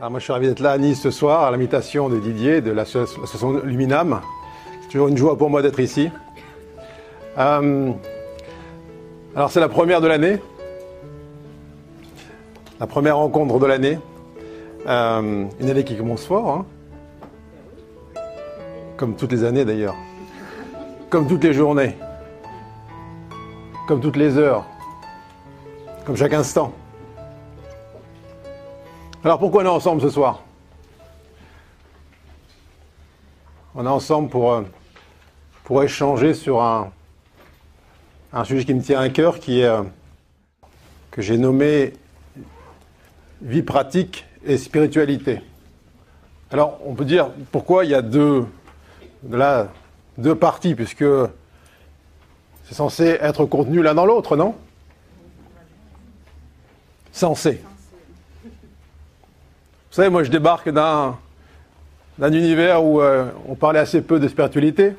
Alors moi je suis ravi d'être là à Nice ce soir à l'invitation de Didier de l'association Luminam. C'est toujours une joie pour moi d'être ici. Euh, alors c'est la première de l'année, la première rencontre de l'année. Euh, une année qui commence fort, hein. comme toutes les années d'ailleurs, comme toutes les journées, comme toutes les heures, comme chaque instant. Alors pourquoi on est ensemble ce soir On est ensemble pour, euh, pour échanger sur un, un sujet qui me tient à cœur, qui est, euh, que j'ai nommé vie pratique et spiritualité. Alors on peut dire pourquoi il y a deux, là, deux parties, puisque c'est censé être contenu l'un dans l'autre, non? Censé. Vous savez, moi je débarque d'un, univers où euh, on parlait assez peu de spiritualité.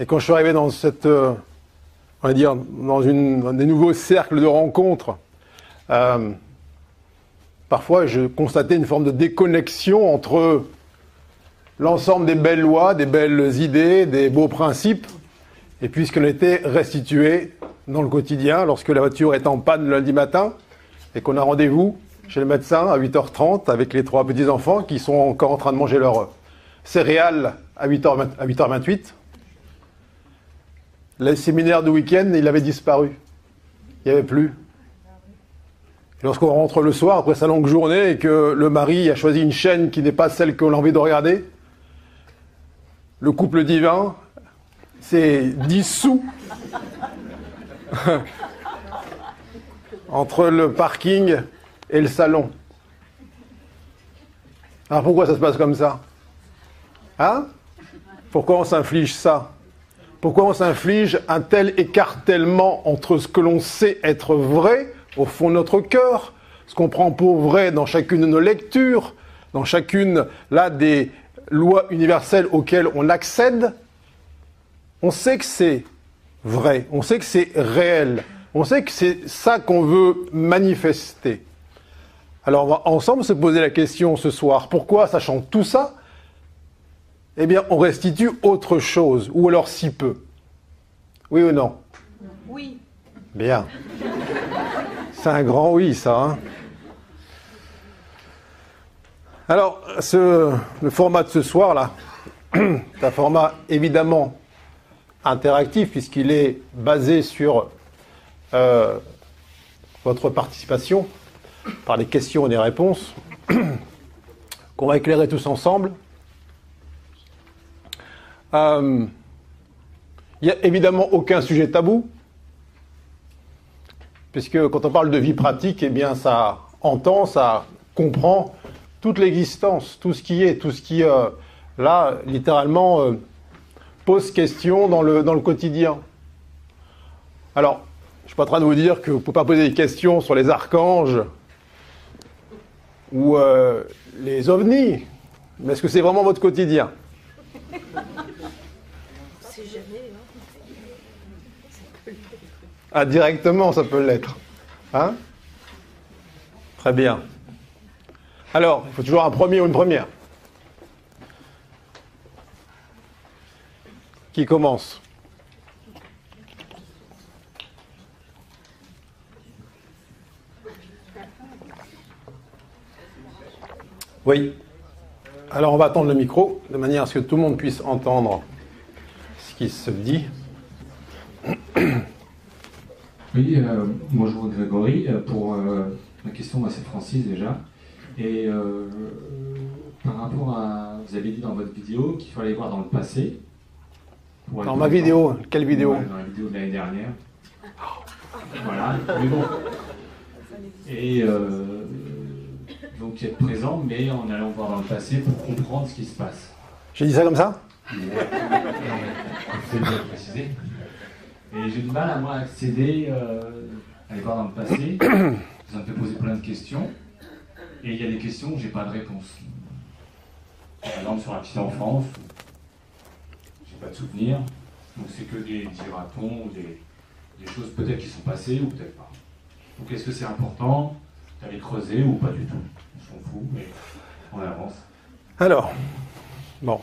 Et quand je suis arrivé dans cette, euh, on va dire, dans une, des nouveaux cercles de rencontres, euh, parfois je constatais une forme de déconnexion entre l'ensemble des belles lois, des belles idées, des beaux principes, et puis ce qu'on était restitué dans le quotidien lorsque la voiture est en panne lundi matin et qu'on a rendez-vous chez le médecin à 8h30 avec les trois petits-enfants qui sont encore en train de manger leur céréales à 8h, à 8h28. Le séminaire du week-end, il avait disparu. Il n'y avait plus. Lorsqu'on rentre le soir après sa longue journée et que le mari a choisi une chaîne qui n'est pas celle qu'on a envie de regarder, le couple divin s'est dissous entre le parking et le salon. Alors pourquoi ça se passe comme ça Hein Pourquoi on s'inflige ça Pourquoi on s'inflige un tel écartèlement entre ce que l'on sait être vrai au fond de notre cœur, ce qu'on prend pour vrai dans chacune de nos lectures, dans chacune là des lois universelles auxquelles on accède On sait que c'est vrai, on sait que c'est réel, on sait que c'est ça qu'on veut manifester. Alors on va ensemble se poser la question ce soir, pourquoi, sachant tout ça, eh bien on restitue autre chose, ou alors si peu? Oui ou non? Oui. Bien. C'est un grand oui, ça. Hein alors, ce, le format de ce soir, là, c'est un format évidemment interactif, puisqu'il est basé sur euh, votre participation par des questions et des réponses qu'on va éclairer tous ensemble. Euh, il n'y a évidemment aucun sujet tabou, puisque quand on parle de vie pratique, eh bien ça entend, ça comprend toute l'existence, tout ce qui est, tout ce qui, euh, là, littéralement, euh, pose question dans le, dans le quotidien. Alors, je ne suis pas en train de vous dire que vous ne pouvez pas poser des questions sur les archanges ou euh, les ovnis, mais est-ce que c'est vraiment votre quotidien? C'est jamais. Hein. Ah, directement, ça peut l'être. Hein? Très bien. Alors, il faut toujours un premier ou une première. Qui commence? Oui. Alors on va attendre le micro de manière à ce que tout le monde puisse entendre ce qui se dit. Oui, euh, bonjour Grégory. Euh, pour euh, ma question, moi c'est Francis déjà. Et euh, par rapport à, vous avez dit dans votre vidéo qu'il fallait voir dans le passé. pour Dans ma vidéo, quelle vidéo Ouais, Dans la vidéo de l'année dernière. Voilà, mais bon. Et euh, donc être présent, mais en allant voir dans le passé pour comprendre ce qui se passe. J'ai dit ça comme ça C'est bien précisé. Et j'ai du mal à moi accéder, euh, à aller voir dans le passé. Ça me fait poser plein de questions. Et il y a des questions où j'ai pas de réponse. Par exemple sur la petite enfance, j'ai pas de souvenirs. Donc c'est que des diratons ou des, des choses peut-être qui sont passées ou peut-être pas. Donc est-ce que c'est important avais creusé ou pas du tout? On s'en fout, mais on avance. Alors, bon,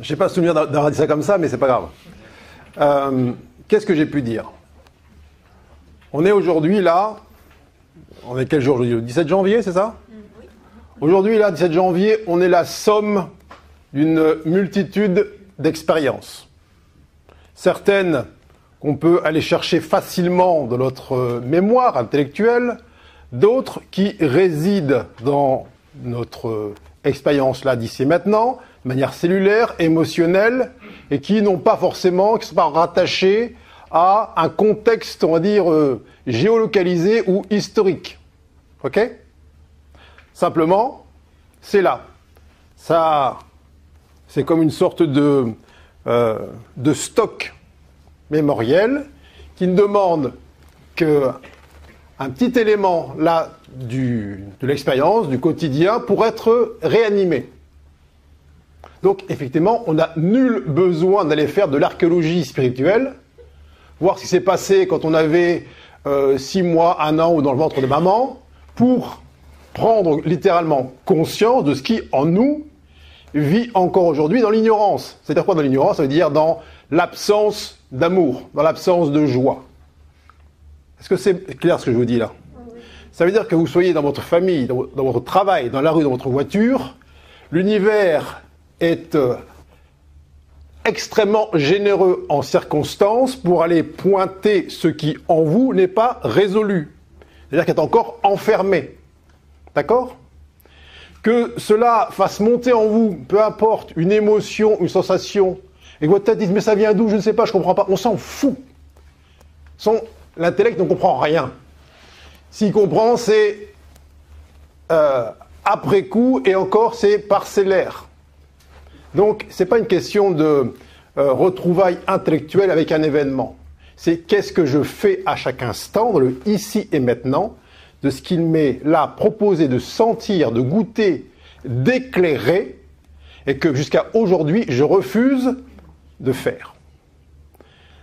je n'ai pas souvenir d'a- d'avoir dit ça comme ça, mais c'est pas grave. Euh, Qu'est-ce que j'ai pu dire? On est aujourd'hui là, on est quel jour aujourd'hui? Le 17 janvier, c'est ça? Aujourd'hui, là, 17 janvier, on est la somme d'une multitude d'expériences. Certaines qu'on peut aller chercher facilement dans notre mémoire intellectuelle, d'autres qui résident dans notre expérience là d'ici maintenant, de manière cellulaire, émotionnelle, et qui n'ont pas forcément, qui sont pas rattachés à un contexte, on va dire, euh, géolocalisé ou historique. Ok? Simplement, c'est là. Ça, c'est comme une sorte de, euh, de stock mémoriel qui ne demande que un petit élément là de l'expérience, du quotidien, pour être réanimé. Donc effectivement, on n'a nul besoin d'aller faire de l'archéologie spirituelle, voir ce qui s'est passé quand on avait euh, six mois, un an ou dans le ventre de maman, pour prendre littéralement conscience de ce qui en nous vit encore aujourd'hui dans l'ignorance. C'est-à-dire quoi dans l'ignorance? Ça veut dire dans l'absence d'amour, dans l'absence de joie. Est-ce que c'est clair ce que je vous dis là? Ça veut dire que vous soyez dans votre famille, dans, votre travail, dans la rue, dans votre voiture, l'univers est euh, extrêmement généreux en circonstances pour aller pointer ce qui en vous n'est pas résolu. C'est-à-dire qu'il est encore enfermé. D'accord? Que cela fasse monter en vous, peu importe, une émotion, une sensation, et que votre tête dise mais ça vient d'où? Je ne sais pas, je ne comprends pas. On s'en fout. L'intellect ne comprend rien. S'il comprend, c'est euh, après coup, et encore, c'est parcellaire. Donc, ce n'est pas une question de euh, retrouvailles intellectuelles avec un événement. C'est qu'est-ce que je fais à chaque instant, dans le ici et maintenant, de ce qu'il m'est là proposé de sentir, de goûter, d'éclairer, et que jusqu'à aujourd'hui, je refuse de faire.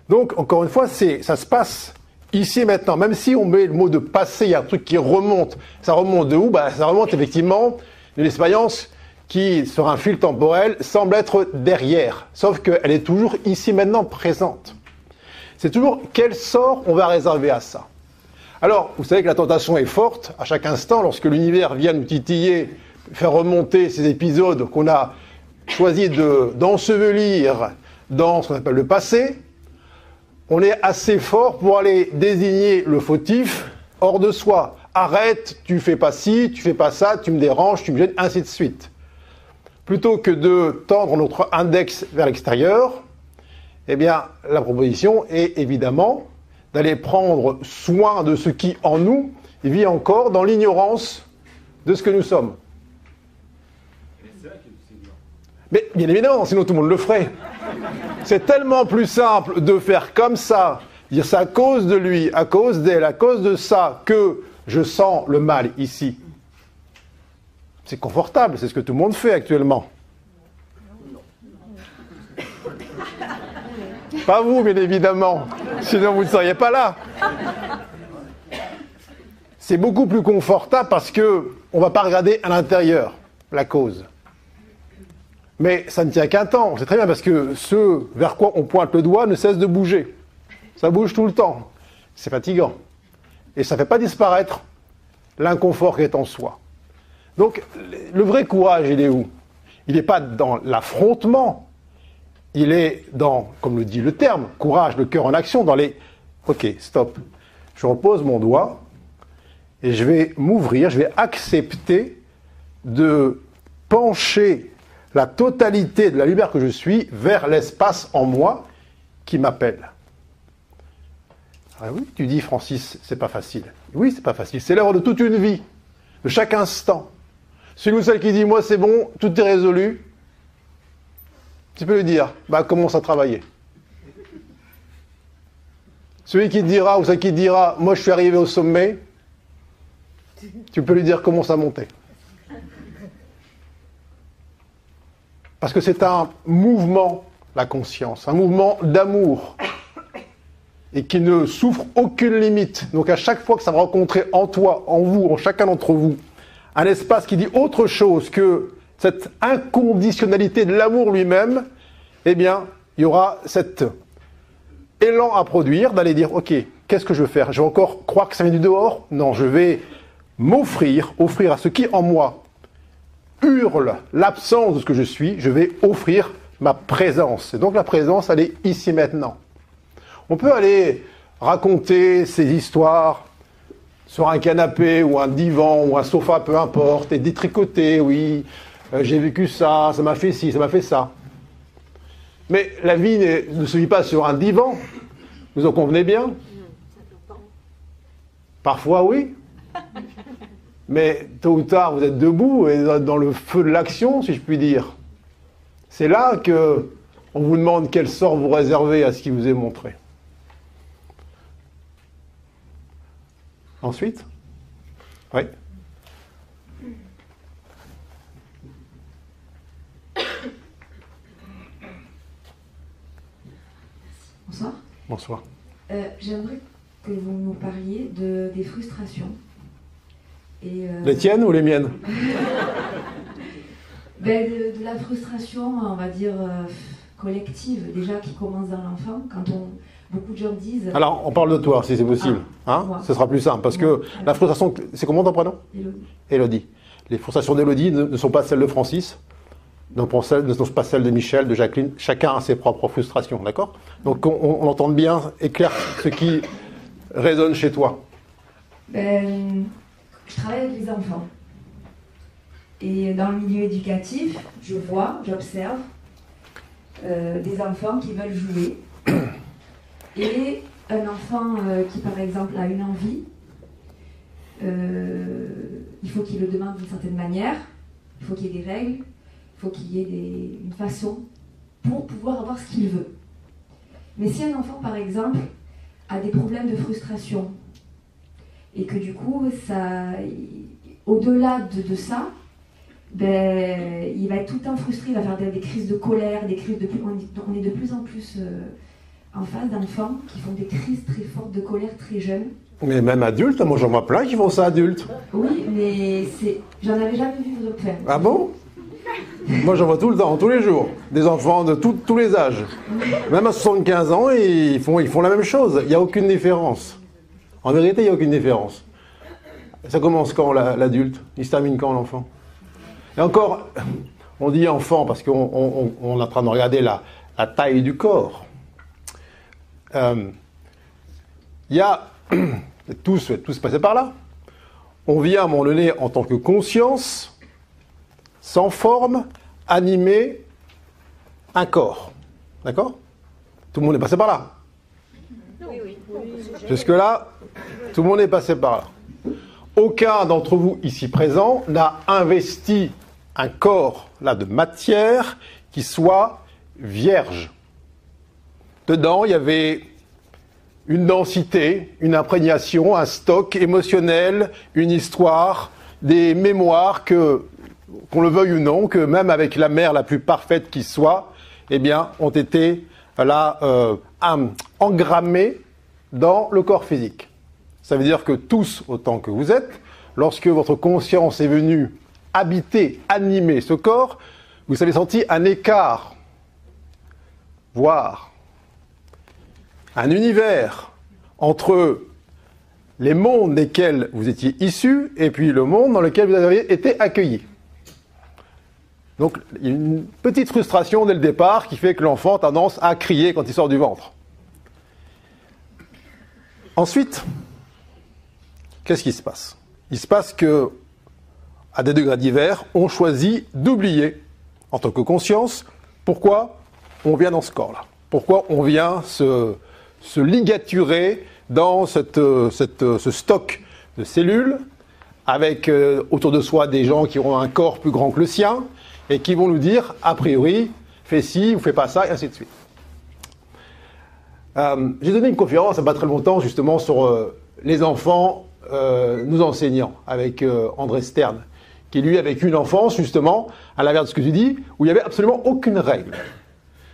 Donc, encore une fois, ça se passe ici maintenant. Même si on met le mot de passé, il y a un truc qui remonte. Ça remonte de où? Bah, Ça remonte effectivement d'une expérience qui, sur un fil temporel, semble être derrière. Sauf qu'elle est toujours ici maintenant présente. C'est toujours quel sort on va réserver à ça? Alors, vous savez que la tentation est forte à chaque instant lorsque l'univers vient nous titiller, faire remonter ces épisodes qu'on a choisi de- d'ensevelir dans ce qu'on appelle le passé. On est assez fort pour aller désigner le fautif hors de soi. Arrête, tu fais pas ci, tu fais pas ça, tu me déranges, tu me gênes, ainsi de suite. Plutôt que de tendre notre index vers l'extérieur, eh bien, la proposition est évidemment d'aller prendre soin de ce qui, en nous, vit encore dans l'ignorance de ce que nous sommes. Mais bien évidemment, sinon tout le monde le ferait. C'est tellement plus simple de faire comme ça, dire c'est à cause de lui, à cause d'elle, à cause de ça, que je sens le mal ici. C'est confortable, c'est ce que tout le monde fait actuellement. Pas vous, bien évidemment. Sinon, vous ne seriez pas là. C'est beaucoup plus confortable parce que on va pas regarder à l'intérieur la cause. Mais ça ne tient qu'un temps. C'est très bien parce que ce vers quoi on pointe le doigt ne cesse de bouger. Ça bouge tout le temps. C'est fatigant. Et ça ne fait pas disparaître l'inconfort qui est en soi. Donc, le vrai courage, il est où? Il n'est pas dans l'affrontement, il est dans, comme le dit le terme, courage, le cœur en action, dans les... Ok, stop. Je repose mon doigt et je vais m'ouvrir, je vais accepter de pencher la totalité de la lumière que je suis vers l'espace en moi qui m'appelle. Ah oui, tu dis Francis, c'est pas facile. Oui, c'est pas facile. C'est l'œuvre de toute une vie, de chaque instant. Celui ou celle qui dit moi c'est bon, tout est résolu, tu peux lui dire, bah commence à travailler. Celui qui dira ou celle qui dira, moi je suis arrivé au sommet, tu peux lui dire commence à monter. Parce que c'est un mouvement, la conscience, un mouvement d'amour. et qui ne souffre aucune limite. Donc à chaque fois que ça va rencontrer en toi, en vous, en chacun d'entre vous, un espace qui dit autre chose que cette inconditionnalité de l'amour lui-même, eh bien, il y aura cet élan à produire d'aller dire, OK, qu'est-ce que je veux faire? Je vais encore croire que ça vient du dehors? Non, je vais m'offrir, offrir à ce qui en moi hurle l'absence de ce que je suis, je vais offrir ma présence. Et donc la présence, elle est ici maintenant. On peut aller raconter ces histoires sur un canapé ou un divan ou un sofa, peu importe, et détricoter, oui, euh, j'ai vécu ça, ça m'a fait ci, ça m'a fait ça. Mais la vie ne se vit pas sur un divan, vous en convenez bien? Parfois oui. Mais tôt ou tard, vous êtes debout et dans le feu de l'action, si je puis dire. C'est là que on vous demande quel sort vous réservez à ce qui vous est montré. Ensuite? Oui. Bonsoir. Bonsoir. Euh, J'aimerais que vous nous parliez de, des frustrations. Et, euh, Les tiennes ou les miennes? Ben, de, de, la frustration, on va dire, euh, collective, déjà qui commence dans l'enfant, quand on, beaucoup de gens disent... Alors, on parle de toi, si c'est possible. Ah, hein? Ce sera plus simple, parce que la frustration... C'est comment ton prénom? Élodie. Élodie. Les frustrations d'Élodie ne, ne, sont pas celles de Francis, ne sont pas celles de Michel, de Jacqueline. Chacun a ses propres frustrations, d'accord? Donc, on, on, entend bien, éclaire ce qui résonne chez toi. Ben, je travaille avec les enfants. Et dans le milieu éducatif, je vois, j'observe euh, des enfants qui veulent jouer. Et un enfant euh, qui, par exemple, a une envie, euh, il faut qu'il le demande d'une certaine manière, il faut qu'il y ait des règles, il faut qu'il y ait une façon pour pouvoir avoir ce qu'il veut. Mais si un enfant, par exemple, a des problèmes de frustration, et que du coup, ça, au-delà de, de, ça, ben, il va être tout le temps frustré, il va faire des, des crises de colère, des crises de on est de plus en plus euh, en face d'enfants qui font des crises très fortes de colère très jeunes. Mais même adultes, moi j'en vois plein qui font ça adultes. Oui, mais c'est, j'en avais jamais vu de faire. Ah bon? Moi j'en vois tout le temps, tous les jours, des enfants de tout, tous les âges. Même à 75 ans, ils font, ils font la même chose, il n'y a aucune différence. En vérité, il n'y a aucune différence. Ça commence quand l'adulte? Il se termine quand l'enfant? Et encore, on dit enfant parce qu'on on, on est en train de regarder la, la taille du corps. Euh, il y a tous, tous passés par là. On vient à un moment donné en tant que conscience, sans forme, animer un corps. D'accord? Tout le monde est passé par là? Jusque-là, tout le monde est passé par là. Aucun d'entre vous ici présent n'a investi un corps là de matière qui soit vierge. Dedans, il y avait une densité, une imprégnation, un stock émotionnel, une histoire, des mémoires que, qu'on le veuille ou non, que même avec la mère la plus parfaite qui soit, eh bien, ont été là euh, engrammés dans le corps physique. Ça veut dire que tous, autant que vous êtes, lorsque votre conscience est venue habiter, animer ce corps, vous avez senti un écart, voire un univers entre les mondes desquels vous étiez issus et puis le monde dans lequel vous avez été accueillis. Donc une petite frustration dès le départ qui fait que l'enfant a tendance à crier quand il sort du ventre. Ensuite, qu'est-ce qui se passe? Il se passe que, à des degrés divers, on choisit d'oublier, en tant que conscience, pourquoi on vient dans ce corps-là. Pourquoi on vient se, ligaturer dans cette, ce stock de cellules, avec euh, autour de soi des gens qui ont un corps plus grand que le sien, et qui vont nous dire, a priori, fais ci ou fais pas ça, et ainsi de suite. Euh, J'ai donné une conférence il n'y a pas très longtemps justement sur euh, les enfants euh, nous enseignants avec euh, André Stern, qui lui avec une enfance justement, à l'inverse de ce que tu dis, où il n'y avait absolument aucune règle.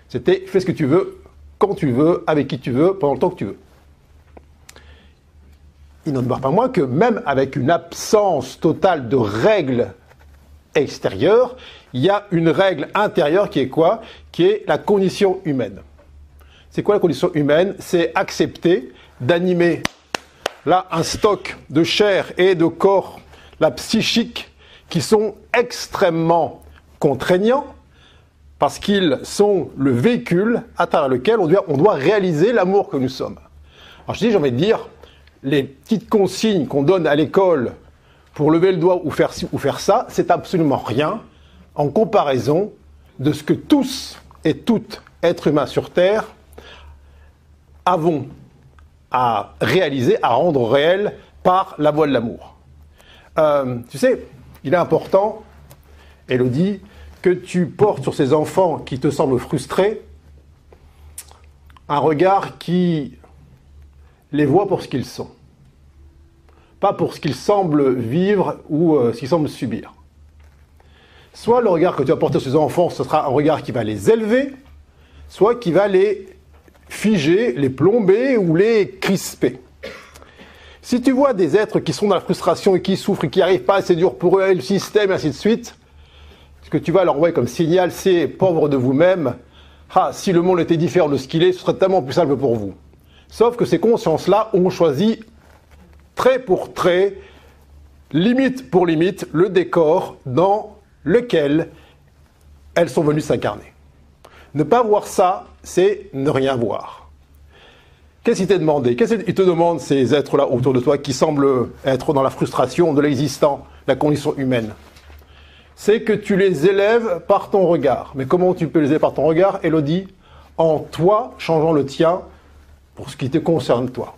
C'était fais ce que tu veux, quand tu veux, avec qui tu veux, pendant le temps que tu veux. il n'en demeure pas moins que même avec une absence totale de règles extérieures, il y a une règle intérieure qui est quoi? Qui est la condition humaine. C'est quoi la condition humaine? C'est accepter d'animer là un stock de chair et de corps, la psychique, qui sont extrêmement contraignants parce qu'ils sont le véhicule à travers lequel on doit, réaliser l'amour que nous sommes. Alors je dis, j'ai envie de dire, les petites consignes qu'on donne à l'école pour lever le doigt ou faire ou faire ça, c'est absolument rien en comparaison de ce que tous et toutes êtres humains sur Terre avons à réaliser, à rendre réel par la voie de l'amour. Euh, tu sais, il est important, Elodie, que tu portes sur ces enfants qui te semblent frustrés un regard qui les voit pour ce qu'ils sont, pas pour ce qu'ils semblent vivre ou euh, ce qu'ils semblent subir. Soit le regard que tu vas porter sur ces enfants, ce sera un regard qui va les élever, soit qui va les figer, les plomber ou les crisper. Si tu vois des êtres qui sont dans la frustration et qui souffrent et qui n'arrivent pas, c'est dur pour eux, le système, et ainsi de suite, ce que tu vas leur envoyer comme signal, c'est pauvre de vous-même. Ah, si le monde était différent de ce qu'il est, ce serait tellement plus simple pour vous. Sauf que ces consciences-là ont choisi trait pour trait, limite pour limite, le décor dans lequel elles sont venues s'incarner. Ne pas voir ça, c'est ne rien voir. Qu'est-ce qu'il t'a demandé? Qu'est-ce qu'il te demande ces êtres-là autour de toi qui semblent être dans la frustration de l'existant, la condition humaine? C'est que tu les élèves par ton regard. Mais comment tu peux les élever par ton regard, Elodie En toi, changeant le tien pour ce qui te concerne toi.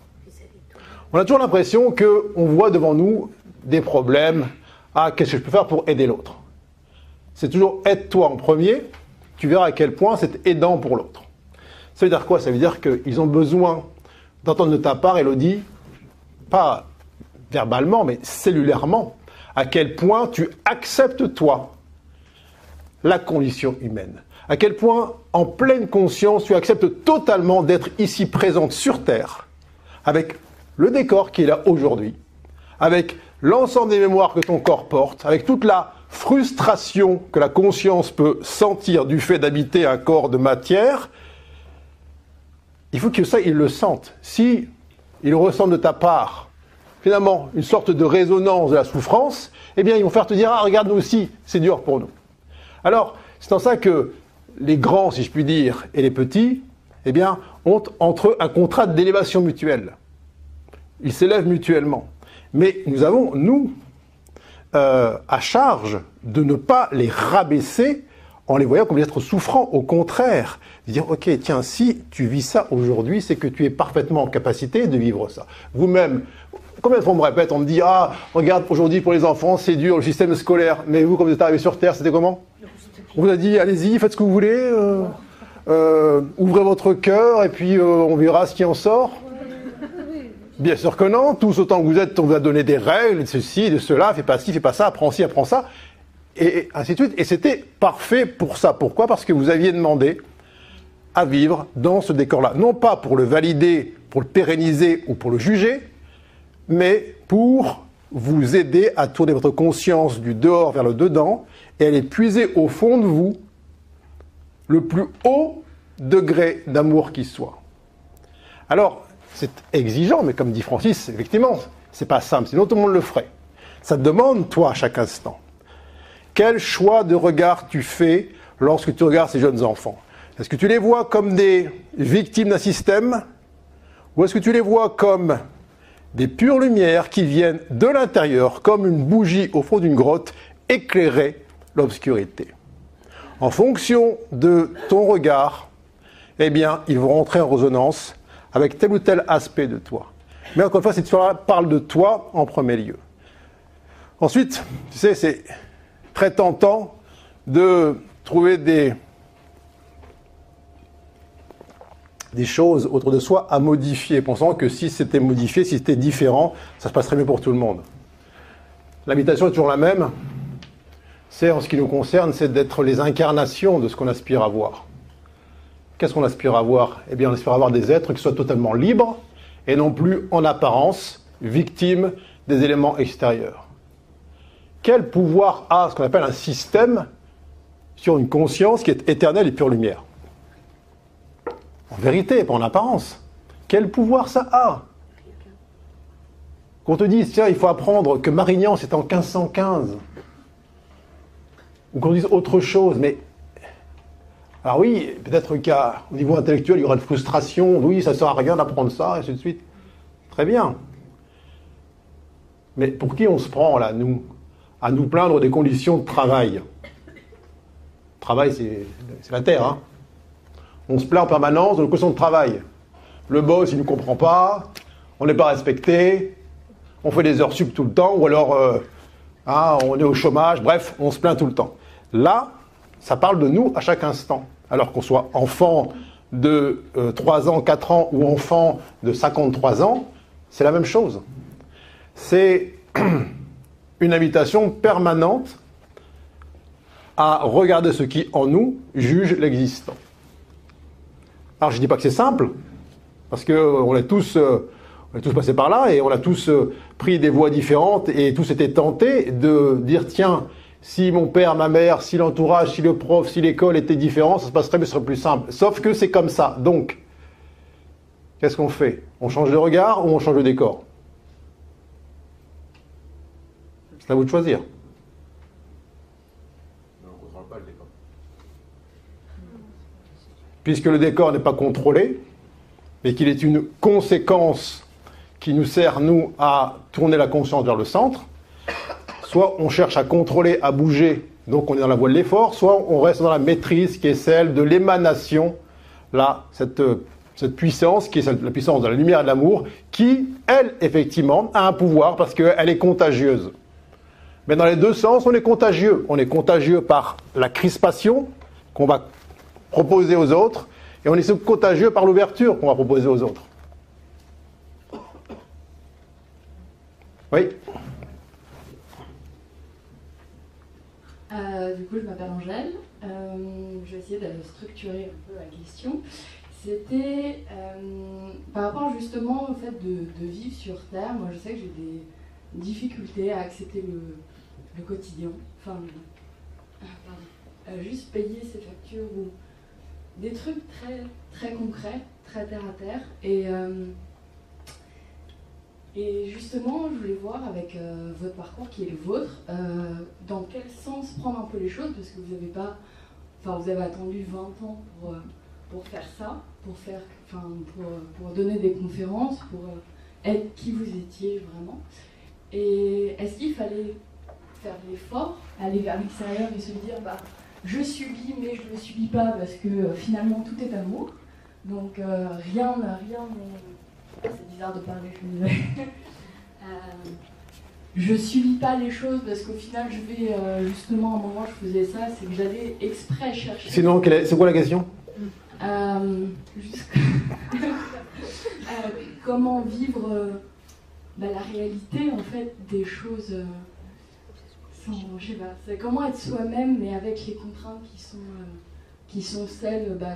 On a toujours l'impression qu'on voit devant nous des problèmes. Ah, qu'est-ce que je peux faire pour aider l'autre? C'est toujours aide-toi en premier, tu verras à quel point c'est aidant pour l'autre. Ça veut dire quoi? Ça veut dire qu'ils ont besoin d'entendre de ta part, Elodie, pas verbalement, mais cellulairement, à quel point tu acceptes toi la condition humaine. À quel point, en pleine conscience, tu acceptes totalement d'être ici présente sur Terre, avec le décor qui est là aujourd'hui, avec l'ensemble des mémoires que ton corps porte, avec toute la frustration que la conscience peut sentir du fait d'habiter un corps de matière, il faut que ça, ils le sentent. Si ils ressentent de ta part, finalement, une sorte de résonance de la souffrance, eh bien, ils vont faire te dire, ah, regarde, nous aussi, c'est dur pour nous. Alors, c'est en ça que les grands, si je puis dire, et les petits, eh bien, ont entre eux un contrat d'élévation mutuelle. Ils s'élèvent mutuellement. Mais nous avons, nous, euh, à charge de ne pas les rabaisser en les voyant comme des êtres souffrants. Au contraire, de dire, OK, tiens, si tu vis ça aujourd'hui, c'est que tu es parfaitement en capacité de vivre ça. Vous-même, combien de fois on me répète, on me dit, ah, regarde, aujourd'hui pour les enfants, c'est dur, le système scolaire. Mais vous, quand vous êtes arrivé sur Terre, c'était comment? On vous a dit, allez-y, faites ce que vous voulez, euh, euh, ouvrez votre cœur, et puis on verra ce qui en sort. Bien sûr que non, tous autant que vous êtes, on vous a donné des règles, de ceci, de cela, fais pas ci, fais pas ça, apprends ci, apprends ça, et ainsi de suite. Et c'était parfait pour ça. Pourquoi? Parce que vous aviez demandé à vivre dans ce décor-là. Non pas pour le valider, pour le pérenniser ou pour le juger, mais pour vous aider à tourner votre conscience du dehors vers le dedans et aller puiser au fond de vous le plus haut degré d'amour qui soit. Alors, c'est exigeant, mais comme dit Francis, effectivement, c'est pas simple, sinon tout le monde le ferait. Ça te demande, toi, à chaque instant, quel choix de regard tu fais lorsque tu regardes ces jeunes enfants? Est-ce que tu les vois comme des victimes d'un système ou est-ce que tu les vois comme des pures lumières qui viennent de l'intérieur, comme une bougie au fond d'une grotte, éclairer l'obscurité? En fonction de ton regard, eh bien, ils vont rentrer en résonance avec tel ou tel aspect de toi. Mais encore une fois, cette histoire parle de toi en premier lieu. Ensuite, tu sais, c'est très de trouver des, des choses autour de soi à modifier, pensant que si c'était modifié, si c'était différent, ça se passerait mieux pour tout le monde. L'habitation est toujours la même. C'est, en ce qui nous concerne, c'est d'être les incarnations de ce qu'on aspire à voir. Qu'est-ce qu'on aspire à voir? Eh bien, on aspire à avoir des êtres qui soient totalement libres et non plus en apparence victime des éléments extérieurs. Quel pouvoir a ce qu'on appelle un système sur une conscience qui est éternelle et pure lumière? En vérité, pas en apparence. Quel pouvoir ça a? Qu'on te dise, tiens, il faut apprendre que Marignan, c'est en 1515. Ou qu'on dise autre chose, mais alors oui, peut-être qu'au niveau intellectuel, il y aura une frustration. Oui, ça ne sert à rien d'apprendre ça, et ainsi de suite. Très bien. Mais pour qui on se prend, là, nous À nous plaindre des conditions de travail? Travail, c'est la terre. Hein. On se plaint en permanence de nos conditions de travail. Le boss, il ne nous comprend pas, on n'est pas respecté, on fait des heures sup tout le temps, ou alors euh, hein, on est au chômage, bref, on se plaint tout le temps. Là, ça parle de nous à chaque instant. Alors qu'on soit enfant de 3 euh, ans, 4 ans ou enfant de 53 ans, c'est la même chose. C'est une invitation permanente à regarder ce qui en nous juge l'existant. Alors je ne dis pas que c'est simple, parce qu'on euh, est tous, euh, on est tous passés par là et on a tous pris des voies différentes et tous été tentés de dire tiens, si mon père, ma mère, si l'entourage, si le prof, si l'école était différent, ça se passerait, mais ce serait plus simple. Sauf que c'est comme ça. Donc, qu'est-ce qu'on fait? On change de regard ou on change de décor? C'est à vous de choisir. Puisque le décor n'est pas contrôlé, mais qu'il est une conséquence qui nous sert, nous, à tourner la conscience vers le centre, soit on cherche à contrôler, à bouger, donc on est dans la voie de l'effort, soit on reste dans la maîtrise qui est celle de l'émanation, là, cette, cette puissance qui est la puissance de la lumière et de l'amour, qui, elle, effectivement, a un pouvoir parce qu'elle est contagieuse. Mais dans les deux sens, on est contagieux. On est contagieux par la crispation qu'on va proposer aux autres, et on est contagieux par l'ouverture qu'on va proposer aux autres. Oui? Euh, du coup, je m'appelle Angèle. Euh, je vais essayer de structurer un peu la question. C'était euh, par rapport justement au fait de, vivre sur Terre. Moi, je sais que j'ai des difficultés à accepter le, quotidien. Enfin, juste payer ses factures ou des trucs très, très concrets, très terre à terre. Et et justement, je voulais voir avec euh, votre parcours qui est le vôtre, euh, dans quel sens prendre un peu les choses, parce que vous avez pas, enfin vous avez attendu 20 ans pour, euh, pour faire ça, pour faire, enfin pour, pour donner des conférences, pour être qui vous étiez vraiment. Et est-ce qu'il fallait faire l'effort, aller vers l'extérieur et se dire bah je subis mais je ne subis pas parce que finalement tout est amour, donc rien rien c'est bizarre de parler, je me euh, je subis pas les choses parce qu'au final, je vais euh, justement, à un moment, je faisais ça, c'est que j'allais exprès chercher. Sinon, c'est quoi la question? Euh, Comment vivre bah, la réalité en fait des choses sans, je sais pas, c'est comment être soi-même mais avec les contraintes qui sont qui sont celles bah,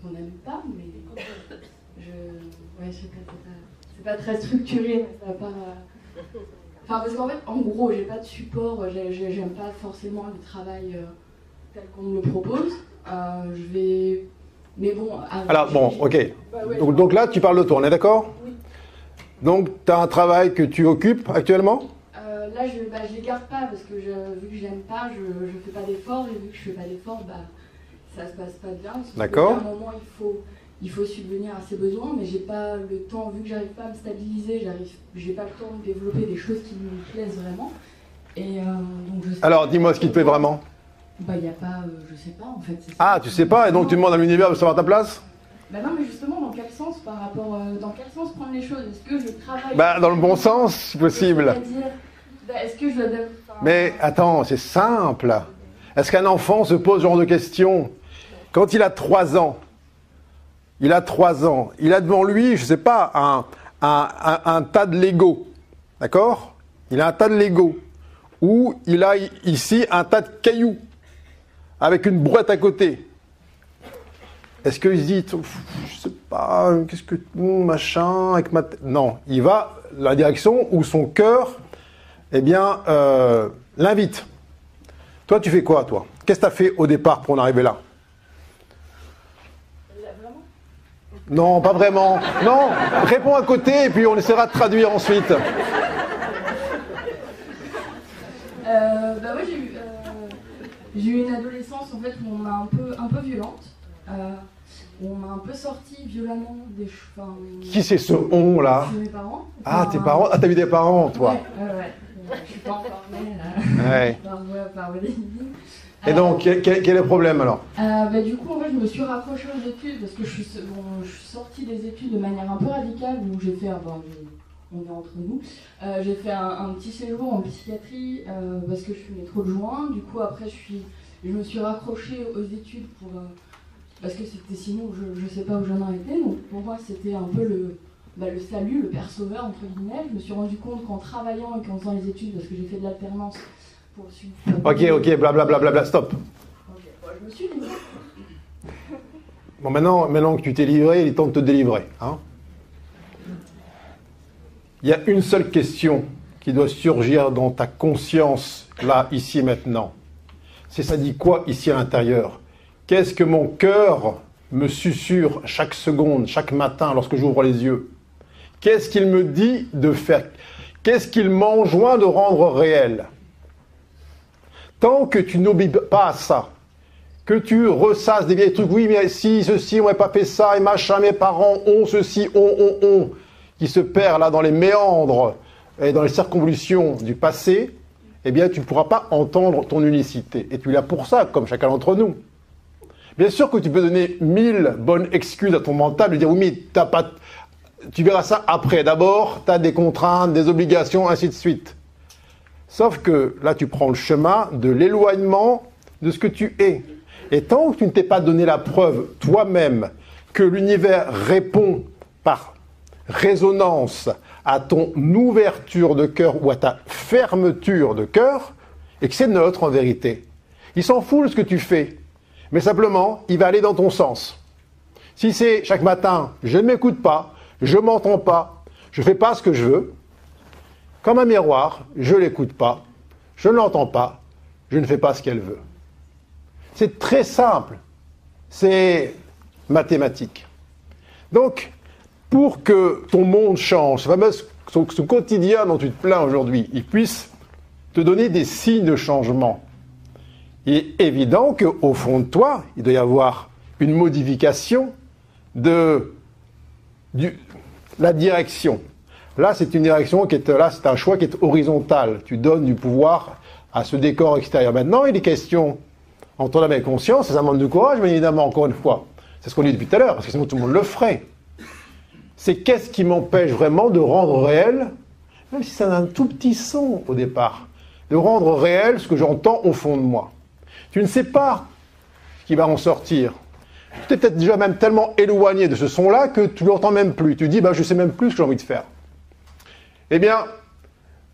qu'on n'aime pas, mais je, ouais, je sais pas, c'est pas, très structuré, ça pas. Enfin, parce qu'en fait, en gros, j'ai pas de support, j'aime pas forcément le travail euh, tel qu'on me le propose. Euh, je vais. Mais bon. Alors, bon, ok. Bah donc, donc, là, tu parles de toi, on est d'accord Oui. Donc, tu as un travail que tu occupes actuellement? Euh, Là, je bah, les garde pas parce que vu que je n'aime pas, je, je fais pas d'efforts et vu que je fais pas d'efforts, bah, ça se passe pas bien. D'accord. À un moment, il faut il faut subvenir à ses besoins, mais j'ai pas le temps, vu que j'arrive pas à me stabiliser, j'arrive, j'ai pas le temps de développer des choses qui me plaisent vraiment. Et euh, donc je Alors, dis-moi ce qui te plaît vraiment. Bah, il n'y a pas, euh, je sais pas en fait. Ah, tu sais pas, et donc tu demandes à l'univers de savoir ta place Bah non, mais justement, dans quel sens par rapport, euh, dans quel sens prendre les choses? Est-ce que je travaille Bah, dans le bon sens, si possible. Bah, est-ce que je. Mais attends, c'est simple. Est-ce qu'un enfant se pose ce genre de questions? Quand il a 3 ans, il a trois ans, il a devant lui, je ne sais pas, un, tas de Lego. D'accord? Il a un tas de Lego. Ou il a ici un tas de cailloux, avec une brouette à côté. Est-ce qu'il se dit, pas, qu'est-ce que, hum, machin, avec ma. Non, il va la direction où son cœur, eh bien, euh, l'invite. Toi, tu fais quoi, toi? Qu'est-ce que tu as fait au départ pour en arriver là? Non, pas vraiment. Non, réponds à côté et puis on essaiera de traduire ensuite. Euh, bah ouais, j'ai eu, euh, j'ai eu une adolescence en fait où on m'a un peu, un peu violente, euh, où on m'a un peu sorti violemment des cheveux. Qui c'est ce on là mes parents. Ah, Enfin, tes parents Ah, t'as vu des parents, toi Ouais, ouais, ouais. Je suis pas encore née là, Ouais. par voie, par. Et donc, quel, est le problème alors? Euh, bah, du coup, en fait, je me suis raccrochée aux études parce que je suis, bon, je suis sortie des études de manière un peu radicale où j'ai fait, enfin, on est entre nous, Euh, j'ai fait un, un petit séjour en psychiatrie euh, parce que je fumais trop de joints. Du coup, après, je, suis, je me suis raccrochée aux études pour, parce que c'était sinon, je ne sais pas où j'en été. Donc, pour moi, c'était un peu le, bah, le salut, le père sauveur, entre guillemets. Je me suis rendu compte qu'en travaillant et qu'en faisant les études, parce que j'ai fait de l'alternance Ok, ok, blablabla, bla, bla, stop. Ok, bon, je me suis livrée. Bon, maintenant, maintenant que tu t'es livré, il est temps de te délivrer. Hein il y a une seule question qui doit surgir dans ta conscience, là, ici et maintenant. C'est ça dit quoi ici à l'intérieur? Qu'est-ce que mon cœur me susurre chaque seconde, chaque matin lorsque j'ouvre les yeux? Qu'est-ce qu'il me dit de faire? Qu'est-ce qu'il m'enjoint de rendre réel? Tant que tu n'obéis pas ça, que tu ressasses des vieilles trucs, oui, mais si, ceci, on n'a pas fait ça, et machin, mes parents ont ceci, ont, ont, ont, qui se perd là dans les méandres et dans les circonvolutions du passé, eh bien, tu ne pourras pas entendre ton unicité. Et tu là pour ça, comme chacun d'entre nous. Bien sûr que tu peux donner mille bonnes excuses à ton mental, de dire, oui, mais t'as pas, tu verras ça après. D'abord, tu as des contraintes, des obligations, ainsi de suite. Sauf que là, tu prends le chemin de l'éloignement de ce que tu es. Et tant que tu ne t'es pas donné la preuve toi-même que l'univers répond par résonance à ton ouverture de cœur ou à ta fermeture de cœur, et que c'est neutre en vérité. Il s'en fout de ce que tu fais, mais simplement, il va aller dans ton sens. Si c'est chaque matin, je ne m'écoute pas, je m'entends pas, je fais pas ce que je veux, comme un miroir, je l'écoute pas, je ne l'entends pas, je ne fais pas ce qu'elle veut. C'est très simple. C'est mathématique. Donc, pour que ton monde change, ce quotidien dont tu te plains aujourd'hui, il puisse te donner des signes de changement, il est évident qu'au fond de toi, il doit y avoir une modification de la direction. Là, c'est une direction qui est là, c'est un choix qui est horizontal. Tu donnes du pouvoir à ce décor extérieur. Maintenant, il est question entre l'âme et la conscience, et ça demande du courage, mais évidemment, encore une fois, c'est ce qu'on dit depuis tout à l'heure, parce que sinon tout le monde le ferait. C'est qu'est-ce qui m'empêche vraiment de rendre réel, même si ça a un tout petit son au départ, de rendre réel ce que j'entends au fond de moi. Tu ne sais pas ce qui va en sortir. Tu t'es peut-être déjà même tellement éloigné de ce son-là que tu l'entends même plus. Tu dis, bah, je sais même plus ce que j'ai envie de faire. Eh bien,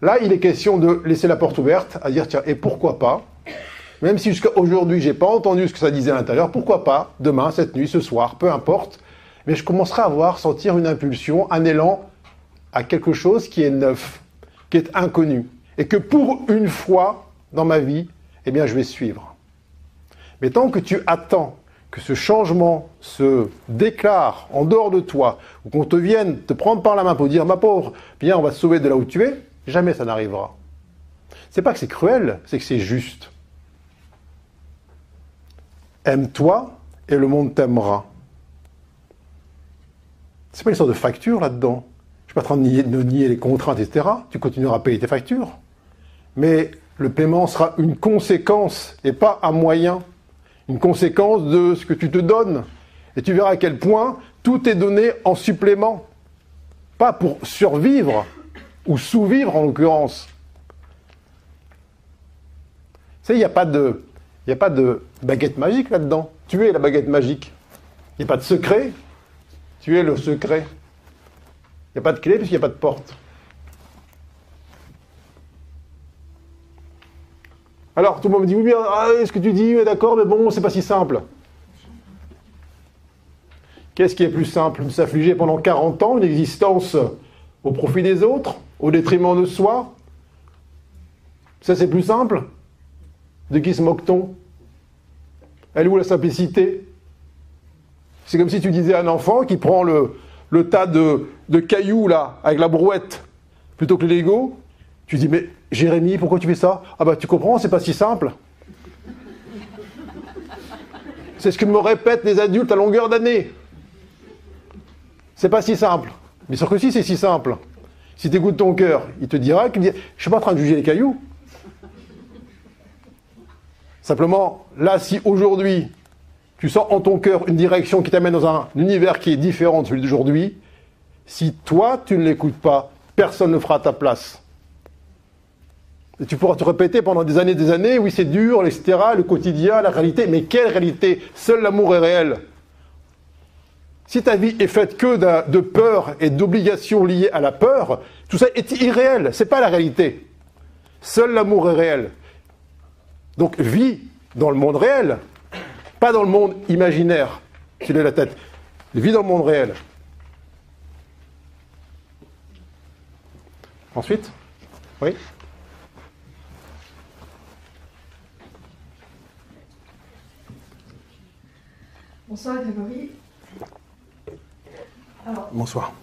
là, il est question de laisser la porte ouverte, à dire, tiens, et pourquoi pas même si jusqu'à aujourd'hui, j'ai pas entendu ce que ça disait à l'intérieur, pourquoi pas, demain, cette nuit, ce soir, peu importe, mais je commencerai à voir, sentir une impulsion, un élan à quelque chose qui est neuf, qui est inconnu, et que pour une fois dans ma vie, eh bien, je vais suivre. Mais tant que tu attends que ce changement se déclare en dehors de toi, ou qu'on te vienne te prendre par la main pour dire, ma pauvre, viens, on va te sauver de là où tu es, jamais ça n'arrivera. C'est pas que c'est cruel, c'est que c'est juste. Aime-toi et le monde t'aimera. C'est pas une sorte de facture là-dedans. Je suis pas en train de nier les contraintes, etc. Tu continueras à payer tes factures. Mais le paiement sera une conséquence et pas un moyen. Une conséquence de ce que tu te donnes. Et tu verras à quel point tout est donné en supplément. Pas pour survivre, ou sous-vivre en l'occurrence. Tu sais, il n'y a pas de. A pas de baguette magique là-dedans. Tu es la baguette magique. Il n'y a pas de secret. Tu es le secret. Il n'y a pas de clé puisqu'il n'y a pas de porte. Alors, tout le monde me dit, oui, mais ah, ce que tu dis, d'accord, mais bon, c'est pas si simple. Qu'est-ce qui est plus simple s'affliger pendant 40 ans une existence au profit des autres, au détriment de soi? Ça, c'est plus simple? De qui se moque-t-on? Elle est où la simplicité? C'est comme si tu disais à un enfant qui prend le, le tas de, cailloux là, avec la brouette, plutôt que les Lego. Tu dis, mais Jérémy, pourquoi tu fais ça? Ah bah tu comprends, c'est pas si simple. C'est ce que me répètent les adultes à longueur d'année. C'est pas si simple. Mais sûr que si, c'est si simple. Si tu écoutes ton cœur, il te dira dit Je suis pas en train de juger les cailloux. Simplement, là, si aujourd'hui, tu sens en ton cœur une direction qui t'amène dans un univers qui est différent de celui d'aujourd'hui, si toi, tu ne l'écoutes pas, personne ne fera à ta place. Tu pourras te répéter pendant des années et des années, oui c'est dur, etc., le quotidien, la réalité, mais quelle réalité? Seul l'amour est réel. Si ta vie est faite que de peur et d'obligations liées à la peur, tout ça est irréel, c'est pas la réalité. Seul l'amour est réel. Donc vis dans le monde réel, pas dans le monde imaginaire, tu la tête. Vis dans le monde réel. Ensuite? Oui Bonsoir Grégory. Alors, Bonsoir.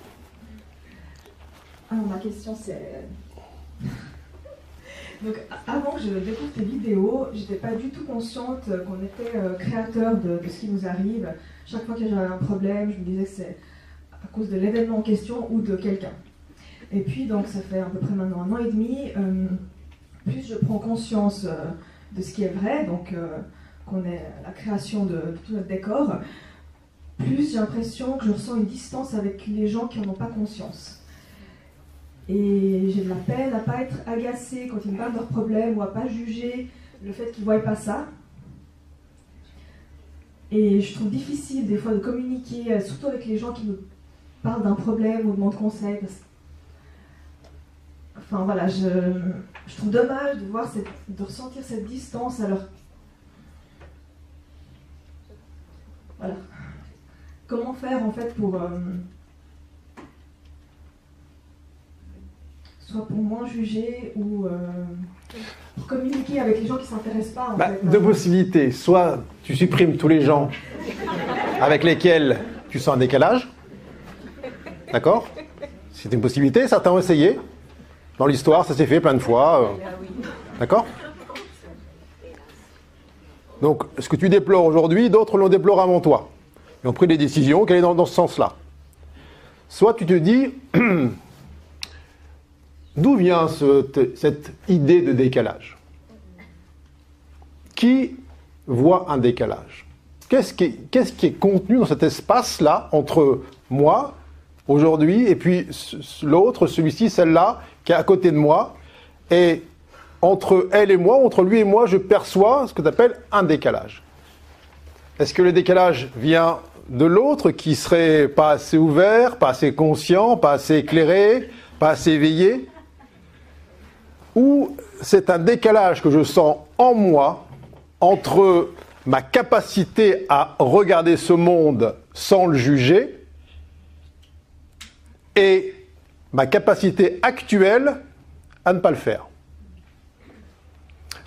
Alors ma question c'est... Donc avant que je découvre tes vidéos, j'étais pas du tout consciente qu'on était euh, créateur de, ce qui nous arrive. Chaque fois que j'avais un problème, je me disais que c'est à cause de l'événement en question ou de quelqu'un. Et puis donc ça fait à peu près maintenant un an et demi, euh, plus je prends conscience euh, de ce qui est vrai, donc est la création de, tout notre décor, plus j'ai l'impression que je ressens une distance avec les gens qui n'en ont pas conscience. Et j'ai de la peine à pas être agacée quand ils me parlent de leurs problèmes ou à pas juger le fait qu'ils ne voient pas ça. Et je trouve difficile des fois de communiquer, euh, surtout avec les gens qui me parlent d'un problème ou demandent conseil. Enfin voilà, je, je, trouve dommage de, voir cette, de ressentir cette distance alors Voilà. Comment faire en fait pour euh, soit pour moins juger ou euh, communiquer avec les gens qui ne s'intéressent pas. En bah, deux possibilités. Soit tu supprimes tous les gens avec lesquels tu sens un décalage. D'accord? C'est une possibilité. Certains ont essayé. Dans l'histoire, ça s'est fait plein de fois. Euh. D'accord? Donc, ce que tu déplores aujourd'hui, d'autres l'ont déploré avant toi. Ils ont pris des décisions qui allaient dans, ce sens-là? Soit tu te dis, d'où vient cette idée de décalage? Qui voit un décalage? Qu'est-ce qui, est contenu dans cet espace-là entre moi, aujourd'hui, et puis l'autre, celui-ci, celle-là, qui est à côté de moi, entre elle et moi, entre lui et moi, je perçois ce que tu appelles un décalage. Est-ce que le décalage vient de l'autre qui serait pas assez ouvert, pas assez conscient, pas assez éclairé, pas assez éveillé? Ou c'est un décalage que je sens en moi entre ma capacité à regarder ce monde sans le juger et ma capacité actuelle à ne pas le faire?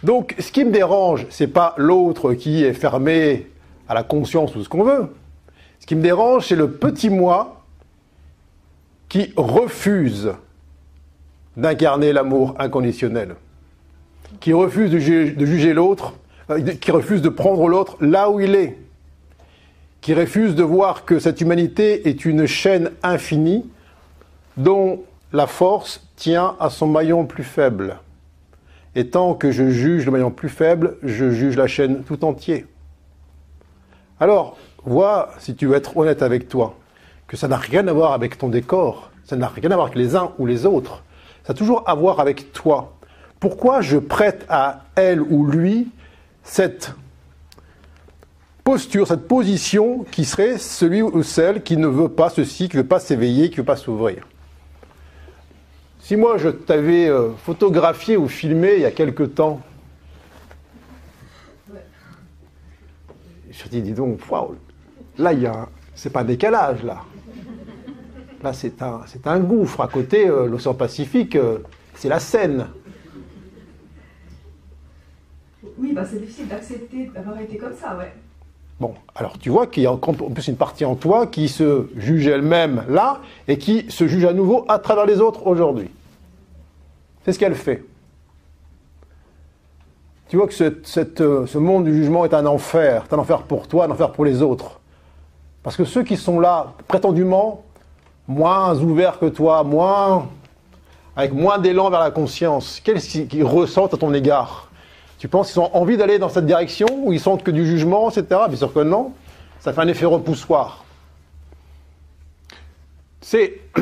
Donc, ce qui me dérange, c'est pas l'autre qui est fermé à la conscience ou ce qu'on veut. Ce qui me dérange, c'est le petit moi qui refuse d'incarner l'amour inconditionnel, qui refuse de juger, l'autre, euh, qui refuse de prendre l'autre là où il est, qui refuse de voir que cette humanité est une chaîne infinie dont la force tient à son maillon plus faible. Et tant que je juge le maillon plus faible, je juge la chaîne tout entier. Alors, vois, si tu veux être honnête avec toi, que ça n'a rien à voir avec ton décor, ça n'a rien à voir avec les uns ou les autres, ça a toujours à voir avec toi. Pourquoi je prête à elle ou lui cette posture, cette position qui serait celui ou celle qui ne veut pas ceci, qui ne veut pas s'éveiller, qui ne veut pas s'ouvrir? Si moi je t'avais euh, photographié ou filmé il y a quelque temps, je dis, dis donc, là il y a C'est pas un décalage, là. Là, c'est un, c'est un gouffre. À côté, euh, l'océan Pacifique, euh, c'est la Seine. Oui, bah, c'est difficile d'accepter d'avoir été comme ça, ouais. Bon, alors tu vois qu'il y a en plus une partie en toi qui se juge elle-même là et qui se juge à nouveau à travers les autres aujourd'hui. C'est ce qu'elle fait. Tu vois que ce, euh, monde du jugement est un enfer. C'est un enfer pour toi, un enfer pour les autres. Parce que ceux qui sont là, prétendument, moins ouverts que toi, moins, avec moins d'élan vers la conscience, qu'est-ce qu'ils ressentent à ton égard? Tu penses qu'ils ont envie d'aller dans cette direction ou ils sentent que du jugement, etc. Bien sûr que non. Ça fait un effet repoussoir. C'est.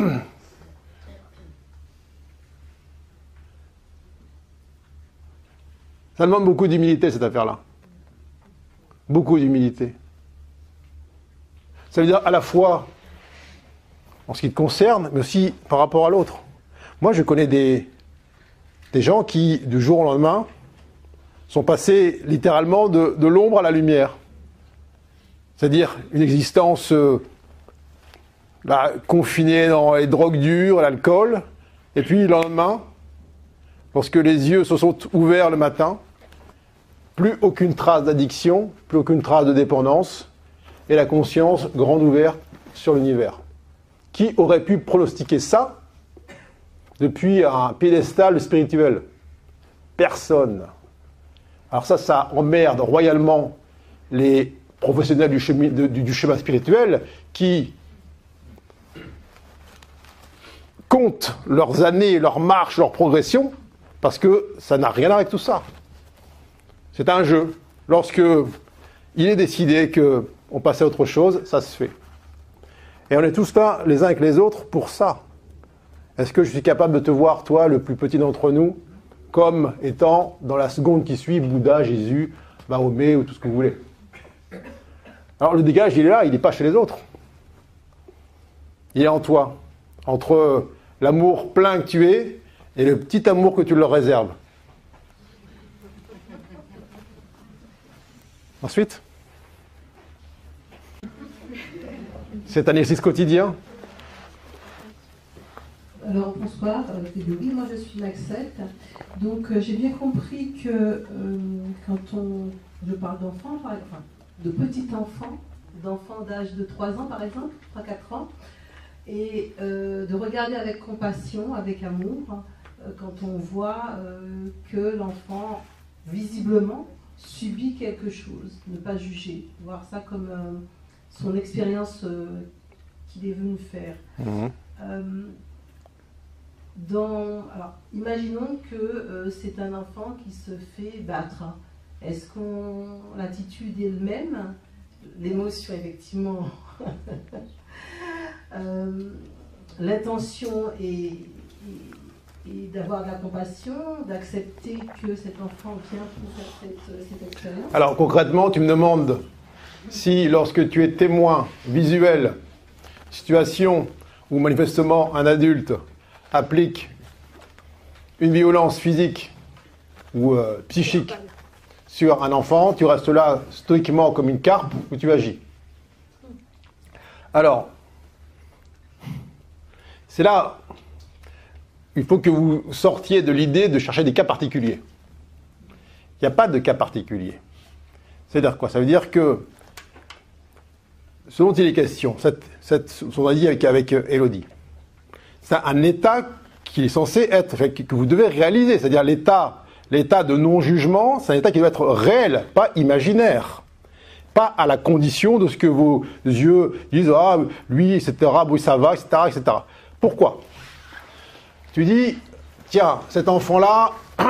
Ça demande beaucoup d'humilité, cette affaire-là. Beaucoup d'humilité. Ça veut dire à la fois en ce qui te concerne, mais aussi par rapport à l'autre. Moi, je connais des, des gens qui, du jour au lendemain, sont passés littéralement de, l'ombre à la lumière. C'est-à-dire une existence euh, confinée dans les drogues dures, l'alcool, et puis le lendemain, lorsque les yeux se sont ouverts le matin, plus aucune trace d'addiction, plus aucune trace de dépendance, et la conscience grande ouverte sur l'univers. Qui aurait pu pronostiquer ça depuis un piédestal spirituel? Personne. Alors ça, ça emmerde royalement les professionnels du chemin, spirituel qui comptent leurs années, leurs marches, leurs progressions, parce que ça n'a rien avec tout ça. C'est un jeu. Lorsque il est décidé que on passe à autre chose, ça se fait. Et on est tous là, les uns avec les autres, pour ça. Est-ce que je suis capable de te voir, toi, le plus petit d'entre nous, comme étant, dans la seconde qui suit, Bouddha, Jésus, Mahomet ou tout ce que vous voulez Alors le dégage, il est là, il n'est pas chez les autres. Il est en toi. Entre l'amour plein que tu es et le petit amour que tu leur réserves. Ensuite, c'est un exercice quotidien. Alors bonsoir, euh, Théorie, moi je suis Maxette. Donc euh, j'ai bien compris que euh, quand on, je parle d'enfants, par- enfin de petits enfants, d'enfants d'âge de 3 ans par exemple, 3-4 ans, et euh, de regarder avec compassion, avec amour, euh, quand on voit euh, que l'enfant visiblement subit quelque chose, ne pas juger, voir ça comme euh, son expérience euh, qu'il est venu faire. Euh, alors, imaginons que euh, c'est un enfant qui se fait battre. Est-ce qu'on l'attitude est le même? L'émotion, effectivement. Euh, L'intention est d'avoir de la compassion, d'accepter que cet enfant vient pour faire cette, cette expérience. Alors concrètement, tu me demandes si lorsque tu es témoin visuel, situation où manifestement un adulte applique une violence physique ou euh, psychique sur un enfant, tu restes là stoïquement comme une carpe ou tu agis. Alors, c'est là, il faut que vous sortiez de l'idée de chercher des cas particuliers. Il n'y a pas de cas particulier. C'est-à-dire quoi? Ça veut dire que ce dont il est question, cette, cette, ce qu'on a dit avec, avec Elodie, c'est un état qui est censé être, que vous devez réaliser. C'est-à-dire l'état, l'état de non-jugement, c'est un état qui doit être réel, pas imaginaire. Pas à la condition de ce que vos yeux disent, ah, lui, etc., oui, ça va, etc., etc. Pourquoi? Tu dis, tiens, cet enfant-là,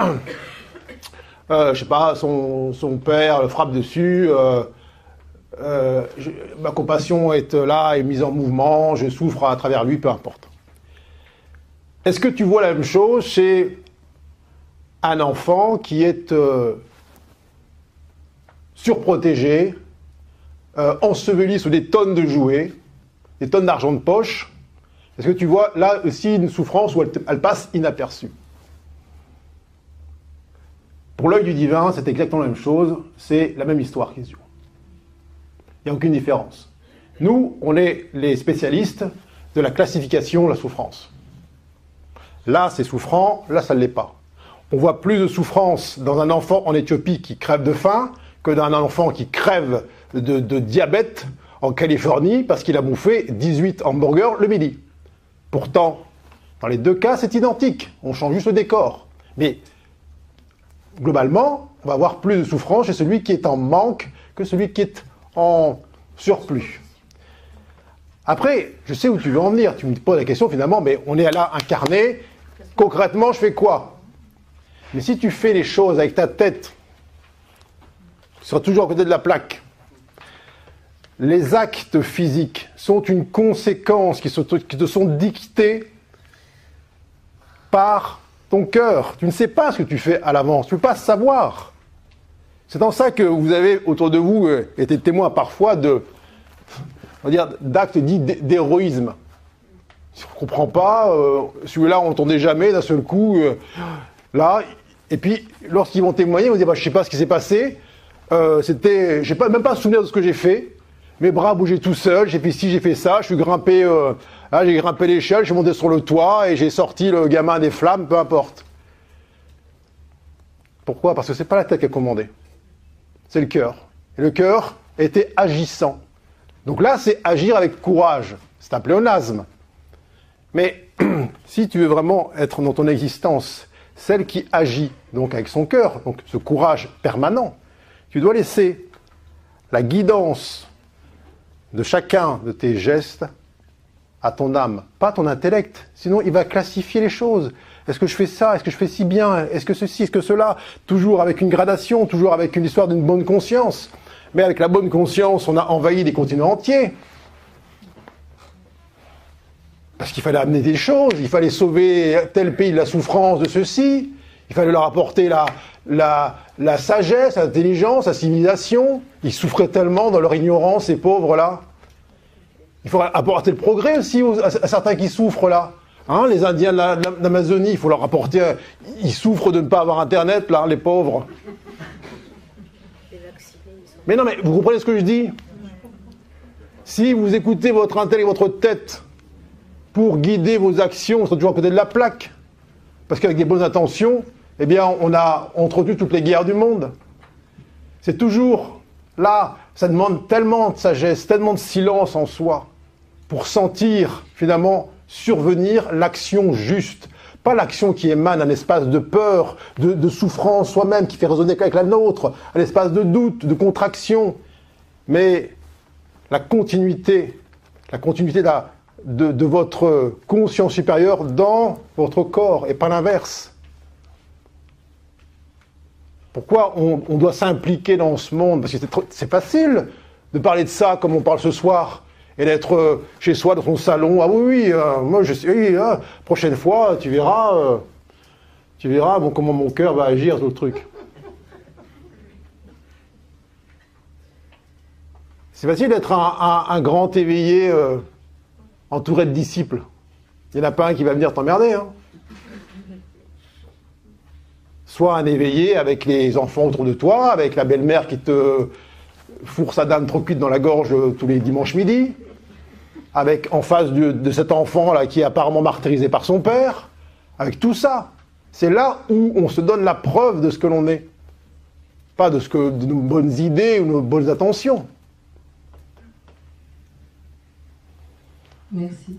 euh, je sais pas, son, son père le frappe dessus, euh, euh, je- ma compassion est là, est mise en mouvement, je souffre à travers lui, peu importe. Est-ce que tu vois la même chose chez un enfant qui est euh, surprotégé, euh, enseveli sous des tonnes de jouets, des tonnes d'argent de poche? Est-ce que tu vois là aussi une souffrance où elle, passe inaperçue? Pour l'œil du divin, c'est exactement la même chose, c'est la même histoire qui se joue. Il n'y a aucune différence. Nous, on est les spécialistes de la classification de la souffrance. Là, c'est souffrant, là, ça ne l'est pas. On voit plus de souffrance dans un enfant en Éthiopie qui crève de faim que dans un enfant qui crève de, diabète en Californie parce qu'il a bouffé 18 hamburgers le midi. Pourtant, dans les deux cas, c'est identique. On change juste le décor. Mais globalement, on va avoir plus de souffrance chez celui qui est en manque que celui qui est en surplus. Après, je sais où tu veux en venir. Tu me poses la question finalement, mais on est là incarné. Concrètement, je fais quoi? Mais si tu fais les choses avec ta tête, tu seras toujours à côté de la plaque. Les actes physiques sont une conséquence qui, te sont dictés par ton cœur. Tu ne sais pas ce que tu fais à l'avance. Tu ne peux pas savoir. C'est en ça que vous avez autour de vous euh, été témoin parfois d'actes dits d'héroïsme. On ne comprend pas, euh, celui-là on n'entendait jamais d'un seul coup, euh, là, et puis lorsqu'ils vont témoigner, on dit bah, je ne sais pas ce qui s'est passé, je n'ai même pas souvenir de ce que j'ai fait, mes bras bougeaient tout seuls, j'ai fait ci, j'ai fait ça, je suis grimpé, là, j'ai grimpé l'échelle, je suis monté sur le toit et j'ai sorti le gamin des flammes, peu importe. Pourquoi? Parce que c'est pas la tête qui a commandé c'est le cœur. Et le cœur était agissant. Donc là, c'est agir avec courage. C'est un pléonasme. Mais si tu veux vraiment être dans ton existence celle qui agit, donc avec son cœur, donc ce courage permanent, tu dois laisser la guidance de chacun de tes gestes à ton âme, pas ton intellect. Sinon, il va classifier les choses. Est-ce que je fais ça? Est-ce que je fais si bien? Est-ce que ceci? Est-ce que cela? Toujours avec une gradation, toujours avec une histoire d'une bonne conscience. Mais avec la bonne conscience, on a envahi des continents entiers. Parce qu'il fallait amener des choses, il fallait sauver tel pays de la souffrance de ceci, il fallait leur apporter la, la, la sagesse, l'intelligence, la civilisation. Ils souffraient tellement dans leur ignorance, ces pauvres-là. Il faut apporter le progrès aussi à certains qui souffrent là. Hein, les Indiens de l'Amazonie, il faut leur apporter. Ils souffrent de ne pas avoir Internet, là, les pauvres. Mais non, mais vous comprenez ce que je dis? Si vous écoutez votre intellect et votre tête pour guider vos actions, vous serez toujours à côté de la plaque. Parce qu'avec des bonnes intentions, eh bien, on a entretenu toutes les guerres du monde. C'est toujours là, ça demande tellement de sagesse, tellement de silence en soi pour sentir finalement survenir l'action juste. Pas l'action qui émane d'un espace de peur, de, souffrance soi-même, qui fait résonner avec la nôtre, un espace de doute, de contraction, mais la continuité, la continuité de, de, votre conscience supérieure dans votre corps et pas l'inverse. Pourquoi on, doit s'impliquer dans ce monde? Parce que c'est facile de parler de ça comme on parle ce soir et d'être euh, chez soi dans son salon. Ah oui, oui, euh, moi je oui, hein, prochaine fois, tu verras, euh, tu verras comment mon cœur va agir sur le truc. C'est facile d'être un, grand éveillé entouré de disciples. Il n'y en a pas un qui va venir t'emmerder. Hein. Soit un éveillé avec les enfants autour de toi, avec la belle-mère qui te fourre sa dame trop cuite dans la gorge tous les dimanches midi, avec en face de, cet enfant là qui est apparemment martyrisé par son père, avec tout ça. C'est là où on se donne la preuve de ce que l'on est, pas de ce que de nos bonnes idées ou nos bonnes intentions. Merci.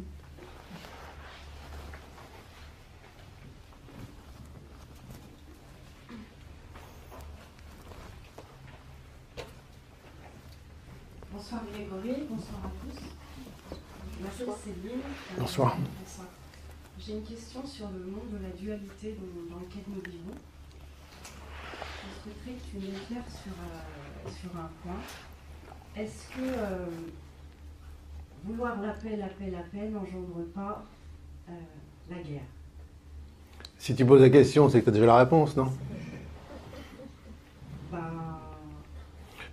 Bonsoir. J'ai une question sur le monde de la dualité dans, lequel nous vivons. Je souhaiterais que tu m'éclaires sur, euh, sur un point. Est-ce que euh, vouloir la paix, la paix, la paix n'engendre pas euh, la guerre Si tu poses la question, c'est que tu as déjà la réponse, non? Ben...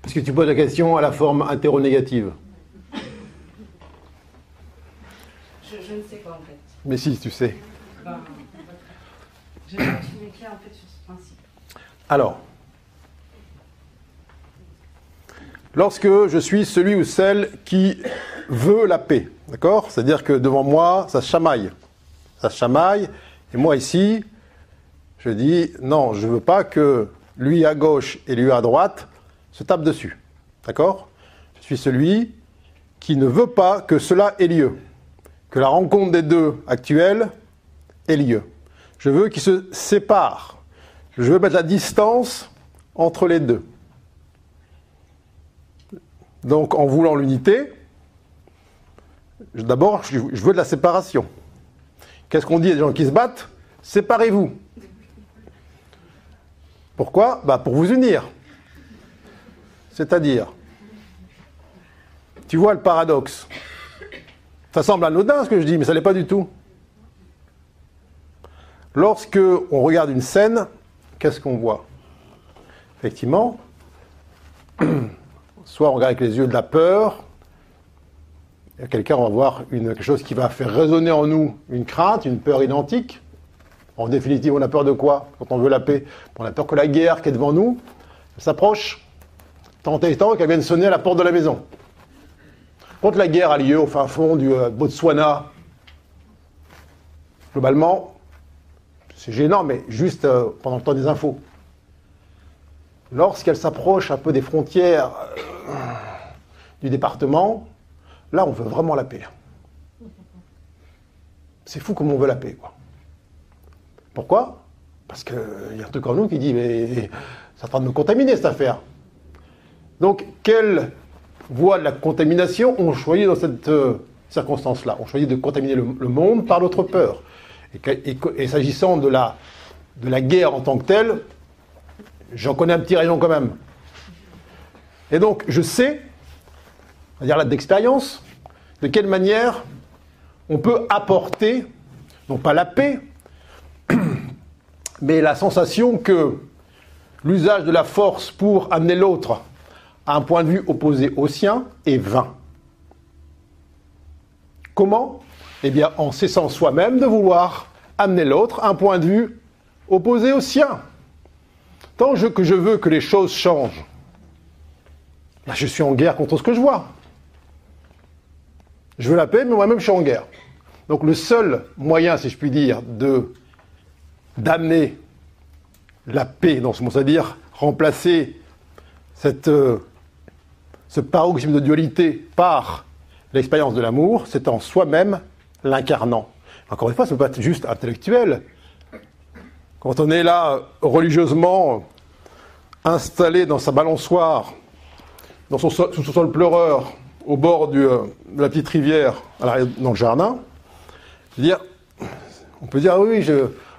Parce que tu poses la question à la forme interro-négative. je ne sais pas en fait. Mais si, tu sais. Ben, que tu m'éclaires en fait sur ce principe. Alors, lorsque je suis celui ou celle qui veut la paix. D'accord? C'est-à-dire que devant moi, ça chamaille. Ça chamaille. Et moi ici, je dis non, je ne veux pas que lui à gauche et lui à droite se tapent dessus. D'accord? Je suis celui qui ne veut pas que cela ait lieu. Que la rencontre des deux actuels ait lieu. Je veux qu'ils se séparent. Je veux mettre la distance entre les deux. Donc en voulant l'unité, d'abord je veux de la séparation. Qu'est-ce qu'on dit à des gens qui se battent Séparez-vous. Pourquoi bah Pour vous unir. C'est-à-dire, tu vois le paradoxe. Ça semble anodin ce que je dis, mais ça n'est pas du tout. Lorsque on regarde une scène, qu'est-ce qu'on voit Effectivement, soit on regarde avec les yeux de la peur, quelqu'un va voir une, quelque chose qui va faire résonner en nous une crainte, une peur identique. En définitive, on a peur de quoi quand on veut la paix? On a peur que la guerre qui est devant nous s'approche, tant et tant qu'elle vienne sonner à la porte de la maison. Quand la guerre a lieu au fin fond du euh, Botswana, globalement, c'est gênant, mais juste euh, pendant le temps des infos. Lorsqu'elle s'approche un peu des frontières euh, du département, là, on veut vraiment la paix. C'est fou comme on veut la paix, quoi. Pourquoi? Parce qu'il y a un truc en nous qui dit, mais ça train de nous contaminer cette affaire. Donc, quelle voie de la contamination on choisit dans cette euh, circonstance-là? On choisit de contaminer le, monde par notre peur. Et, s'agissant de la, de la guerre en tant que telle, j'en connais un petit rayon quand même. Et donc, je sais, à dire là d'expérience, de quelle manière on peut apporter, non pas la paix, mais la sensation que l'usage de la force pour amener l'autre à un point de vue opposé au sien est vain. Comment? Eh bien, en cessant soi-même de vouloir amener l'autre à un point de vue opposé au sien. Tant que je veux que les choses changent, ben, je suis en guerre contre ce que je vois. Je veux la paix, mais moi-même je suis en guerre. Donc le seul moyen, si je puis dire, de d'amener la paix dans ce monde, c'est-à-dire remplacer cette, euh, ce paroxysme de dualité par l'expérience de l'amour, c'est en soi-même l'incarnant. Encore une fois, ce ne peut pas être juste intellectuel. Quand on est là religieusement installé dans sa balançoire, dans son sous son sol pleureur, au bord euh, de la petite rivière, dans le jardin, on peut dire, ah oui,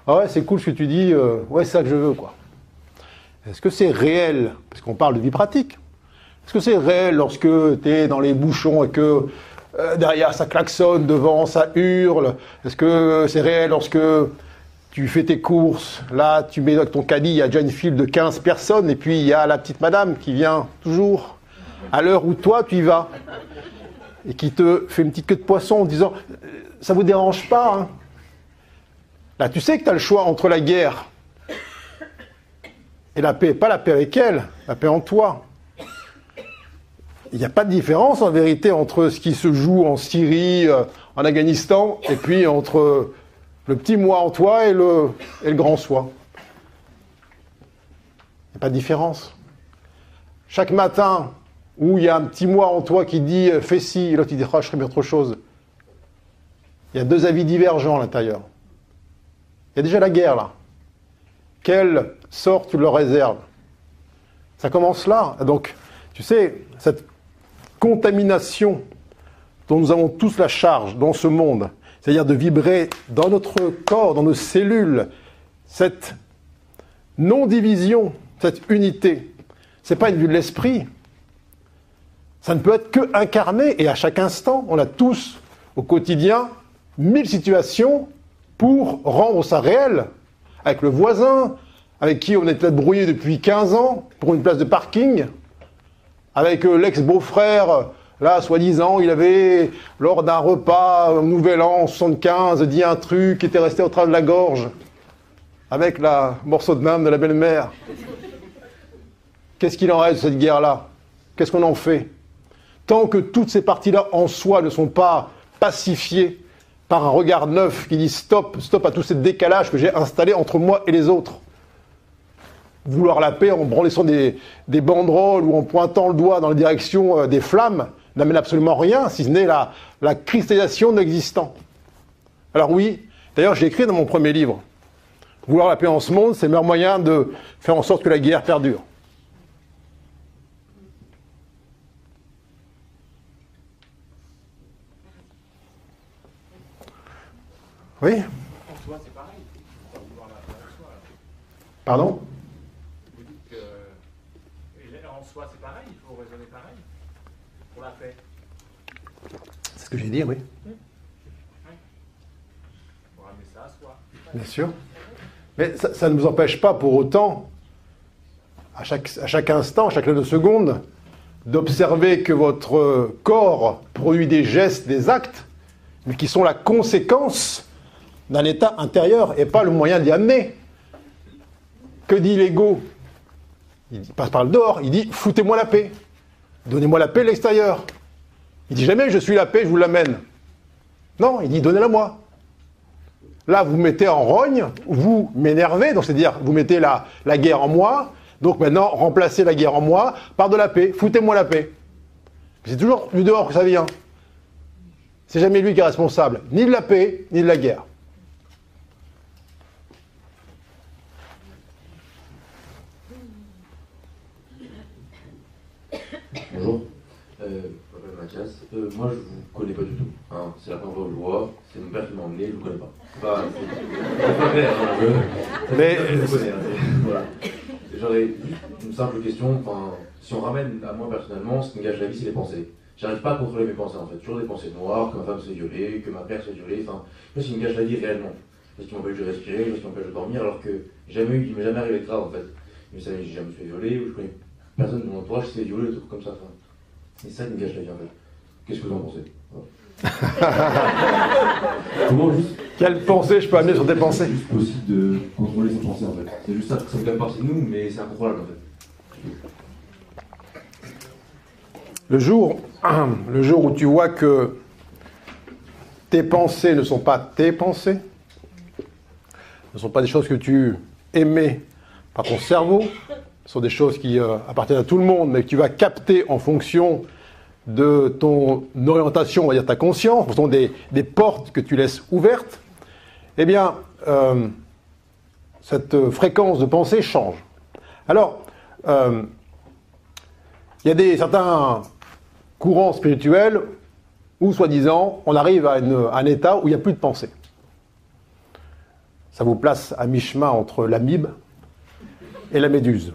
ah c'est cool ce que tu dis, euh, ouais, c'est ça que je veux, quoi. Est-ce que c'est réel Parce qu'on parle de vie pratique. Est-ce que c'est réel lorsque tu es dans les bouchons et que euh, derrière ça klaxonne, devant ça hurle Est-ce que c'est réel lorsque tu fais tes courses, là tu mets ton caddie, il y a déjà une file de 15 personnes et puis il y a la petite madame qui vient toujours à l'heure où toi tu y vas et qui te fait une petite queue de poisson en disant ça vous dérange pas hein? Là, tu sais que tu as le choix entre la guerre et la paix. Pas la paix avec elle, la paix en toi. Il n'y a pas de différence en vérité entre ce qui se joue en Syrie, euh, en Afghanistan, et puis entre le petit moi en toi et le, et le grand soi. Il n'y a pas de différence. Chaque matin où il y a un petit moi en toi qui dit fais ci, et l'autre il dit oh, je ferais bien autre chose. Il y a deux avis divergents à l'intérieur. Il y a déjà la guerre là. Quelle sort tu leur réserves Ça commence là. Donc, tu sais, cette contamination dont nous avons tous la charge dans ce monde, c'est-à-dire de vibrer dans notre corps, dans nos cellules, cette non-division, cette unité, ce n'est pas une vue de l'esprit. Ça ne peut être que incarné et à chaque instant, on a tous au quotidien mille situations pour rendre ça réel avec le voisin, avec qui on est peut-être brouillé depuis 15 ans pour une place de parking, avec euh, l'ex-beau-frère, là, soi-disant, il avait, lors d'un repas, Nouvel An 75, dit un truc qui était resté au travers de la gorge, avec la morceau de même de la belle-mère. Qu'est-ce qu'il en reste de cette guerre-là? Qu'est-ce qu'on en fait? Tant que toutes ces parties-là en soi ne sont pas pacifiées par un regard neuf qui dit stop, stop à tous ces décalages que j'ai installés entre moi et les autres. Vouloir la paix en brandissant des, des banderoles ou en pointant le doigt dans la direction euh, des flammes n'amène absolument rien, si ce n'est la, la cristallisation de l'existant. Alors oui, d'ailleurs j'ai écrit dans mon premier livre, vouloir la paix en ce monde, c'est le meilleur moyen de faire en sorte que la guerre perdure. Oui En soi, c'est pareil. Il faut vouloir la paix en soi. alors. Pardon? Vous dites que en soi, c'est pareil. Il faut raisonner pareil pour la paix. C'est ce que j'ai dit, oui. Il faut ramener ça à soi. Bien sûr. Mais ça, ça ne vous empêche pas pour autant, à chaque, à chaque instant, à chaque de seconde, d'observer que votre corps produit des gestes, des actes, mais qui sont la conséquence d'un état intérieur et pas le moyen d'y amener. Que dit l'ego? Il passe par le dehors, il dit foutez-moi la paix, donnez-moi la paix de l'extérieur. Il dit jamais je suis la paix, je vous l'amène. Non, il dit donnez-la moi. Là, vous mettez en rogne, vous m'énervez, donc c'est-à-dire vous mettez la, la guerre en moi, donc maintenant remplacez la guerre en moi par de la paix, foutez-moi la paix. C'est toujours du dehors que ça vient. C'est jamais lui qui est responsable, ni de la paix, ni de la guerre. Bonjour, euh, je m'appelle Mathias. Euh, moi, je vous connais pas du tout. hein. C'est la première fois que je vous vois. C'est mon père qui m'a emmené, je vous connais pas. C'est pas, c'est c'est pas vrai, hein, je, Mais- je vous connais. hein, voilà. J'aurais une simple question. Enfin, si on ramène à moi personnellement, ce qui me gâche la vie, c'est les pensées. J'arrive pas à contrôler mes pensées en fait. Toujours des pensées noires, que ma femme se fait violer, que ma mère se fait violer. Enfin, moi, ce qui me gâche la vie réellement. Parce qu'il m'empêche de respirer, parce qu'il m'empêche de dormir, alors que jamais eu, il m'est jamais arrivé de grave en fait. Mais ça, j'ai jamais fait violer, ou je connais personne de mon entourage qui s'est violer, des trucs comme ça. Enfin, c'est ça qui me gâche la vie en fait. Qu'est-ce que vous en pensez. Comment juste Quelle pensée je peux amener sur tes pensées C'est juste possible de contrôler ses pensées en fait. C'est juste ça, ça fait quand même partie de nous, mais c'est incontrôlable en fait. Le jour, le jour où tu vois que tes pensées ne sont pas tes pensées, ne sont pas des choses que tu émets par ton cerveau, ce sont des choses qui euh, appartiennent à tout le monde, mais que tu vas capter en fonction de ton orientation, on va dire ta conscience, en fonction des, portes que tu laisses ouvertes, eh bien, euh, cette fréquence de pensée change. Alors, euh, il y a des, certains courants spirituels où, soi-disant, on arrive à, à un état où il n'y a plus de pensée. Ça vous place à mi-chemin entre l'amibe et la méduse.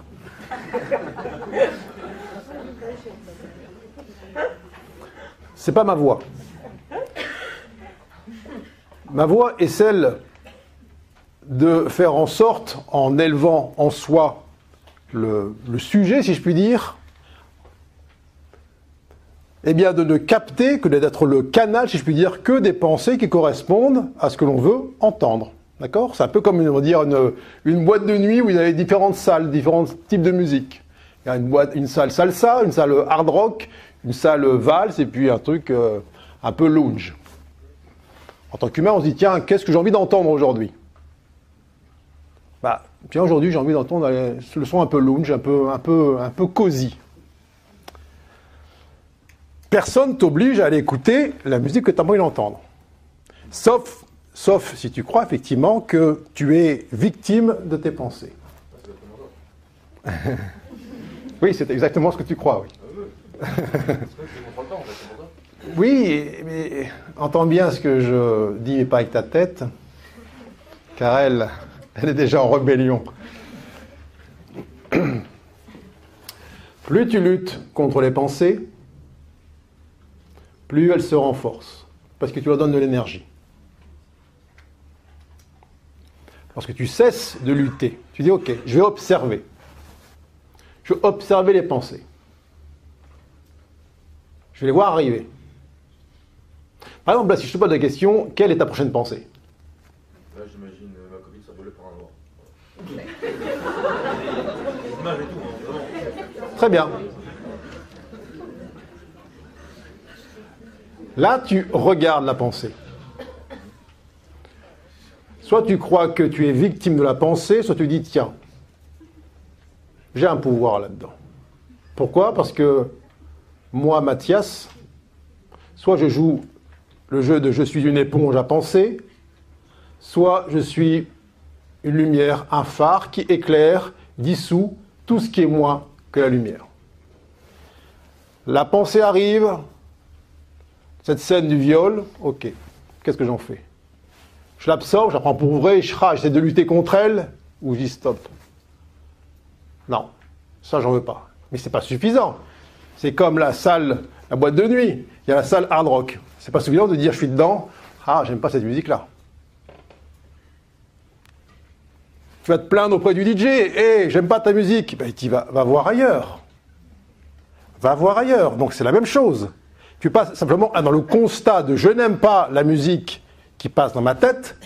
C'est pas ma voix. Ma voix est celle de faire en sorte, en élevant en soi le, sujet, si je puis dire, eh bien de ne capter que d'être le canal, si je puis dire, que des pensées qui correspondent à ce que l'on veut entendre. D'accord? C'est un peu comme on va dire une, une boîte de nuit où il y a différentes salles, différents types de musique. Il y a une, boîte, une salle salsa, une salle hard rock, une salle valse et puis un truc euh, un peu lounge. En tant qu'humain, on se dit tiens, qu'est-ce que j'ai envie d'entendre aujourd'hui? Bah, tiens, aujourd'hui, j'ai envie d'entendre euh, le son un peu lounge, un peu, un peu, un peu cosy. Personne t'oblige à aller écouter la musique que tu as envie d'entendre. Sauf, sauf si tu crois effectivement que tu es victime de tes pensées. oui, c'est exactement ce que tu crois, oui. Oui, mais entends bien ce que je dis et pas avec ta tête, car elle, elle est déjà en rébellion. Plus tu luttes contre les pensées, plus elles se renforcent, parce que tu leur donnes de l'énergie. Lorsque tu cesses de lutter, tu dis ok, je vais observer. Je vais observer les pensées. Je vais les voir arriver. Par exemple, là, si je te pose la question, quelle est ta prochaine pensée? Là, j'imagine euh, ma copine s'envoler par un noir. Hein. Très bien. Là, tu regardes la pensée. Soit tu crois que tu es victime de la pensée, soit tu dis, tiens, j'ai un pouvoir là-dedans. Pourquoi? Parce que moi, Mathias, soit je joue le jeu de je suis une éponge à penser, soit je suis une lumière, un phare qui éclaire, dissout tout ce qui est moins que la lumière. La pensée arrive, cette scène du viol, ok, qu'est-ce que j'en fais? Je l'absorbe, je la prends pour vrai, je rage, j'essaie de lutter contre elle, ou je dis stop. Non, ça j'en veux pas. Mais c'est pas suffisant. C'est comme la salle, la boîte de nuit. Il y a la salle hard rock. C'est pas suffisant de dire je suis dedans, ah j'aime pas cette musique-là. Tu vas te plaindre auprès du DJ, hé, j'aime pas ta musique. Ben, tu vas, va voir ailleurs. Va voir ailleurs. Donc c'est la même chose. Tu passes simplement dans le constat de je n'aime pas la musique qui passe dans ma tête.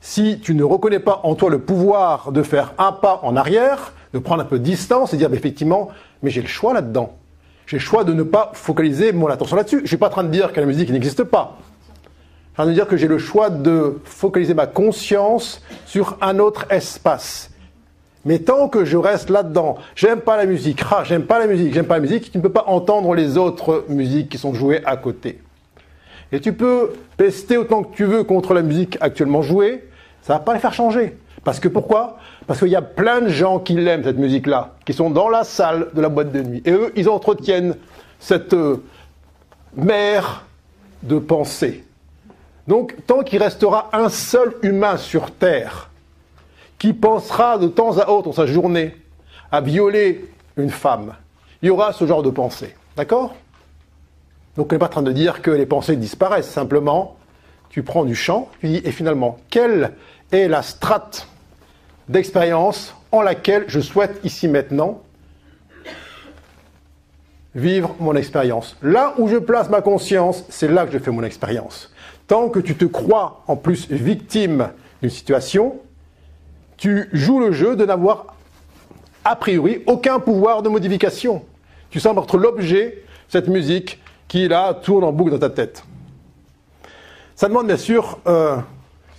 Si tu ne reconnais pas en toi le pouvoir de faire un pas en arrière, de prendre un peu de distance et dire effectivement, mais j'ai le choix là-dedans. J'ai le choix de ne pas focaliser mon attention là-dessus. Je ne suis pas en train de dire que la musique n'existe pas train de dire que j'ai le choix de focaliser ma conscience sur un autre espace. Mais tant que je reste là-dedans, j'aime pas la musique, ah, j'aime pas la musique, j'aime pas la musique, tu ne peux pas entendre les autres musiques qui sont jouées à côté. Et tu peux pester autant que tu veux contre la musique actuellement jouée, ça va pas les faire changer. Parce que pourquoi? Parce qu'il y a plein de gens qui l'aiment cette musique-là, qui sont dans la salle de la boîte de nuit. Et eux, ils entretiennent cette euh, mer de pensée. Donc, tant qu'il restera un seul humain sur Terre qui pensera de temps à autre dans sa journée à violer une femme, il y aura ce genre de pensée. D'accord? Donc, on n'est pas en train de dire que les pensées disparaissent. Simplement, tu prends du champ, tu dis, et finalement, quelle est la strate d'expérience en laquelle je souhaite ici maintenant vivre mon expérience. Là où je place ma conscience, c'est là que je fais mon expérience. Tant que tu te crois en plus victime d'une situation, tu joues le jeu de n'avoir a priori aucun pouvoir de modification. Tu sembles être l'objet, cette musique qui là tourne en boucle dans ta tête. Ça demande bien sûr, euh,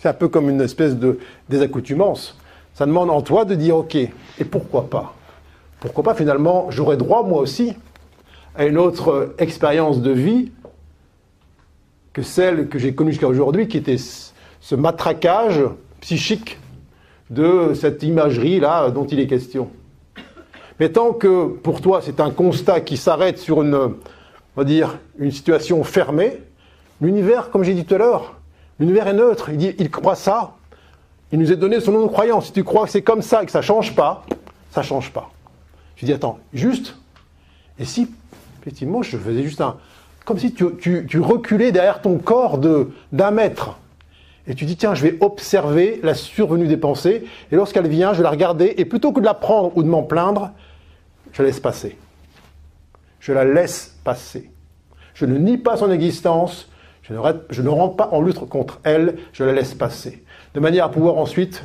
c'est un peu comme une espèce de désaccoutumance. Ça demande en toi de dire ok, et pourquoi pas? Pourquoi pas finalement, j'aurais droit moi aussi à une autre expérience de vie que celle que j'ai connue jusqu'à aujourd'hui, qui était ce matraquage psychique de cette imagerie-là dont il est question. Mais tant que pour toi c'est un constat qui s'arrête sur une, on va dire, une situation fermée, l'univers, comme j'ai dit tout à l'heure, l'univers est neutre. Il il croit ça. Il nous est donné son nom de croyance. Si tu crois que c'est comme ça et que ça change pas, ça change pas. Je dis, attends, juste. Et si, effectivement, je faisais juste un, comme si tu, reculais derrière ton corps d'un mètre. Et tu dis, tiens, je vais observer la survenue des pensées, et lorsqu'elle vient, je la regarder, et plutôt que de la prendre ou de m'en plaindre, je la laisse passer. Je la laisse passer. Je ne nie pas son existence, je ne, je ne rentre pas en lutte contre elle, je la laisse passer. De manière à pouvoir ensuite,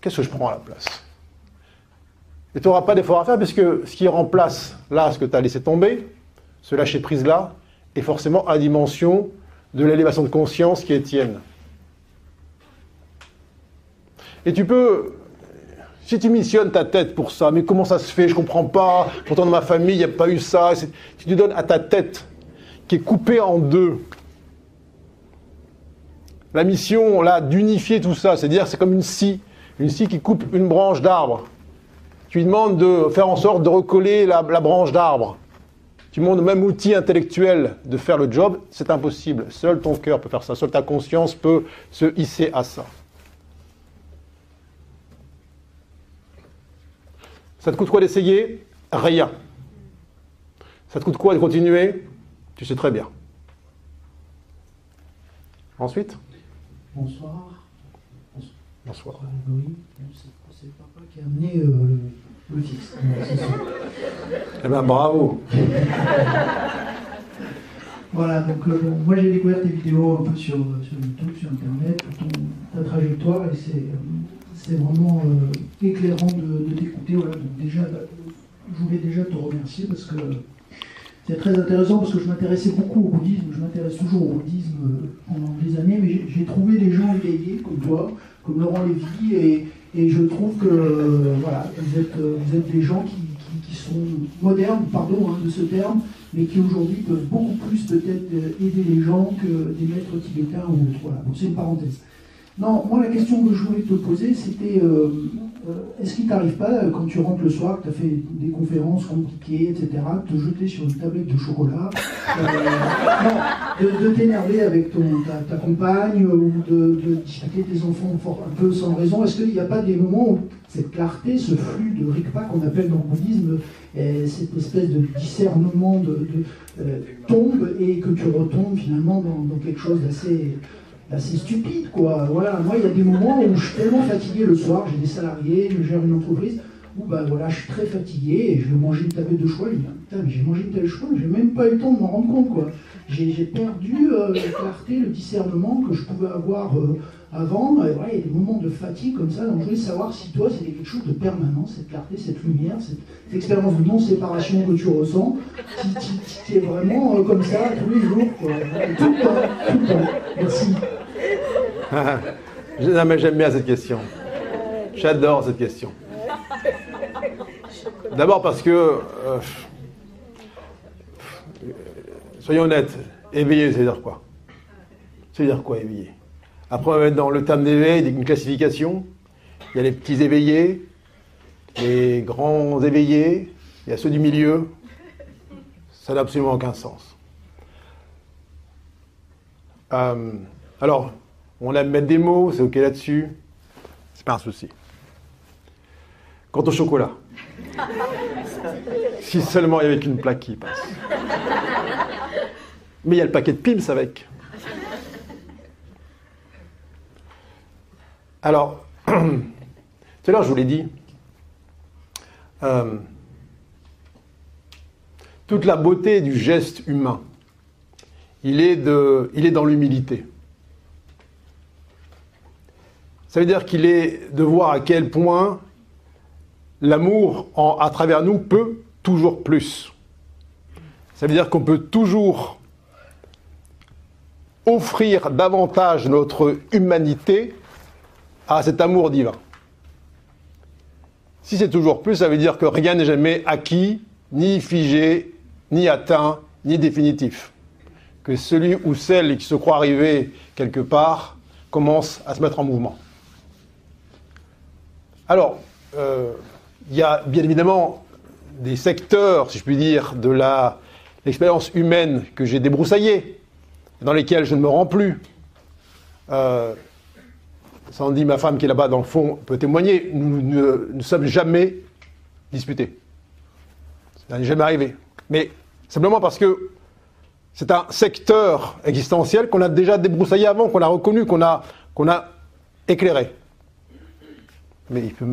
qu'est-ce que je prends à la place? Et tu n'auras pas d'effort à faire, puisque ce qui remplace là ce que tu as laissé tomber, ce lâcher-prise-là est forcément à dimension de l'élévation de conscience qui est tienne. Et tu peux, si tu missionnes ta tête pour ça, mais comment ça se fait, je ne comprends pas, pourtant dans ma famille, il n'y a pas eu ça, si tu donnes à ta tête, qui est coupée en deux, la mission là d'unifier tout ça, c'est-à-dire c'est comme une scie, une scie qui coupe une branche d'arbre. Tu lui demandes de faire en sorte de recoller la branche d'arbre tu montres le même outil intellectuel de faire le job, c'est impossible. Seul ton cœur peut faire ça, seule ta conscience peut se hisser à ça. Ça te coûte quoi d'essayer? Rien. Ça te coûte quoi de continuer? Tu sais très bien. Ensuite? Bonsoir. Bonsoir. c'est papa qui a amené euh, le eh bien, bravo. voilà, donc euh, moi j'ai découvert tes vidéos un peu sur, sur YouTube, sur Internet, ta trajectoire, et c'est, c'est vraiment euh, éclairant de, de t'écouter. Voilà, donc déjà, je voulais déjà te remercier parce que c'est très intéressant parce que je m'intéressais beaucoup au bouddhisme, je m'intéresse toujours au bouddhisme euh, pendant des années, mais j'ai- trouvé des gens éveillés comme toi, comme Laurent Lévy, et, je trouve que euh, voilà, vous êtes, euh, vous êtes des gens qui, sont modernes, pardon hein, de ce terme, mais qui aujourd'hui peuvent beaucoup plus peut-être aider les gens que des maîtres tibétains ou autres. Voilà, bon, c'est une parenthèse. Non, moi la question que je voulais te poser, c'était euh, euh, est-ce qu'il t'arrive pas, euh, quand tu rentres le soir, que tu as fait des conférences compliquées, etc., de te jeter sur une tablette de chocolat, de, t'énerver avec ta, compagne, ou de, de discuter tes enfants un peu sans raison? Est-ce qu'il n'y a pas des moments où cette clarté, ce flux de rikpa qu'on appelle dans le bouddhisme, cette espèce de discernement tombe et que tu retombes finalement dans quelque chose d'assez assez stupide, quoi. Voilà, moi, il y a des moments où je suis tellement fatigué le soir, j'ai des salariés, je gère une entreprise, où ben voilà, je suis très fatigué et je vais manger une tablette de choix. Je me dis, Ah, mais j'ai mangé une de choix, j'ai même pas eu le temps de m'en rendre compte, quoi. J'ai perdu euh, la clarté, le discernement que je pouvais avoir euh, avant. Voilà, il y a des moments de fatigue comme ça, donc je voulais savoir si toi, c'était quelque chose de permanent, cette clarté, cette lumière, cette, expérience de non-séparation que tu ressens, si tu vraiment euh, comme ça tous les jours, quoi. Tout le temps, tout le temps. Merci. J'aime bien cette question. J'adore cette question. D'abord parce que, euh, soyons honnêtes, éveillé, ça veut dire quoi? Ça veut dire quoi éveillé? Après, on va mettre dans le terme d'éveil une classification. Il y a les petits éveillés, les grands éveillés, il y a ceux du milieu. Ça n'a absolument aucun sens. Euh, alors, on aime mettre des mots, c'est ok là-dessus. C'est pas un souci. Quant au chocolat, si seulement il y avait qu'une plaque qui passe. Mais il y a le paquet de Pims avec. Alors, tout à l'heure, je vous l'ai dit, euh, toute la beauté du geste humain, il est, de, il est dans l'humilité. Ça veut dire qu'il est de voir à quel point l'amour à travers nous peut toujours plus. Ça veut dire qu'on peut toujours offrir davantage notre humanité à cet amour divin. Si c'est toujours plus, ça veut dire que rien n'est jamais acquis, ni figé, ni atteint, ni définitif. Que celui ou celle qui se croit arrivé quelque part commence à se mettre en mouvement. Alors, euh, il y a bien évidemment des secteurs, si je puis dire, de l'expérience humaine que j'ai débroussaillés, dans lesquels je ne me rends plus. Euh, Sandy, ma femme qui est là-bas dans le fond, peut témoigner, nous ne sommes jamais disputés. Ça n'est jamais arrivé. Mais simplement parce que c'est un secteur existentiel qu'on a déjà débroussaillé avant, qu'on a reconnu, qu'on a, qu'on a éclairé. Mais il peut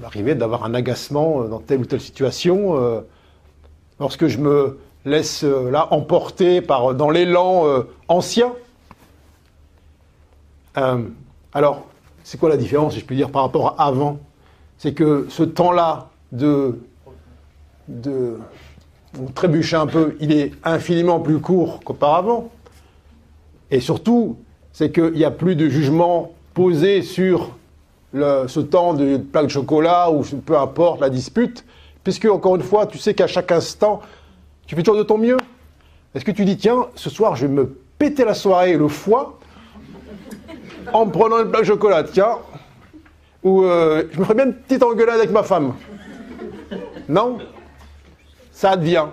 m'arriver d'avoir un agacement euh, dans telle ou telle situation euh, lorsque je me laisse euh, là emporter par, dans l'élan ancien. Alors, c'est quoi la différence, si je puis dire, par rapport à avant? C'est que ce temps-là de, de on un peu, il est infiniment plus court qu'auparavant. Et surtout, c'est qu'il n'y a plus de jugement posé sur ce temps de plaque de chocolat ou peu importe la dispute, puisque, encore une fois, tu sais qu'à chaque instant, tu fais toujours de ton mieux. Est-ce que tu dis, tiens, ce soir, je vais me péter la soirée le foie en prenant une plaque de chocolat, tiens, ou euh, je me ferais bien une petite engueulade avec ma femme Non Ça advient.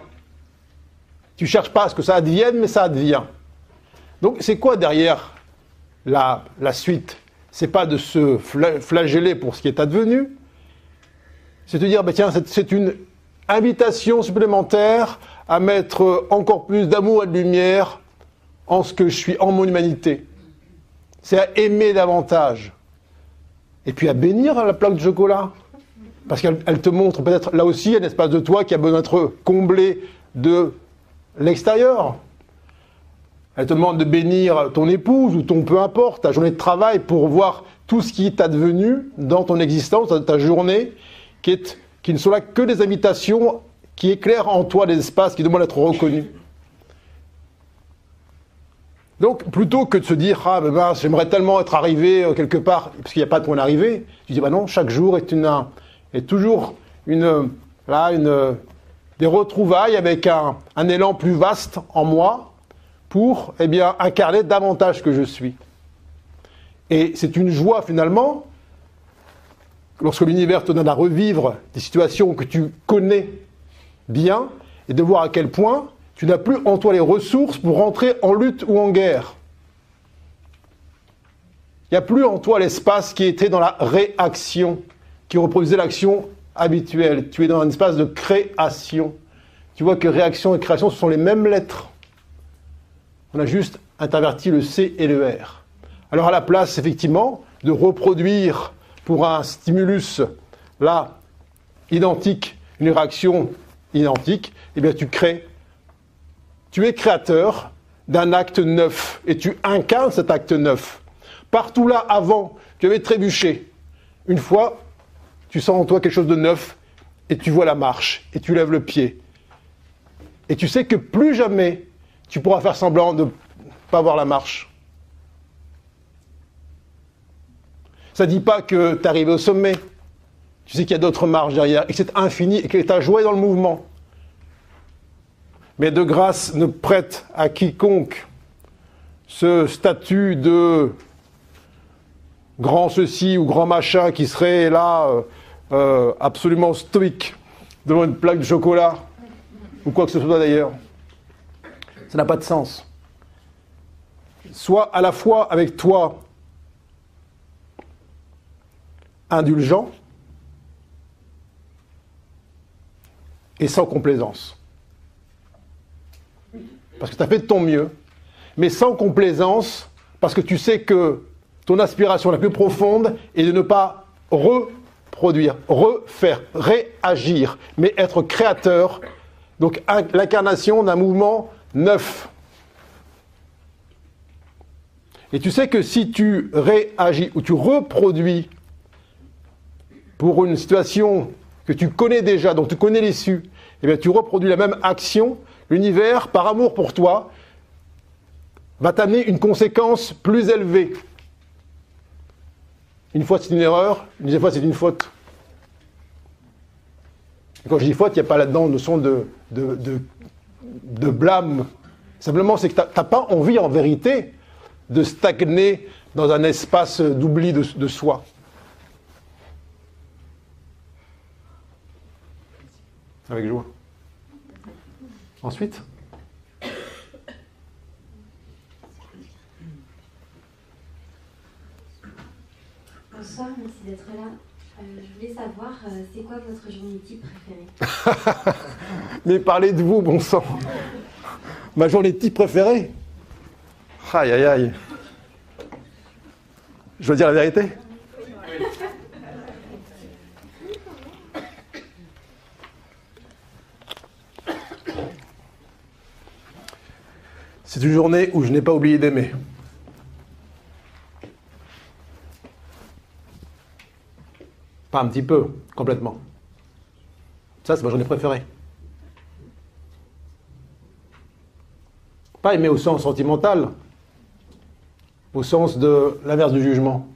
Tu cherches pas à ce que ça advienne, mais ça advient. Donc, c'est quoi derrière la, la suite? C'est pas de se fla- flageller pour ce qui est advenu, c'est de dire, bah, tiens, c'est- une invitation supplémentaire à mettre encore plus d'amour et de lumière en ce que je suis, en mon humanité. C'est à aimer davantage. Et puis à bénir la plaque de chocolat. Parce qu'elle elle te montre peut-être là aussi un espace de toi qui a besoin d'être comblé de l'extérieur. Elle te demande de bénir ton épouse ou ton peu importe, ta journée de travail pour voir tout ce qui est advenu dans ton existence, dans ta journée, qui, ne sont là que des invitations qui éclaire en toi des espaces qui demandent d'être reconnus. Donc, plutôt que de se dire, ah, ben mince, j'aimerais tellement être arrivé euh, quelque part, parce qu'il n'y a pas de point d'arrivée, tu dis, bah non, chaque jour est, une, un- est toujours une, là, une, des retrouvailles avec un, un élan plus vaste en moi pour, eh bien, incarner davantage que je suis. Et c'est une joie, finalement, lorsque l'univers te donne à revivre des situations que tu connais bien, et de voir à quel point tu n'as plus en toi les ressources pour rentrer en lutte ou en guerre. Il n'y a plus en toi l'espace qui était dans la réaction, qui reproduisait l'action habituelle. Tu es dans un espace de création. Tu vois que réaction et création, ce sont les mêmes lettres. On a juste interverti le C et le R. Alors à la place, effectivement, de reproduire pour un stimulus, là, identique, une réaction identique, eh bien tu crées tu es créateur d'un acte neuf et tu incarnes cet acte neuf. Partout là, avant, tu avais trébuché. Une fois, tu sens en toi quelque chose de neuf et tu vois la marche et tu lèves le pied. Et tu sais que plus jamais tu pourras faire semblant de ne pas voir la marche. Ça ne dit pas que tu es arrivé au sommet. Tu sais qu'il y a d'autres marches derrière et que c'est infini et que ta joie est dans le mouvement mais de grâce ne prête à quiconque ce statut de grand ceci ou grand machin qui serait là euh, euh, absolument stoïque devant une plaque de chocolat ou quoi que ce soit d'ailleurs. Ça n'a pas de sens. Sois à la fois avec toi indulgent et sans complaisance parce que tu as fait de ton mieux, mais sans complaisance, parce que tu sais que ton aspiration la plus profonde est de ne pas reproduire, refaire, réagir, mais être créateur, donc l'incarnation d'un mouvement neuf. Et tu sais que si tu réagis ou tu reproduis pour une situation que tu connais déjà, dont tu connais l'issue, eh bien tu reproduis la même action, l'univers, par amour pour toi, va t'amener une conséquence plus élevée. Une fois c'est une erreur, une deuxième fois c'est une faute. Quand je dis faute, il n'y a pas là-dedans notion de, de, de, de blâme. Simplement, c'est que tu n'as pas envie en vérité de stagner dans un espace d'oubli de, de soi. Avec joie. Ensuite? Bonsoir, merci d'être là. Euh, je voulais savoir, euh, c'est quoi votre journée type préférée Mais parlez de vous, bon sang Ma journée type préférée Aïe, aïe, aïe. Je dois dire la vérité C'est une journée où je n'ai pas oublié d'aimer. Pas un petit peu, complètement. Ça, c'est ma journée préférée. Pas aimer au sens sentimental, au sens de l'inverse du jugement.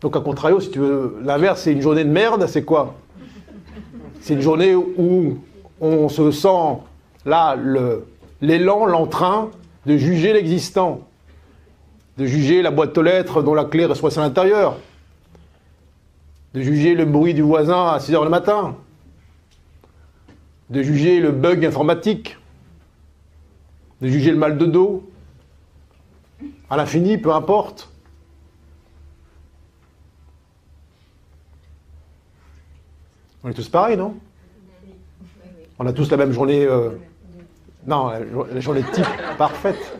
Donc, à contrario, si tu veux, l'inverse, c'est une journée de merde, c'est quoi? C'est une journée où on se sent là l'élan, l'entrain de juger l'existant, de juger la boîte aux lettres dont la clé reste à l'intérieur, de juger le bruit du voisin à 6 heures le matin, de juger le bug informatique, de juger le mal de dos, à l'infini, peu importe. On est tous pareils, non? On a tous la même journée. euh, Non, la, jo- la journée type parfaite.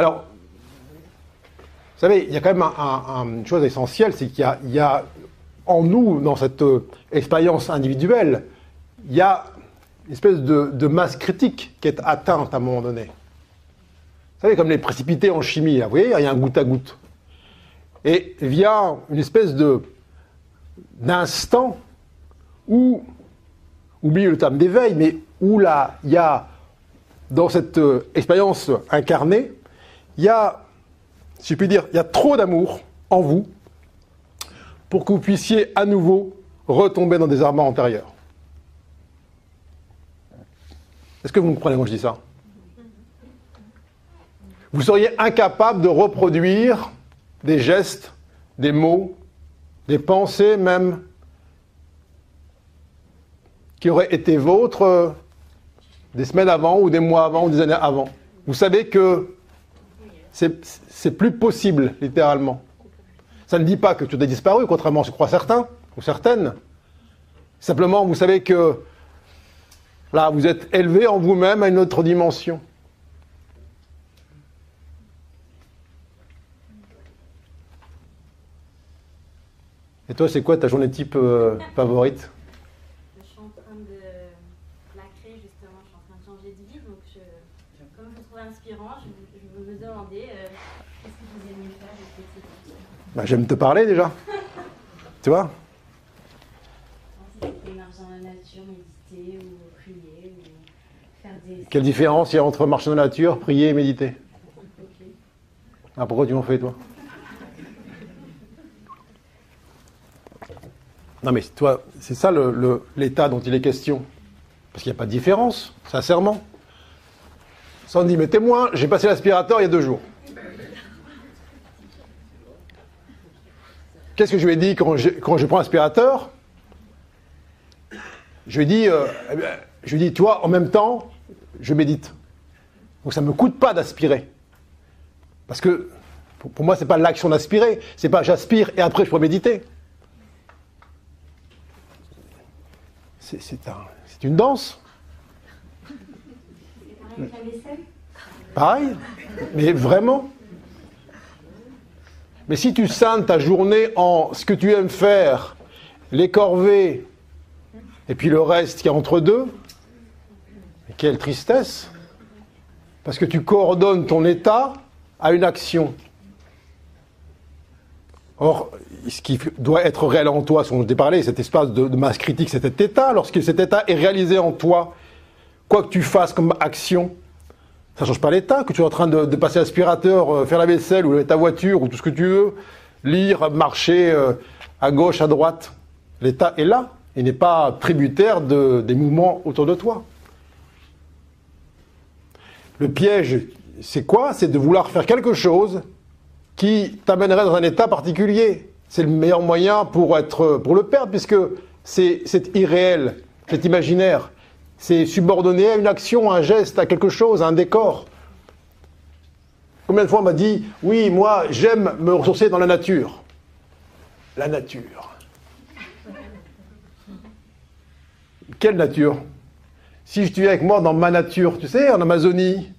Alors, vous savez, il y a quand même un- un- un- une chose essentielle, c'est qu'il y a, en nous, dans cette euh, expérience individuelle, il y a une espèce de, de masse critique qui est atteinte à un moment donné. Vous savez, comme les précipités en chimie, là, vous voyez, il y a un goutte à goutte. Et via une espèce de d'instant où, oubliez le terme d'éveil, mais où là, il y a, dans cette euh, expérience incarnée, il y a, si je puis dire, il y a trop d'amour en vous pour que vous puissiez à nouveau retomber dans des armements antérieurs. Est-ce que vous me comprenez quand je dis ça? Vous seriez incapable de reproduire des gestes, des mots, des pensées même qui auraient été vôtres euh, des semaines avant ou des mois avant ou des années avant. Vous savez que c'est plus possible, littéralement. Ça ne dit pas que tu as disparu, contrairement à ce que croient certains ou certaines. Simplement, vous savez que là, vous êtes élevé en vous-même à une autre dimension. Et toi, c'est quoi ta journée type euh, favorite Je suis en train de la créer justement, je suis en train de changer de vie, donc je, comme je le trouve inspirant, je, je me demandais euh, qu'est-ce que vous aimiez faire avec ces bah, J'aime te parler déjà. tu vois? Quelle différence il y a entre marcher dans la nature, prier et méditer? Ah, Pourquoi tu m'en fais toi? Non mais toi, c'est ça l'état dont il est question. Parce qu'il n'y a pas de différence, sincèrement. Sandy, mais témoin, j'ai passé l'aspirateur il y a deux jours. Qu'est-ce que je lui ai dit quand je, quand je prends l'aspirateur? Je lui ai dit, euh, eh je lui dit, toi, en même temps, je médite. Donc ça ne me coûte pas d'aspirer. Parce que pour, moi, ce n'est pas l'action d'aspirer, c'est pas j'aspire et après je pourrais méditer. c'est une danse. Pareil, mais vraiment. Mais si tu scindes ta journée en ce que tu aimes faire, les corvées, et puis le reste qui est entre deux, quelle tristesse. Parce que tu coordonnes ton état à une action. Or, ce qui doit être réel en toi, ce dont je parlé, cet espace de, masse critique, cet état, lorsque cet état est réalisé en toi, quoi que tu fasses comme action, ça ne change pas l'état, que tu es en train de, passer l'aspirateur, euh, faire la vaisselle, ou ta voiture, ou tout ce que tu veux, lire, marcher euh, à gauche, à droite. L'état est là, il n'est pas tributaire des mouvements autour de toi. Le piège, c'est quoi? C'est de vouloir faire quelque chose qui t'amènerait dans un état particulier. C'est le meilleur moyen pour, être, pour le perdre, puisque c'est irréel, c'est imaginaire. C'est subordonné à une action, à un geste, à quelque chose, à un décor. Combien de fois on m'a dit, oui, moi, j'aime me ressourcer dans la nature. La nature. Quelle nature? Si je suis avec moi dans ma nature, tu sais, en Amazonie,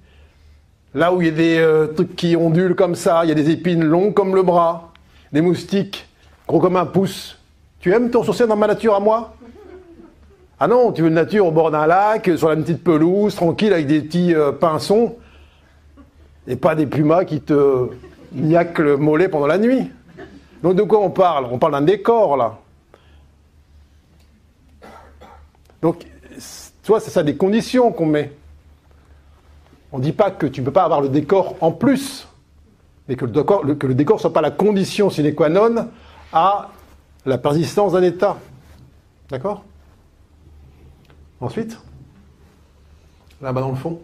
Là où il y a des euh, trucs qui ondulent comme ça, il y a des épines longues comme le bras, des moustiques gros comme un pouce. Tu aimes te ressourcer dans ma nature à moi? Ah non, tu veux une nature au bord d'un lac, sur la petite pelouse, tranquille, avec des petits euh, pinsons, et pas des pumas qui te niaquent le mollet pendant la nuit. Donc de quoi on parle? On parle d'un décor, là. Donc, tu vois, c'est ça des conditions qu'on met. On ne dit pas que tu ne peux pas avoir le décor en plus, mais que le décor ne soit pas la condition sine qua non à la persistance d'un état. D'accord? Ensuite Là-bas dans le fond.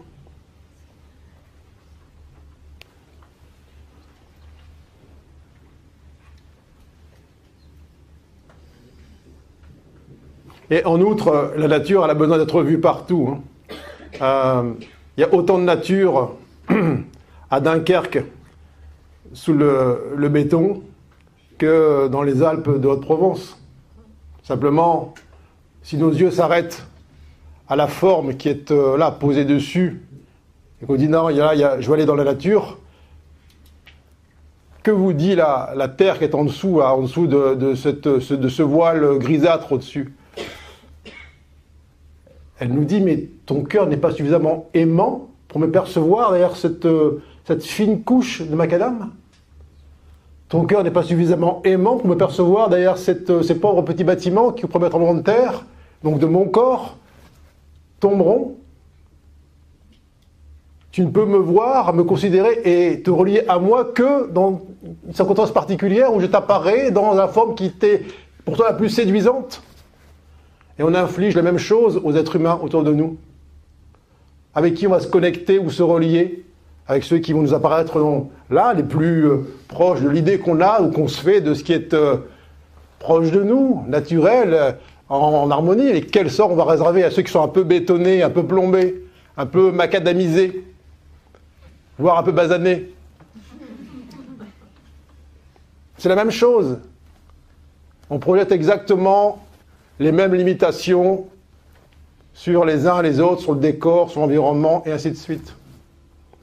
Et en outre, la nature, elle a besoin d'être vue partout. Hein. Euh, il y a autant de nature à Dunkerque sous le, béton que dans les Alpes de Haute-Provence. Simplement, si nos yeux s'arrêtent à la forme qui est euh, là, posée dessus, et qu'on dit non, il y a, je vais aller dans la nature, que vous dit la, la terre qui est en dessous, en dessous de, ce voile grisâtre au-dessus? Elle nous dit, mais ton cœur n'est pas suffisamment aimant pour me percevoir derrière cette, euh, fine couche de macadam? Ton cœur n'est pas suffisamment aimant pour me percevoir derrière euh, ces pauvres petits bâtiments qui, au premier tremblement de terre, donc de mon corps, tomberont. Tu ne peux me voir, me considérer et te relier à moi que dans une circonstance particulière où je t'apparais dans la forme qui t'est pourtant la plus séduisante. Et on inflige la même chose aux êtres humains autour de nous. Avec qui on va se connecter ou se relier Avec ceux qui vont nous apparaître là, les plus euh, proches de l'idée qu'on a ou qu'on se fait de ce qui est euh, proche de nous, naturel, euh, en, harmonie. Et quel sort on va réserver à ceux qui sont un peu bétonnés, un peu plombés, un peu macadamisés, voire un peu basanés? C'est la même chose. On projette exactement les mêmes limitations sur les uns et les autres, sur le décor, sur l'environnement, et ainsi de suite.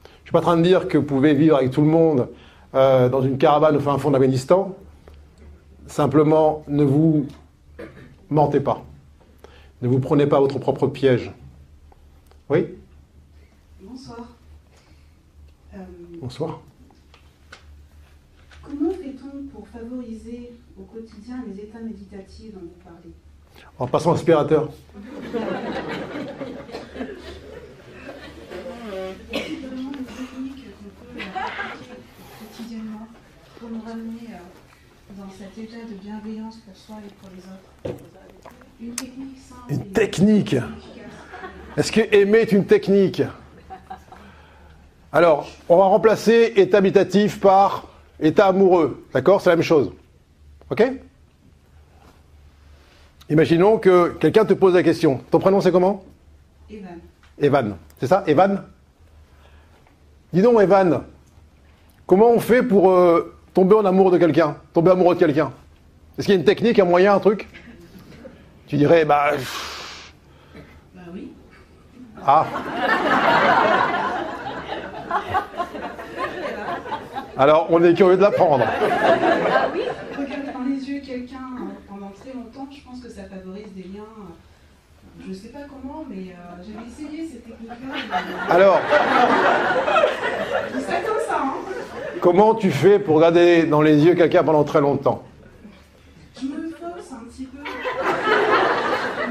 Je ne suis pas en train de dire que vous pouvez vivre avec tout le monde euh, dans une caravane au fin fond d'Afghanistan. Simplement, ne vous mentez pas. Ne vous prenez pas votre propre piège. Oui? Bonsoir. Euh, Bonsoir. comment fait-on pour favoriser au quotidien les états méditatifs dont vous parlez? En passant l'aspirateur. Quotidiennement pour nous ramener euh, dans cet état de bienveillance pour soi et pour les autres Une technique simple. Une technique. Est-ce que aimer est une technique? Alors, on va remplacer état habitatif par état amoureux. D'accord? C'est la même chose. Ok? Imaginons que quelqu'un te pose la question. Ton prénom c'est comment? Evan. Evan. C'est ça? Evan? Dis donc Evan, comment on fait pour euh, tomber en amour de quelqu'un Tomber amoureux de quelqu'un Est-ce qu'il y a une technique, un moyen, un truc? Tu dirais, bah... Bah oui. ah. Alors, on est curieux de l'apprendre. Regarder dans les yeux quelqu'un euh, pendant très longtemps, je pense que ça favorise des liens. euh, Je ne sais pas comment, mais euh, j'avais essayé cette technique-là. euh, Alors, C'est comme ça, hein comment tu fais pour regarder dans les yeux quelqu'un pendant très longtemps Je me force un petit peu.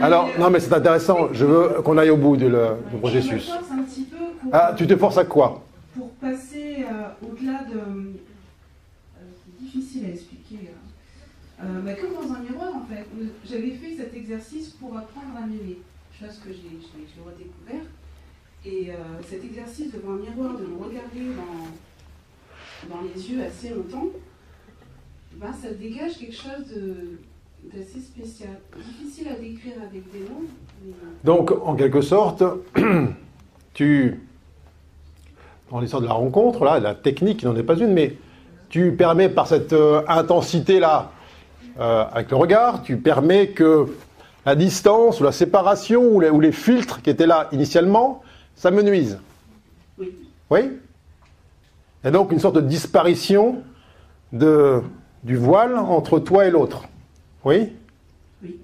Alors, non mais c'est intéressant, je veux qu'on aille au bout du, processus. Je me force un petit peu pour, Ah, tu te forces à quoi pour passer euh, au-delà de. euh, c'est difficile à expliquer. hein. Euh, bah, comme dans un miroir, en fait. J'avais fait cet exercice pour apprendre à m'aimer. Chose que j'ai redécouvert. Et cet exercice devant un miroir, de me regarder dans, dans les yeux assez longtemps, ben, ça dégage quelque chose de- d'assez spécial. Difficile à décrire avec des mots. mais, Donc, en quelque sorte, tu, dans l'histoire de la rencontre, là, la technique n'en est pas une, mais tu permets par cette euh, intensité-là, euh, avec le regard, tu permets que la distance ou la séparation ou les, ou les filtres qui étaient là initialement, ça me nuise. oui. Oui? Et donc une sorte de disparition de, du voile entre toi et l'autre. Oui? Oui.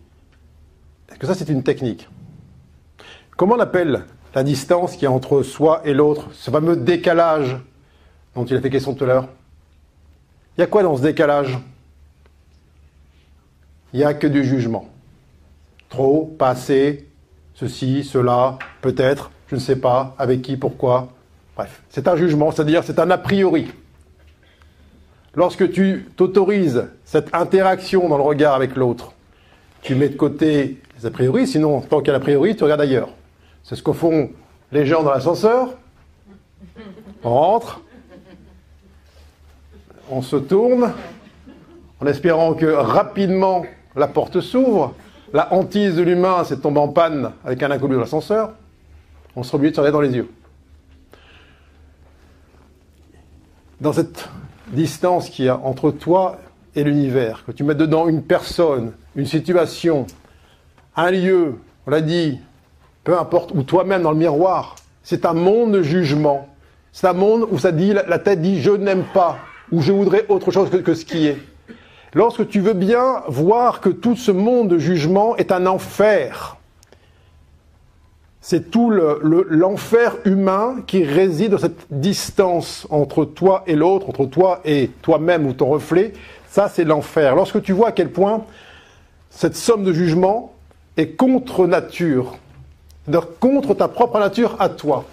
Est-ce que ça c'est une technique? Comment on appelle la distance qui est entre soi et l'autre Ce fameux décalage dont il a fait question tout à l'heure? Il y a quoi dans ce décalage? Il n'y a que du jugement. Trop, pas assez, ceci, cela, peut-être, je ne sais pas, avec qui, pourquoi. Bref, c'est un jugement, c'est-à-dire c'est un a priori. Lorsque tu t'autorises cette interaction dans le regard avec l'autre, tu mets de côté les a priori, sinon, tant a l'a priori, tu regardes ailleurs. C'est ce que font les gens dans l'ascenseur. On rentre, on se tourne, en espérant que rapidement la porte s'ouvre. La hantise de l'humain, c'est de en panne avec un inconnu dans l'ascenseur. On se obligé de se regarder dans les yeux. Dans cette distance qu'il y a entre toi et l'univers, que tu mets dedans une personne, une situation, un lieu, on l'a dit, peu importe, ou toi-même dans le miroir, c'est un monde de jugement. C'est un monde où ça dit, la tête dit je n'aime pas, ou je voudrais autre chose que, que ce qui est. Lorsque tu veux bien voir que tout ce monde de jugement est un enfer, C'est tout le- le- l'enfer humain qui réside dans cette distance entre toi et l'autre, entre toi et toi-même ou ton reflet. Ça, c'est l'enfer. Lorsque tu vois à quel point cette somme de jugement est contre nature, contre ta propre nature à toi,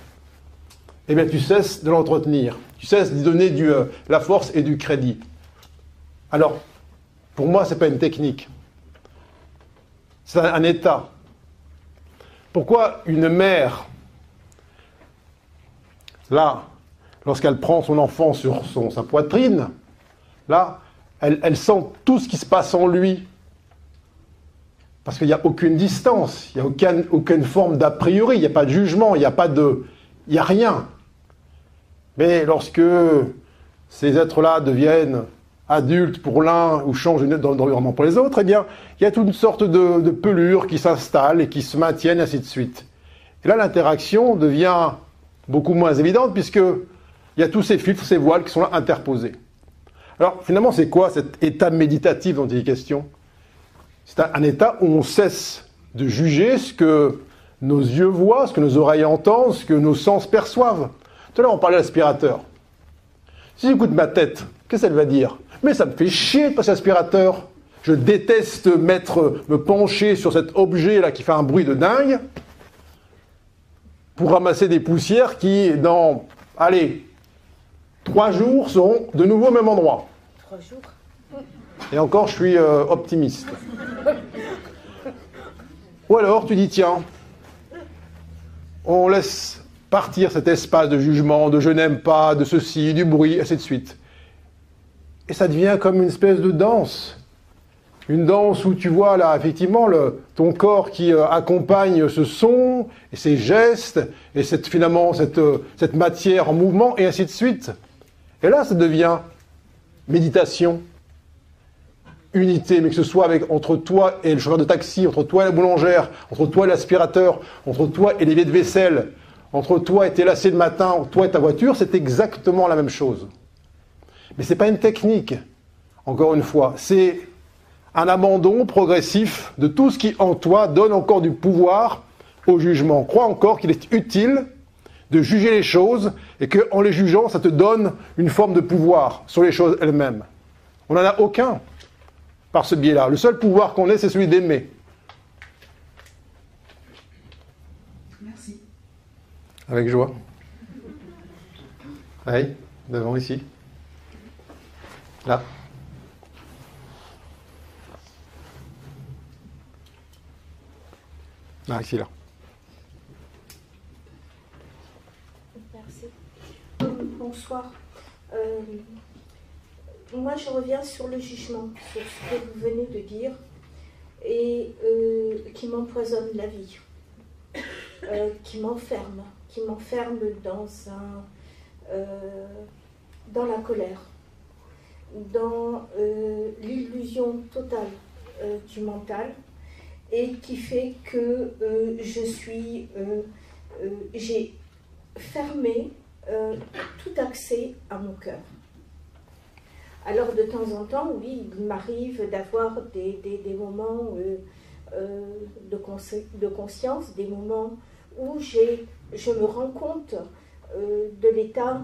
eh bien, tu cesses de l'entretenir. Tu cesses d'y donner du, euh, la force et du crédit. Alors, pour moi, ce n'est pas une technique. C'est un état. Pourquoi une mère, là, lorsqu'elle prend son enfant sur sa poitrine, là, elle, sent tout ce qui se passe en lui. Parce qu'il n'y a aucune distance, il n'y a aucune, aucune forme d'a priori, il n'y a pas de jugement, il n'y a pas de. Il n'y a rien. Mais lorsque ces êtres-là deviennent adultes pour l'un ou changent d'environnement pour les autres, eh bien, il y a toute une sorte de, de pelure qui s'installe et qui se maintiennent, ainsi de suite. Et là, l'interaction devient beaucoup moins évidente puisque il y a tous ces filtres, ces voiles qui sont là interposés. Alors, finalement, c'est quoi cet état méditatif dont il est question? C'est un, un état où on cesse de juger ce que nos yeux voient, ce que nos oreilles entendent, ce que nos sens perçoivent. Tout à l'heure, on parlait d'aspirateur. Si j'écoute ma tête, qu'est-ce qu'elle va dire? Mais ça me fait chier de passer aspirateur. Je déteste mettre, me pencher sur cet objet-là qui fait un bruit de dingue pour ramasser des poussières qui, dans, allez, trois jours, seront de nouveau au même endroit. Trois jours? Et encore, je suis euh, optimiste. Ou alors, tu dis, tiens, on laisse partir cet espace de jugement, de je n'aime pas, de ceci, du bruit, ainsi de suite. Et ça devient comme une espèce de danse. Une danse où tu vois là, effectivement, le, ton corps qui euh, accompagne ce son, et ces gestes, et cette, finalement cette, euh, cette matière en mouvement, et ainsi de suite. Et là, ça devient méditation, unité, mais que ce soit avec, entre toi et le chauffeur de taxi, entre toi et la boulangère, entre toi et l'aspirateur, entre toi et l'évier de vaisselle, entre toi et tes lacets de matin, toi et ta voiture, c'est exactement la même chose. Mais ce n'est pas une technique, encore une fois, c'est un abandon progressif de tout ce qui en toi donne encore du pouvoir au jugement. Crois encore qu'il est utile de juger les choses et qu'en les jugeant, ça te donne une forme de pouvoir sur les choses elles-mêmes. On n'en a aucun par ce biais-là. Le seul pouvoir qu'on ait, c'est celui d'aimer. Merci. Avec joie. Allez, devant ici. Là. Là, ici, là. Merci. Bonsoir. Euh, moi, je reviens sur le jugement, sur ce que vous venez de dire, et euh, qui m'empoisonne la vie, euh, qui m'enferme, qui m'enferme dans un, dans la colère, dans euh, l'illusion totale euh, du mental, et qui fait que euh, je suis, j'ai fermé tout accès à mon cœur. Alors de temps en temps, oui, il m'arrive d'avoir des, moments de, de conscience, des moments où je me rends compte de l'état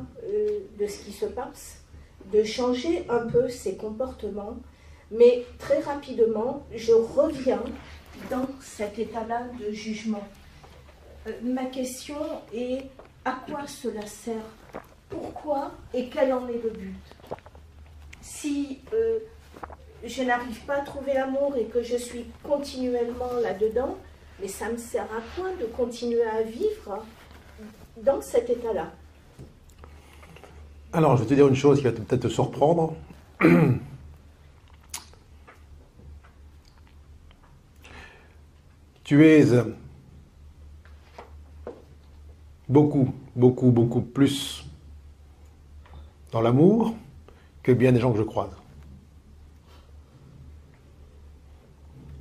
de ce qui se passe, de changer un peu ses comportements, mais très rapidement, je reviens dans cet état-là de jugement. Euh, ma question est à quoi cela sert? Pourquoi et quel en est le but? Si euh, je n'arrive pas à trouver l'amour et que je suis continuellement là-dedans, mais ça me sert à quoi de continuer à vivre dans cet état-là? Alors, je vais te dire une chose qui va peut-être te surprendre. tu es beaucoup, beaucoup, beaucoup plus dans l'amour que bien des gens que je croise.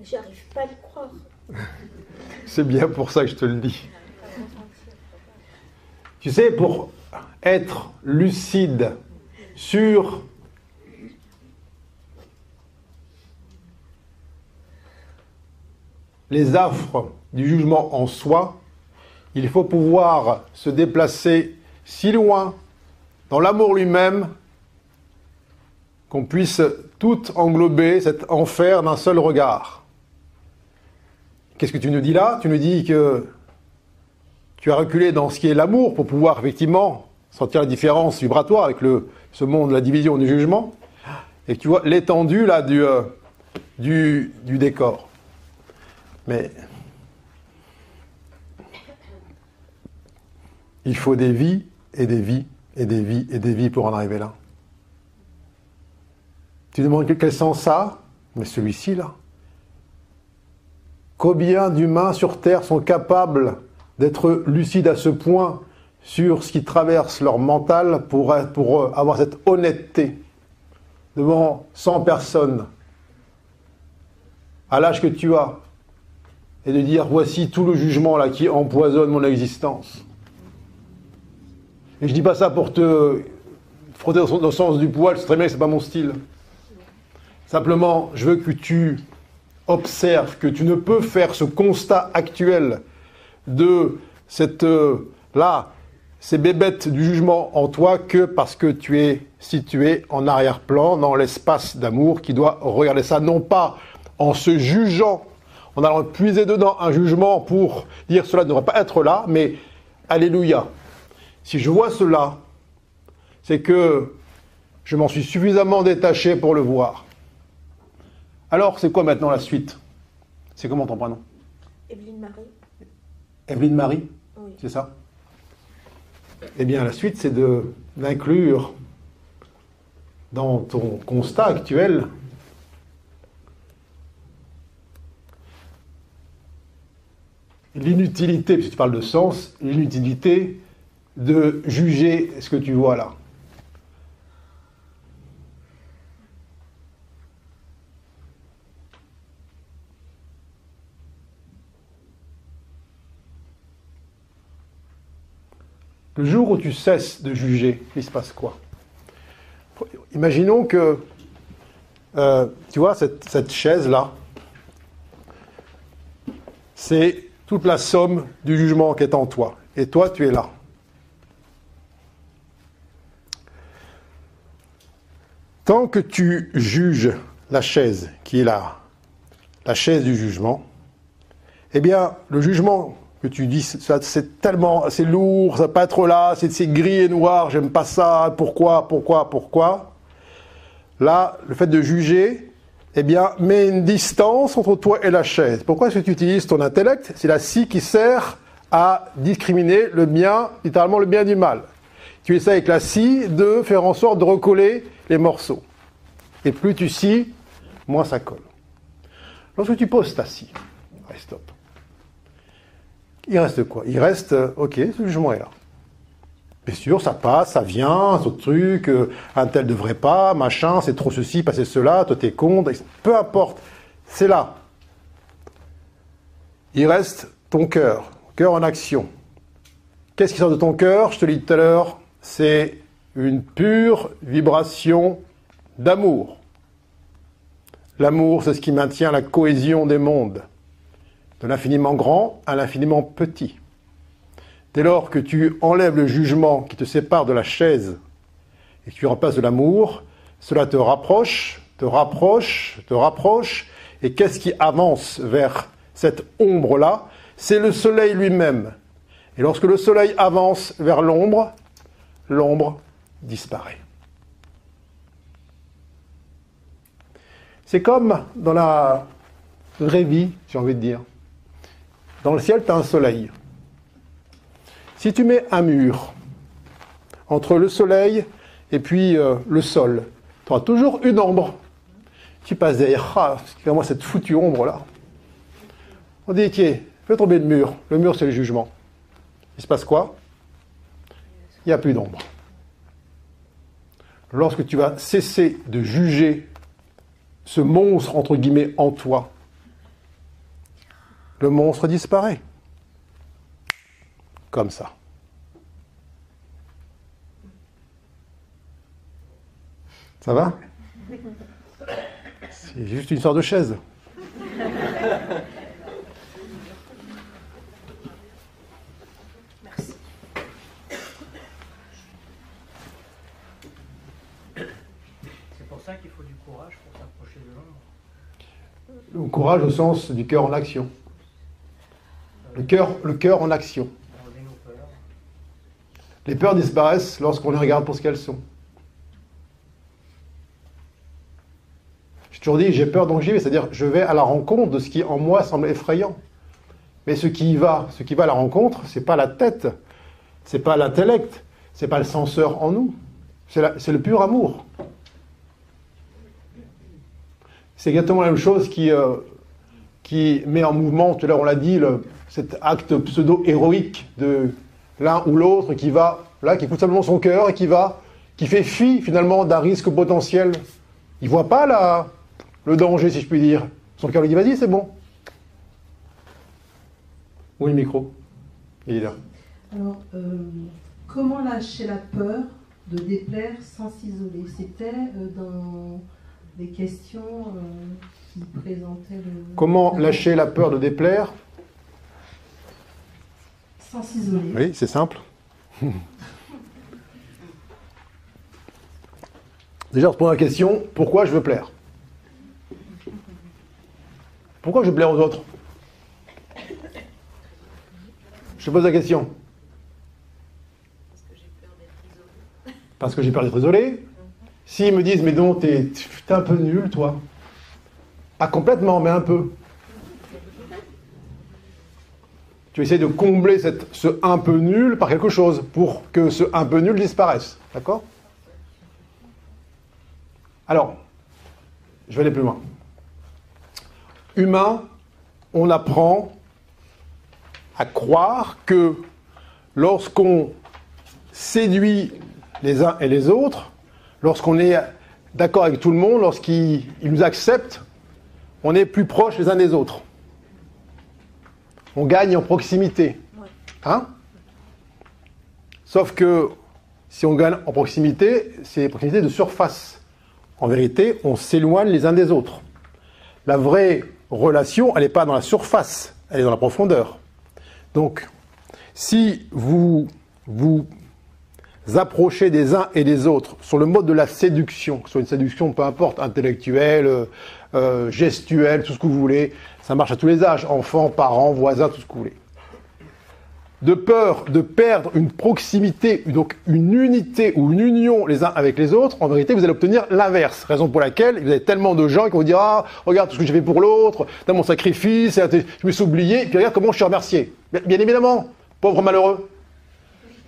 J'arrive pas à le croire. C'est bien pour ça que je te le dis. Tu sais, pour être lucide sur les affres du jugement en soi, il faut pouvoir se déplacer si loin dans l'amour lui-même qu'on puisse tout englober cet enfer d'un seul regard. Qu'est-ce que tu nous dis là? Tu nous dis que tu as reculé dans ce qui est l'amour pour pouvoir effectivement sentir la différence vibratoire avec ce monde, la division du jugement, et tu vois l'étendue là du, euh, du, du décor. Mais il faut des vies et des vies et des vies et des vies pour en arriver là. Tu demandes quel sens ça Mais celui-ci là. Combien d'humains sur Terre sont capables d'être lucides à ce point? Sur ce qui traverse leur mental pour, pour avoir cette honnêteté devant 100 personnes à l'âge que tu as et de dire voici tout le jugement là qui empoisonne mon existence. Et je dis pas ça pour te frotter dans le sens du poil, c'est très bien que c'est pas mon style. Simplement, je veux que tu observes que tu ne peux faire ce constat actuel de cette euh, là, ces bébêtes du jugement en toi que parce que tu es situé en arrière-plan dans l'espace d'amour qui doit regarder ça non pas en se jugeant, en allant puiser dedans un jugement pour dire cela ne devrait pas être là, mais alléluia. Si je vois cela, c'est que je m'en suis suffisamment détaché pour le voir. Alors, c'est quoi maintenant la suite? C'est comment ton prénom? Evelyne Marie. Evelyne Marie? Oui. C'est ça? Eh bien, la suite, c'est d'inclure dans ton constat actuel l'inutilité, puisque tu parles de sens, l'inutilité de juger ce que tu vois là. Le jour où tu cesses de juger, il se passe quoi? Imaginons que, euh, tu vois, cette, cette chaise-là, c'est toute la somme du jugement qui est en toi. Et toi, tu es là. Tant que tu juges la chaise qui est là, la chaise du jugement, eh bien, le jugement que tu dis, ça, c'est tellement, c'est lourd, ça pas être là, c'est, gris et noir, j'aime pas ça, pourquoi, pourquoi, pourquoi? Là, le fait de juger, eh bien, met une distance entre toi et la chaise. Pourquoi est-ce que tu utilises ton intellect? C'est la scie qui sert à discriminer le bien, littéralement le bien du mal. Tu essaies avec la scie de faire en sorte de recoller les morceaux. Et plus tu scies, moins ça colle. Lorsque tu poses ta scie, stop. Il reste quoi? Il reste, euh, ok, ce jugement est là. Bien sûr, ça passe, ça vient, ce truc, euh, un tel devrait pas, machin, c'est trop ceci, passer cela, toi t'es con, peu importe, c'est là. Il reste ton cœur, cœur en action. Qu'est-ce qui sort de ton cœur? Je te l'ai dit tout à l'heure, c'est une pure vibration d'amour. L'amour, c'est ce qui maintient la cohésion des mondes, de l'infiniment grand à l'infiniment petit. Dès lors que tu enlèves le jugement qui te sépare de la chaise et que tu remplaces de l'amour, cela te rapproche, te rapproche, te rapproche. Et qu'est-ce qui avance vers cette ombre-là? C'est le soleil lui-même. Et lorsque le soleil avance vers l'ombre, l'ombre disparaît. C'est comme dans la vraie vie, j'ai envie de dire. Dans le ciel, tu as un soleil. Si tu mets un mur entre le soleil et puis euh, le sol, tu auras toujours une ombre. Tu passes derrière, ah, vraiment cette foutue ombre-là. On dit, tiens, fais tomber le mur. Le mur, c'est le jugement. Il se passe quoi? Il n'y a plus d'ombre. Lorsque tu vas cesser de juger ce monstre, entre guillemets, en toi, le monstre disparaît. Comme ça. Ça va? C'est juste une sorte de chaise. Merci. C'est pour ça qu'il faut du courage pour s'approcher de l'ombre. Le courage au sens du cœur en action. Le cœur, le cœur en action. Les peurs disparaissent lorsqu'on les regarde pour ce qu'elles sont. J'ai toujours dit, j'ai peur donc j'y vais, c'est-à-dire je vais à la rencontre de ce qui en moi semble effrayant. Mais ce qui y va, ce qui va à la rencontre, c'est pas la tête, c'est pas l'intellect, c'est pas le censeur en nous, c'est le pur amour. C'est exactement la même chose qui, euh, qui met en mouvement, tout à l'heure on l'a dit, le, cet acte pseudo-héroïque de l'un ou l'autre qui va, là, qui écoute simplement son cœur et qui va, qui fait fi finalement d'un risque potentiel. Il voit pas la, le danger, si je puis dire. Son cœur lui dit vas-y, c'est bon. Oui, le micro? Il est là. Alors, euh, comment lâcher la peur de déplaire sans s'isoler? C'était euh, dans des questions euh, qui présentaient le. Comment lâcher la peur de déplaire Oui, c'est simple. Déjà, on se pose la question pourquoi je veux plaire? Pourquoi je veux plaire aux autres? Je te pose la question. Parce que j'ai peur d'être isolé. S'ils me disent, mais donc, t'es un peu nul, toi. Pas complètement, mais un peu. Tu essaies de combler ce un peu nul par quelque chose pour que ce un peu nul disparaisse. D'accord? Alors, je vais aller plus loin. Humain, on apprend à croire que lorsqu'on séduit les uns et les autres, lorsqu'on est d'accord avec tout le monde, lorsqu'ils nous acceptent, on est plus proches les uns des autres. On gagne en proximité. Hein? Sauf que si on gagne en proximité, c'est proximité de surface. En vérité, on s'éloigne les uns des autres. La vraie relation, elle n'est pas dans la surface, elle est dans la profondeur. Donc, si vous vous approchez des uns et des autres sur le mode de la séduction, que ce soit une séduction, peu importe, intellectuelle, euh, gestuelle, tout ce que vous voulez, ça marche à tous les âges, enfants, parents, voisins, tout ce que vous voulez. De peur de perdre une proximité, donc une unité ou une union les uns avec les autres, en vérité, vous allez obtenir l'inverse. Raison pour laquelle vous avez tellement de gens qui vont vous dire Ah, regarde tout ce que j'ai fait pour l'autre, mon sacrifice, je me suis oublié, puis regarde comment je suis remercié. Bien évidemment, pauvre malheureux.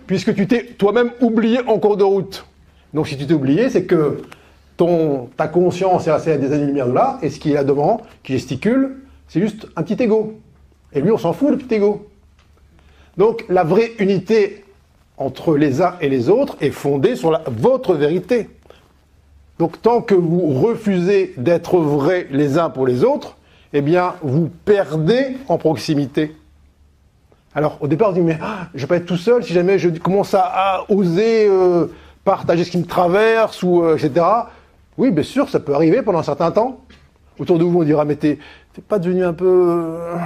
Puisque tu t'es toi-même oublié en cours de route. Donc si tu t'es oublié, c'est que ton, ta conscience est assez à des années-lumière de là, et ce qui est là devant, qui gesticule, c'est juste un petit ego. Et lui, on s'en fout, le petit ego. Donc la vraie unité entre les uns et les autres est fondée sur la, votre vérité. Donc tant que vous refusez d'être vrai les uns pour les autres, eh bien vous perdez en proximité. Alors au départ on dit mais ah, je vais pas être tout seul si jamais je commence à, oser euh, partager ce qui me traverse ou euh, etc. Oui bien sûr ça peut arriver pendant un certain temps. Autour de vous on dira mais pas devenu un peu euh,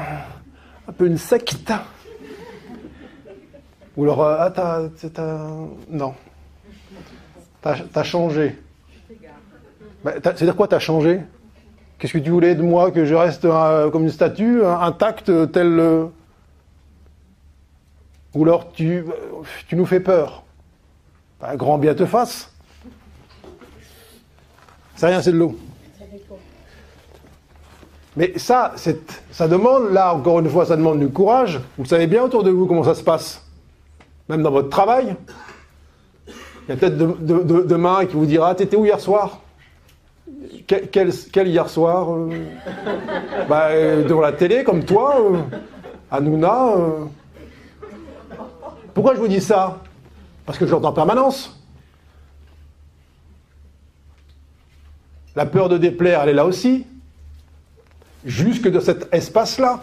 un peu une secte ou alors, ah, t'as, non. T'as, as changé. Bah, c'est-à-dire quoi, t'as changé? Qu'est-ce que tu voulais de moi Que je reste euh, comme une statue, intacte, tel. Euh, ou alors, tu, tu nous fais peur. Bah, grand bien te fasse. C'est rien, c'est de l'eau. Mais ça, ça demande, là, encore une fois, ça demande du courage. Vous savez bien autour de vous comment ça se passe même dans votre travail. Il y a peut-être demain qui vous dira T'étais où hier soir? Quel, hier soir euh? Bah, euh, Devant la télé, comme toi, euh, Hanouna. Pourquoi je vous dis ça? Parce que je l'entends en permanence. La peur de déplaire, elle est là aussi. Jusque de cet espace-là.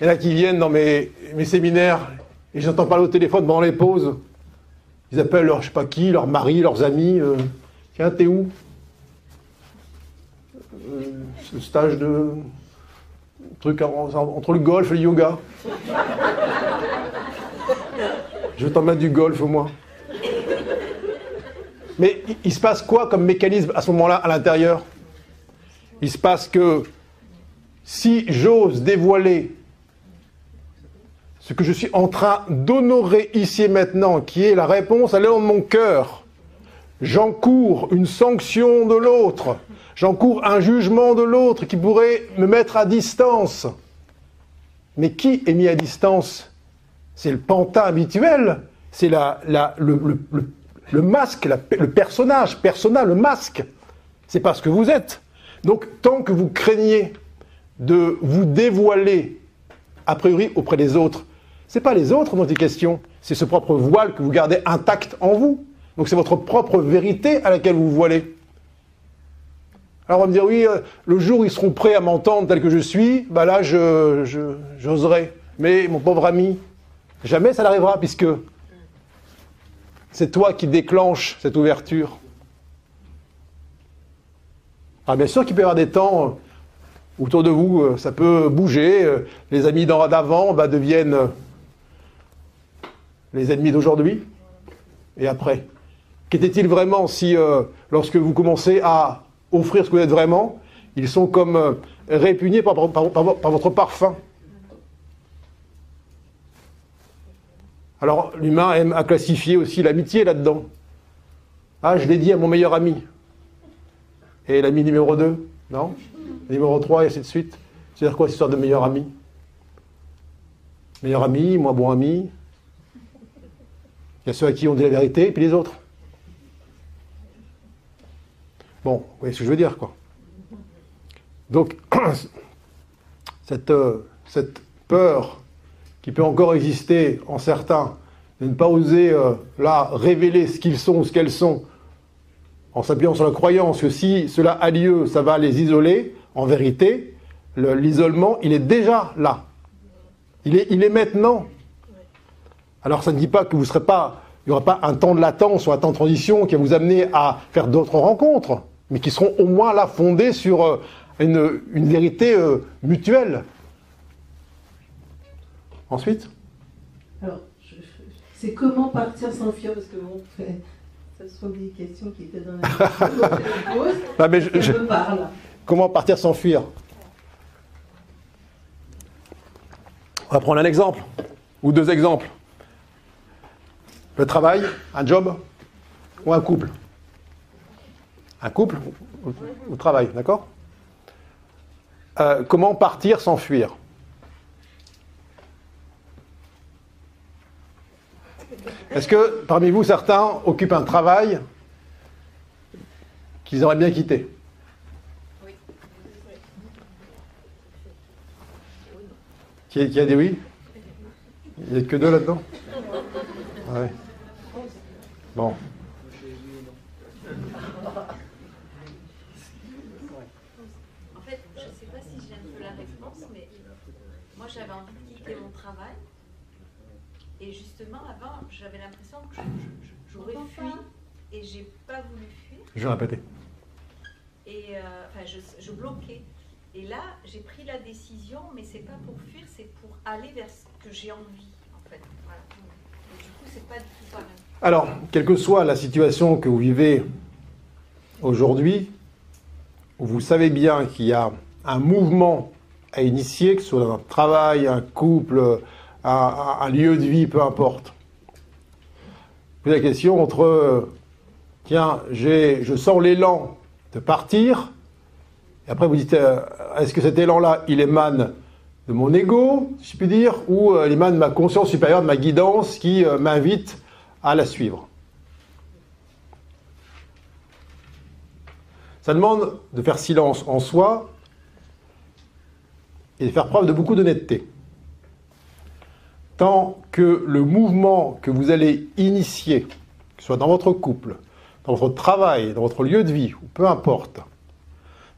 Il y en a qui viennent dans mes, séminaires et j'entends parler au téléphone pendant les pauses. Ils appellent leur, je sais pas qui, leur mari, leurs amis. Euh, Tiens, t'es où? Euh, Ce stage de. truc entre le golf et le yoga. Je vais t'en mettre du golf, moi. Mais il se passe quoi comme mécanisme à ce moment-là à l'intérieur? Il se passe que si j'ose dévoiler ce que je suis en train d'honorer ici et maintenant, qui est la réponse à l'élan de mon cœur, j'encours une sanction de l'autre, j'encours un jugement de l'autre qui pourrait me mettre à distance. Mais qui est mis à distance? C'est le pantin habituel, c'est la, le, masque, le personnage, persona, le masque. C'est pas ce que vous êtes. Donc, tant que vous craignez de vous dévoiler, a priori, auprès des autres, c'est pas les autres dont il est question, c'est ce propre voile que vous gardez intact en vous. Donc, c'est votre propre vérité à laquelle vous vous voilez. Alors, on va me dire, oui, euh, le jour où ils seront prêts à m'entendre tel que je suis, bah là, j'oserai. Mais, mon pauvre ami, jamais ça n'arrivera, puisque c'est toi qui déclenche cette ouverture. Ah, bien sûr qu'il peut y avoir des temps euh, autour de vous, euh, ça peut bouger. euh, Les amis d'avant bah, deviennent les ennemis d'aujourd'hui. Et après Qu'était-il vraiment si, lorsque vous commencez à offrir ce que vous êtes vraiment, ils sont comme répugnés par- par votre parfum? Alors, l'humain aime à classifier aussi l'amitié là-dedans. Ah, je l'ai dit à mon meilleur ami. Et l'ami numéro 2 Non Numéro 3 et ainsi de suite. C'est-à-dire quoi, cette histoire de meilleur ami? Meilleur ami, moins bon ami. Il y a ceux à qui on dit la vérité, et puis les autres. Bon, vous voyez ce que je veux dire, quoi. Donc, cette, euh, cette peur qui peut encore exister en certains de ne pas oser, euh, là, révéler ce qu'ils sont ou ce qu'elles sont, en s'appuyant sur la croyance que si cela a lieu, ça va les isoler, en vérité, le- l'isolement, il est déjà là. Il est, maintenant. Alors ça ne dit pas que vous serez pas, il n'y aura pas un temps de latence ou un temps de transition qui va vous amener à faire d'autres rencontres, mais qui seront au moins là fondées sur euh, une, vérité euh, mutuelle. Ensuite? Alors, c'est comment partir sans fuir Parce que bon, ce sont des questions qui étaient dans la question qu'elle pose. Mais je- je- me parle? Comment partir sans fuir On va prendre un exemple, ou deux exemples. Le travail, un job, ou un couple? Un couple ou, ou travail, d'accord? Euh, Comment partir sans fuir Est-ce que parmi vous, certains occupent un travail qu'ils auraient bien quitté? Qui, a- qui a dit oui? Il n'y a que deux là-dedans? Ouais. Bon. En fait, je ne sais pas si j'ai un peu la réponse, mais moi j'avais envie de quitter mon travail. Et justement, avant, j'avais l'impression que je- je- je- j'aurais fui et j'ai pas voulu fuir. Je répéter. Et euh, enfin, je, je bloquais. Et là, j'ai pris la décision, mais c'est pas pour fuir, c'est pour aller vers ce que j'ai envie, en fait. Voilà. Et du coup, c'est pas du tout pareil. Alors, quelle que soit la situation que vous vivez aujourd'hui, où vous savez bien qu'il y a un mouvement à initier, que ce soit dans un travail, un couple, un, un- lieu de vie, peu importe. Vous posez la question entre, tiens, je sens l'élan de partir, et après vous dites, euh, est-ce que cet élan-là, il émane de mon ego, si je puis dire, ou euh, il émane de ma conscience supérieure, de ma guidance qui euh, m'invite à la suivre? Ça demande de faire silence en soi et de faire preuve de beaucoup d'honnêteté. Tant que le mouvement que vous allez initier, que ce soit dans votre couple, dans votre travail, dans votre lieu de vie, ou peu importe,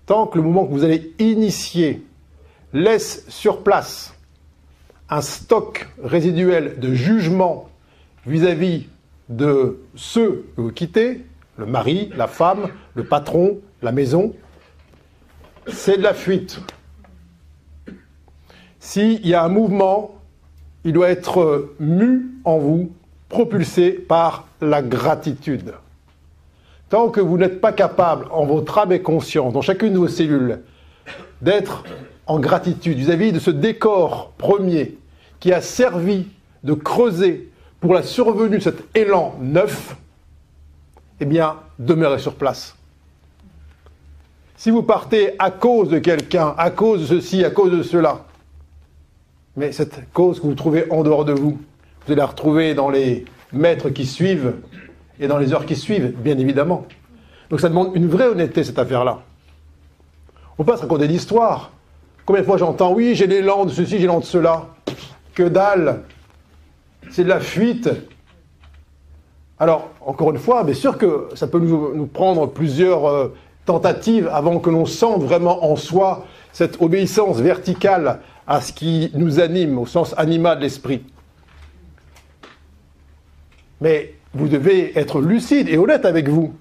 tant que le mouvement que vous allez initier laisse sur place un stock résiduel de jugement vis-à-vis de ceux que vous quittez, le mari, la femme, le patron, la maison, c'est de la fuite. S'il y a un mouvement, il doit être mu en vous, propulsé par la gratitude. Tant que vous n'êtes pas capable, en votre âme et conscience, dans chacune de vos cellules, d'être en gratitude vis-à-vis de ce décor premier qui a servi de creuser pour la survenue de cet élan neuf, eh bien, demeurez sur place. Si vous partez à cause de quelqu'un, à cause de ceci, à cause de cela, mais cette cause que vous trouvez en dehors de vous, vous allez la retrouver dans les mètres qui suivent et dans les heures qui suivent, bien évidemment. Donc ça demande une vraie honnêteté, cette affaire-là. On peut pas se raconter d'histoire. Combien de fois j'entends, oui, j'ai l'élan de ceci, j'ai l'élan de cela. Que dalle C'est de la fuite. Alors, encore une fois, bien sûr que ça peut nous, prendre plusieurs euh, tentatives avant que l'on sente vraiment en soi cette obéissance verticale à ce qui nous anime, au sens animal de l'esprit. Mais vous devez être lucide et honnête avec vous,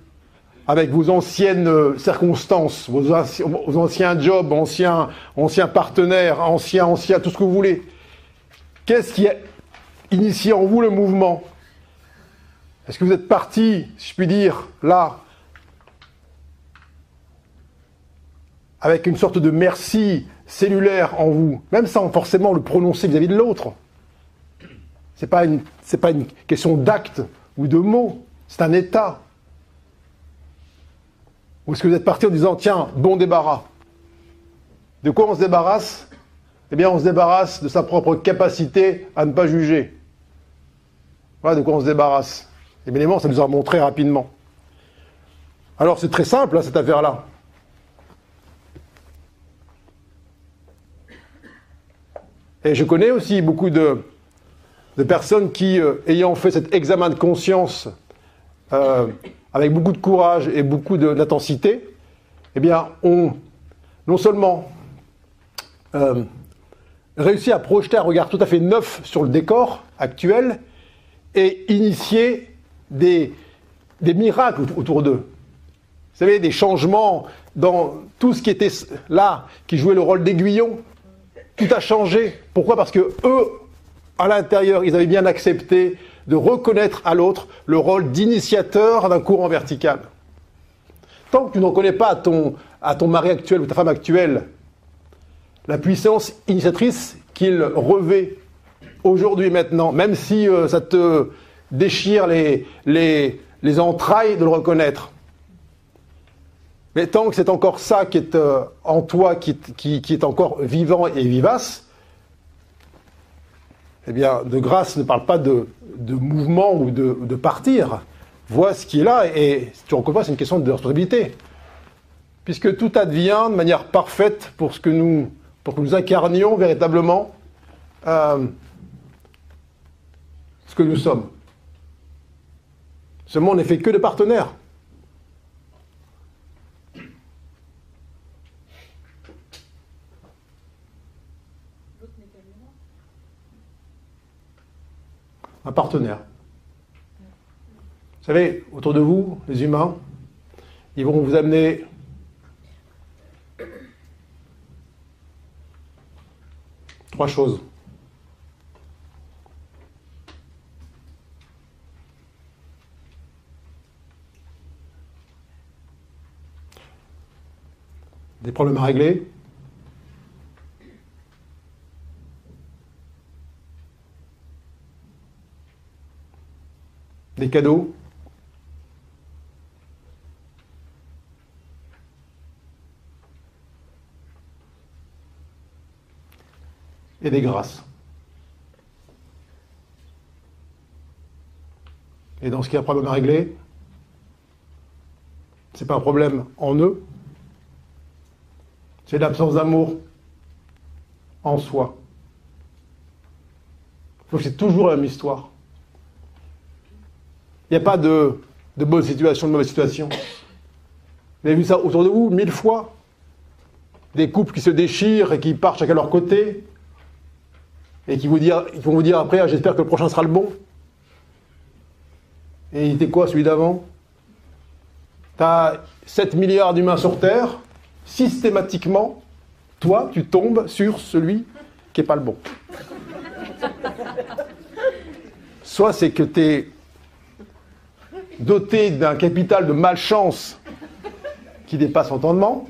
avec vos anciennes euh, circonstances, vos, anciens jobs, anciens, anciens partenaires, anciens, anciens, tout ce que vous voulez. Qu'est-ce qui a initié en vous le mouvement? Est-ce que vous êtes parti, si je puis dire, là, avec une sorte de merci cellulaire en vous, même sans forcément le prononcer vis-à-vis de l'autre? Ce n'est pas, pas une question d'acte ou de mots, c'est un état. Ou est-ce que vous êtes parti en disant, tiens, bon débarras De quoi on se débarrasse? Eh bien, on se débarrasse de sa propre capacité à ne pas juger. Voilà de quoi on se débarrasse. Et évidemment, ça nous a montré rapidement. Alors, c'est très simple, hein, cette affaire-là. Et je connais aussi beaucoup de, personnes qui, euh, ayant fait cet examen de conscience euh, avec beaucoup de courage et beaucoup d'intensité, eh bien, ont non seulement euh, réussi à projeter un regard tout à fait neuf sur le décor actuel et initier des, des miracles autour d'eux. Vous savez, des changements dans tout ce qui était là, qui jouait le rôle d'aiguillon, tout a changé. Pourquoi? Parce que eux, à l'intérieur, ils avaient bien accepté de reconnaître à l'autre le rôle d'initiateur d'un courant vertical. Tant que tu ne reconnais pas à ton, mari actuel ou ta femme actuelle la puissance initiatrice qu'il revêt aujourd'hui maintenant, même si euh, ça te déchire les entrailles de le reconnaître, mais tant que c'est encore ça qui est euh, en toi, qui, est encore vivant et vivace, eh bien, de grâce ne parle pas de, mouvement ou de, partir. Vois ce qui est là, et si tu reconnais c'est une question de responsabilité. Puisque tout advient de manière parfaite pour, que nous incarnions véritablement euh, ce que nous sommes. Ce monde n'est fait que de partenaires. Un partenaire. Vous savez, autour de vous, les humains, ils vont vous amener trois choses. Des problèmes à régler, Des cadeaux Et des grâces. Et dans ce qui est un problème à régler, c'est pas un problème en eux, c'est l'absence d'amour en soi. C'est toujours la même histoire. Il n'y a pas de, bonne situation, de mauvaise situation. Vous avez vu ça autour de vous mille fois Des couples qui se déchirent et qui partent chacun à leur côté et qui, vous vont vous dire après ah, j'espère que le prochain sera le bon. Et il était quoi celui d'avant? Tu as 7 milliards d'humains sur Terre, systématiquement, toi, tu tombes sur celui qui n'est pas le bon. Soit c'est que tu es doté d'un capital de malchance qui dépasse entendement,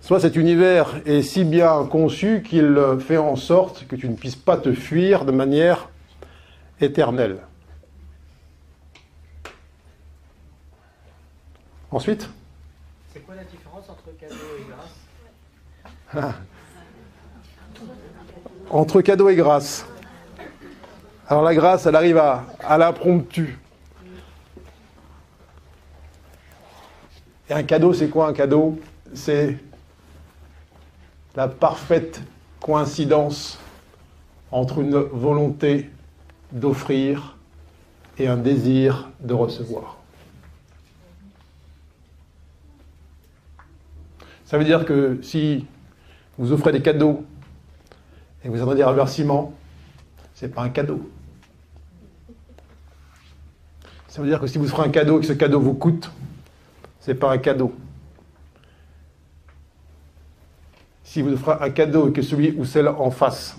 soit cet univers est si bien conçu qu'il fait en sorte que tu ne puisses pas te fuir de manière éternelle. Ensuite? C'est quoi la différence entre cadeau et grâce? Entre cadeau et grâce. Alors la grâce, elle arrive à, à l'impromptu. Et un cadeau, c'est quoi un cadeau? C'est la parfaite coïncidence entre une volonté d'offrir et un désir de recevoir. Ça veut dire que si vous offrez des cadeaux et vous attendez un remerciement, ce n'est pas un cadeau. Ça veut dire que si vous offrez un cadeau et que ce cadeau vous coûte, ce n'est pas un cadeau. Si vous offrez un cadeau et que celui ou celle en face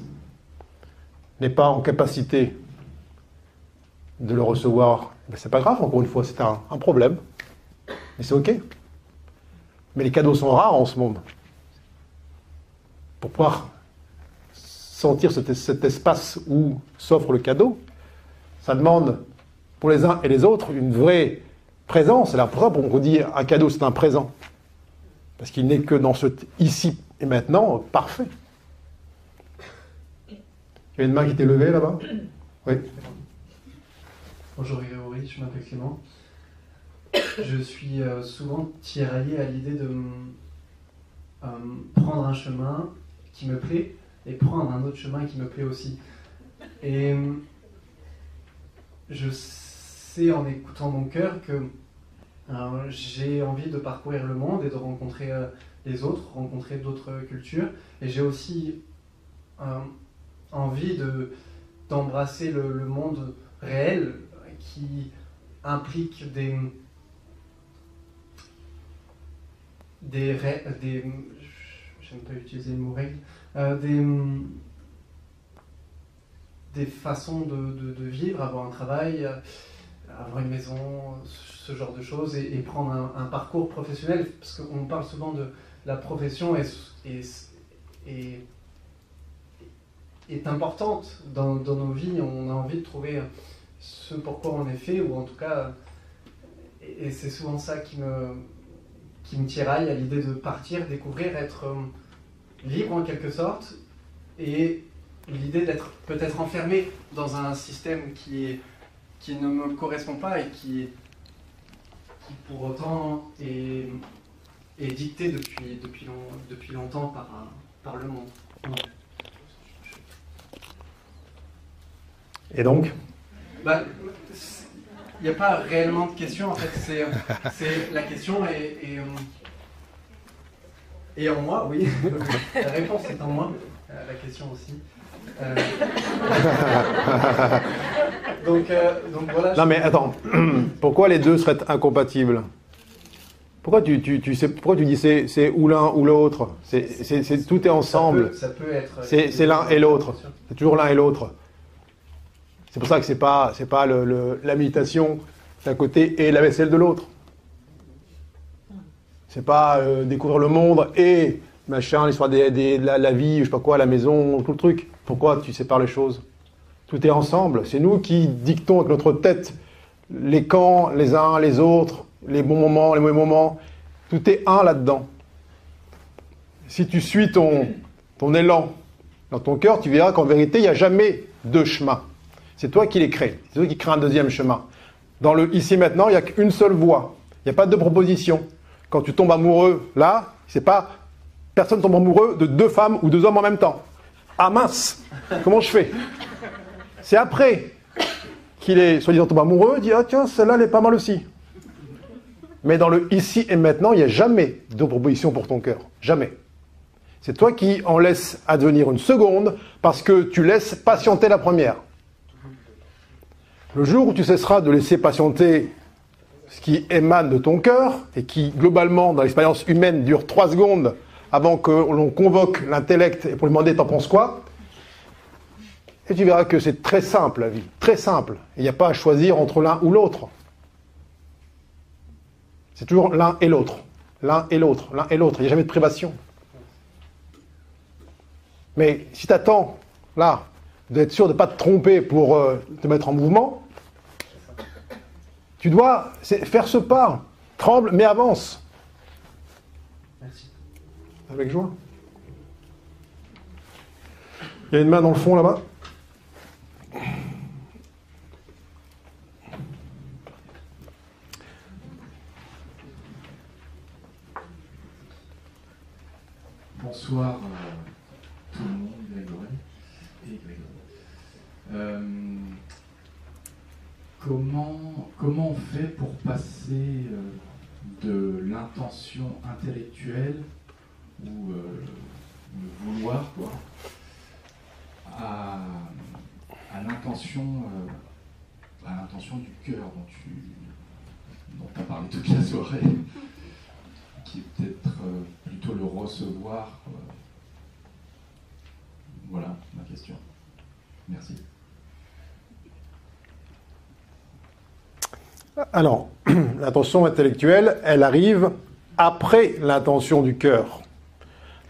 n'est pas en capacité de le recevoir, ben c'est pas grave, encore une fois, c'est un, problème. Mais c'est OK. Mais les cadeaux sont rares en ce monde. Pour pouvoir sentir cet espace où s'offre le cadeau, ça demande pour les uns et les autres une vraie présence. C'est la preuve, on dit un cadeau, c'est un présent. Parce qu'il n'est que dans ce ici et maintenant parfait. Il y a une main qui était levée là-bas? Oui. Bonjour Grégory, je m'appelle Clément. Je suis euh, souvent tiraillé à l'idée de euh, prendre un chemin qui me plaît et prendre un autre chemin qui me plaît aussi. Et euh, je sais en écoutant mon cœur que euh, j'ai envie de parcourir le monde et de rencontrer euh, les autres, rencontrer d'autres cultures. Et j'ai aussi euh, envie de, d'embrasser le, monde réel qui implique des, des, des j'aime pas utiliser le mot règles, euh, des, des façons de, de- vivre, avoir un travail, avoir une maison, ce genre de choses, et, prendre un, parcours professionnel, parce qu'on parle souvent de la profession et- est importante dans, nos vies. On a envie de trouver ce pourquoi on est fait, ou en tout cas, et, et c'est souvent ça qui me, qui me tiraille à l'idée de partir, découvrir, être euh, libre en quelque sorte, et l'idée d'être peut-être enfermé dans un système qui, est, qui ne me correspond pas et qui, qui pour autant est, est dicté depuis, depuis, long- depuis longtemps par, par le monde. Et donc Bah, Il n'y a pas réellement de question, en fait, c'est, la question est, est, est en moi, oui. la réponse est en moi, euh, la question aussi. Euh, donc, euh, donc voilà. Non mais attends, pourquoi les deux seraient incompatibles? Pourquoi tu, tu, tu sais, pourquoi tu dis c'est, c'est ou l'un ou l'autre? C'est, Tout est ensemble. Ça peut être. C'est, c'est l'un et l'autre. C'est toujours l'un et l'autre. C'est pour ça que c'est pas, c'est pas le, le- la méditation d'un côté et la vaisselle de l'autre. C'est pas euh, découvrir le monde et machin, l'histoire des, des- de la, la vie, je sais pas quoi, la maison, tout le truc. Pourquoi tu sépares les choses? Tout est ensemble. C'est nous qui dictons avec notre tête les camps, les uns, les autres, les bons moments, les mauvais moments. Tout est un là-dedans. Si tu suis ton, élan dans ton cœur, tu verras qu'en vérité, il n'y a jamais deux chemins. C'est toi qui les crées. C'est toi qui crée un deuxième chemin. Dans le ici maintenant, il n'y a qu'une seule voie. Il n'y a pas de proposition. Quand tu tombes amoureux, là, c'est pas personne tombe amoureux de deux femmes ou deux hommes en même temps. Ah mince, comment je fais? C'est après qu'il est soi-disant tombé amoureux, il dit ah tiens celle-là elle est pas mal aussi. Mais dans le ici et maintenant, il n'y a jamais de proposition pour ton cœur. Jamais. C'est toi qui en laisses advenir une seconde parce que tu laisses patienter la première. Le jour où tu cesseras de laisser patienter ce qui émane de ton cœur et qui, globalement, dans l'expérience humaine, dure trois secondes avant que l'on convoque l'intellect et pour lui demander t'en penses quoi, et tu verras que c'est très simple la vie, très simple. Il n'y a pas à choisir entre l'un ou l'autre. C'est toujours l'un et l'autre, l'un et l'autre, l'un et l'autre. Il n'y a jamais de privation. Mais si tu attends, là, d'être sûr de ne pas te tromper pour euh, te mettre en mouvement, tu dois faire ce pas. Tremble, mais avance. Avec joie. Il y a une main dans le fond là-bas. Bonsoir euh, tout le monde, Grégory et. Euh, comment, comment on fait pour passer euh, de l'intention intellectuelle ou euh, le vouloir quoi, à, à l'intention euh, à l'intention du cœur dont tu dont as parlé toute la soirée qui est peut-être euh, plutôt le recevoir. Voilà ma question. Merci. Alors, l'intention intellectuelle, elle arrive après l'intention du cœur.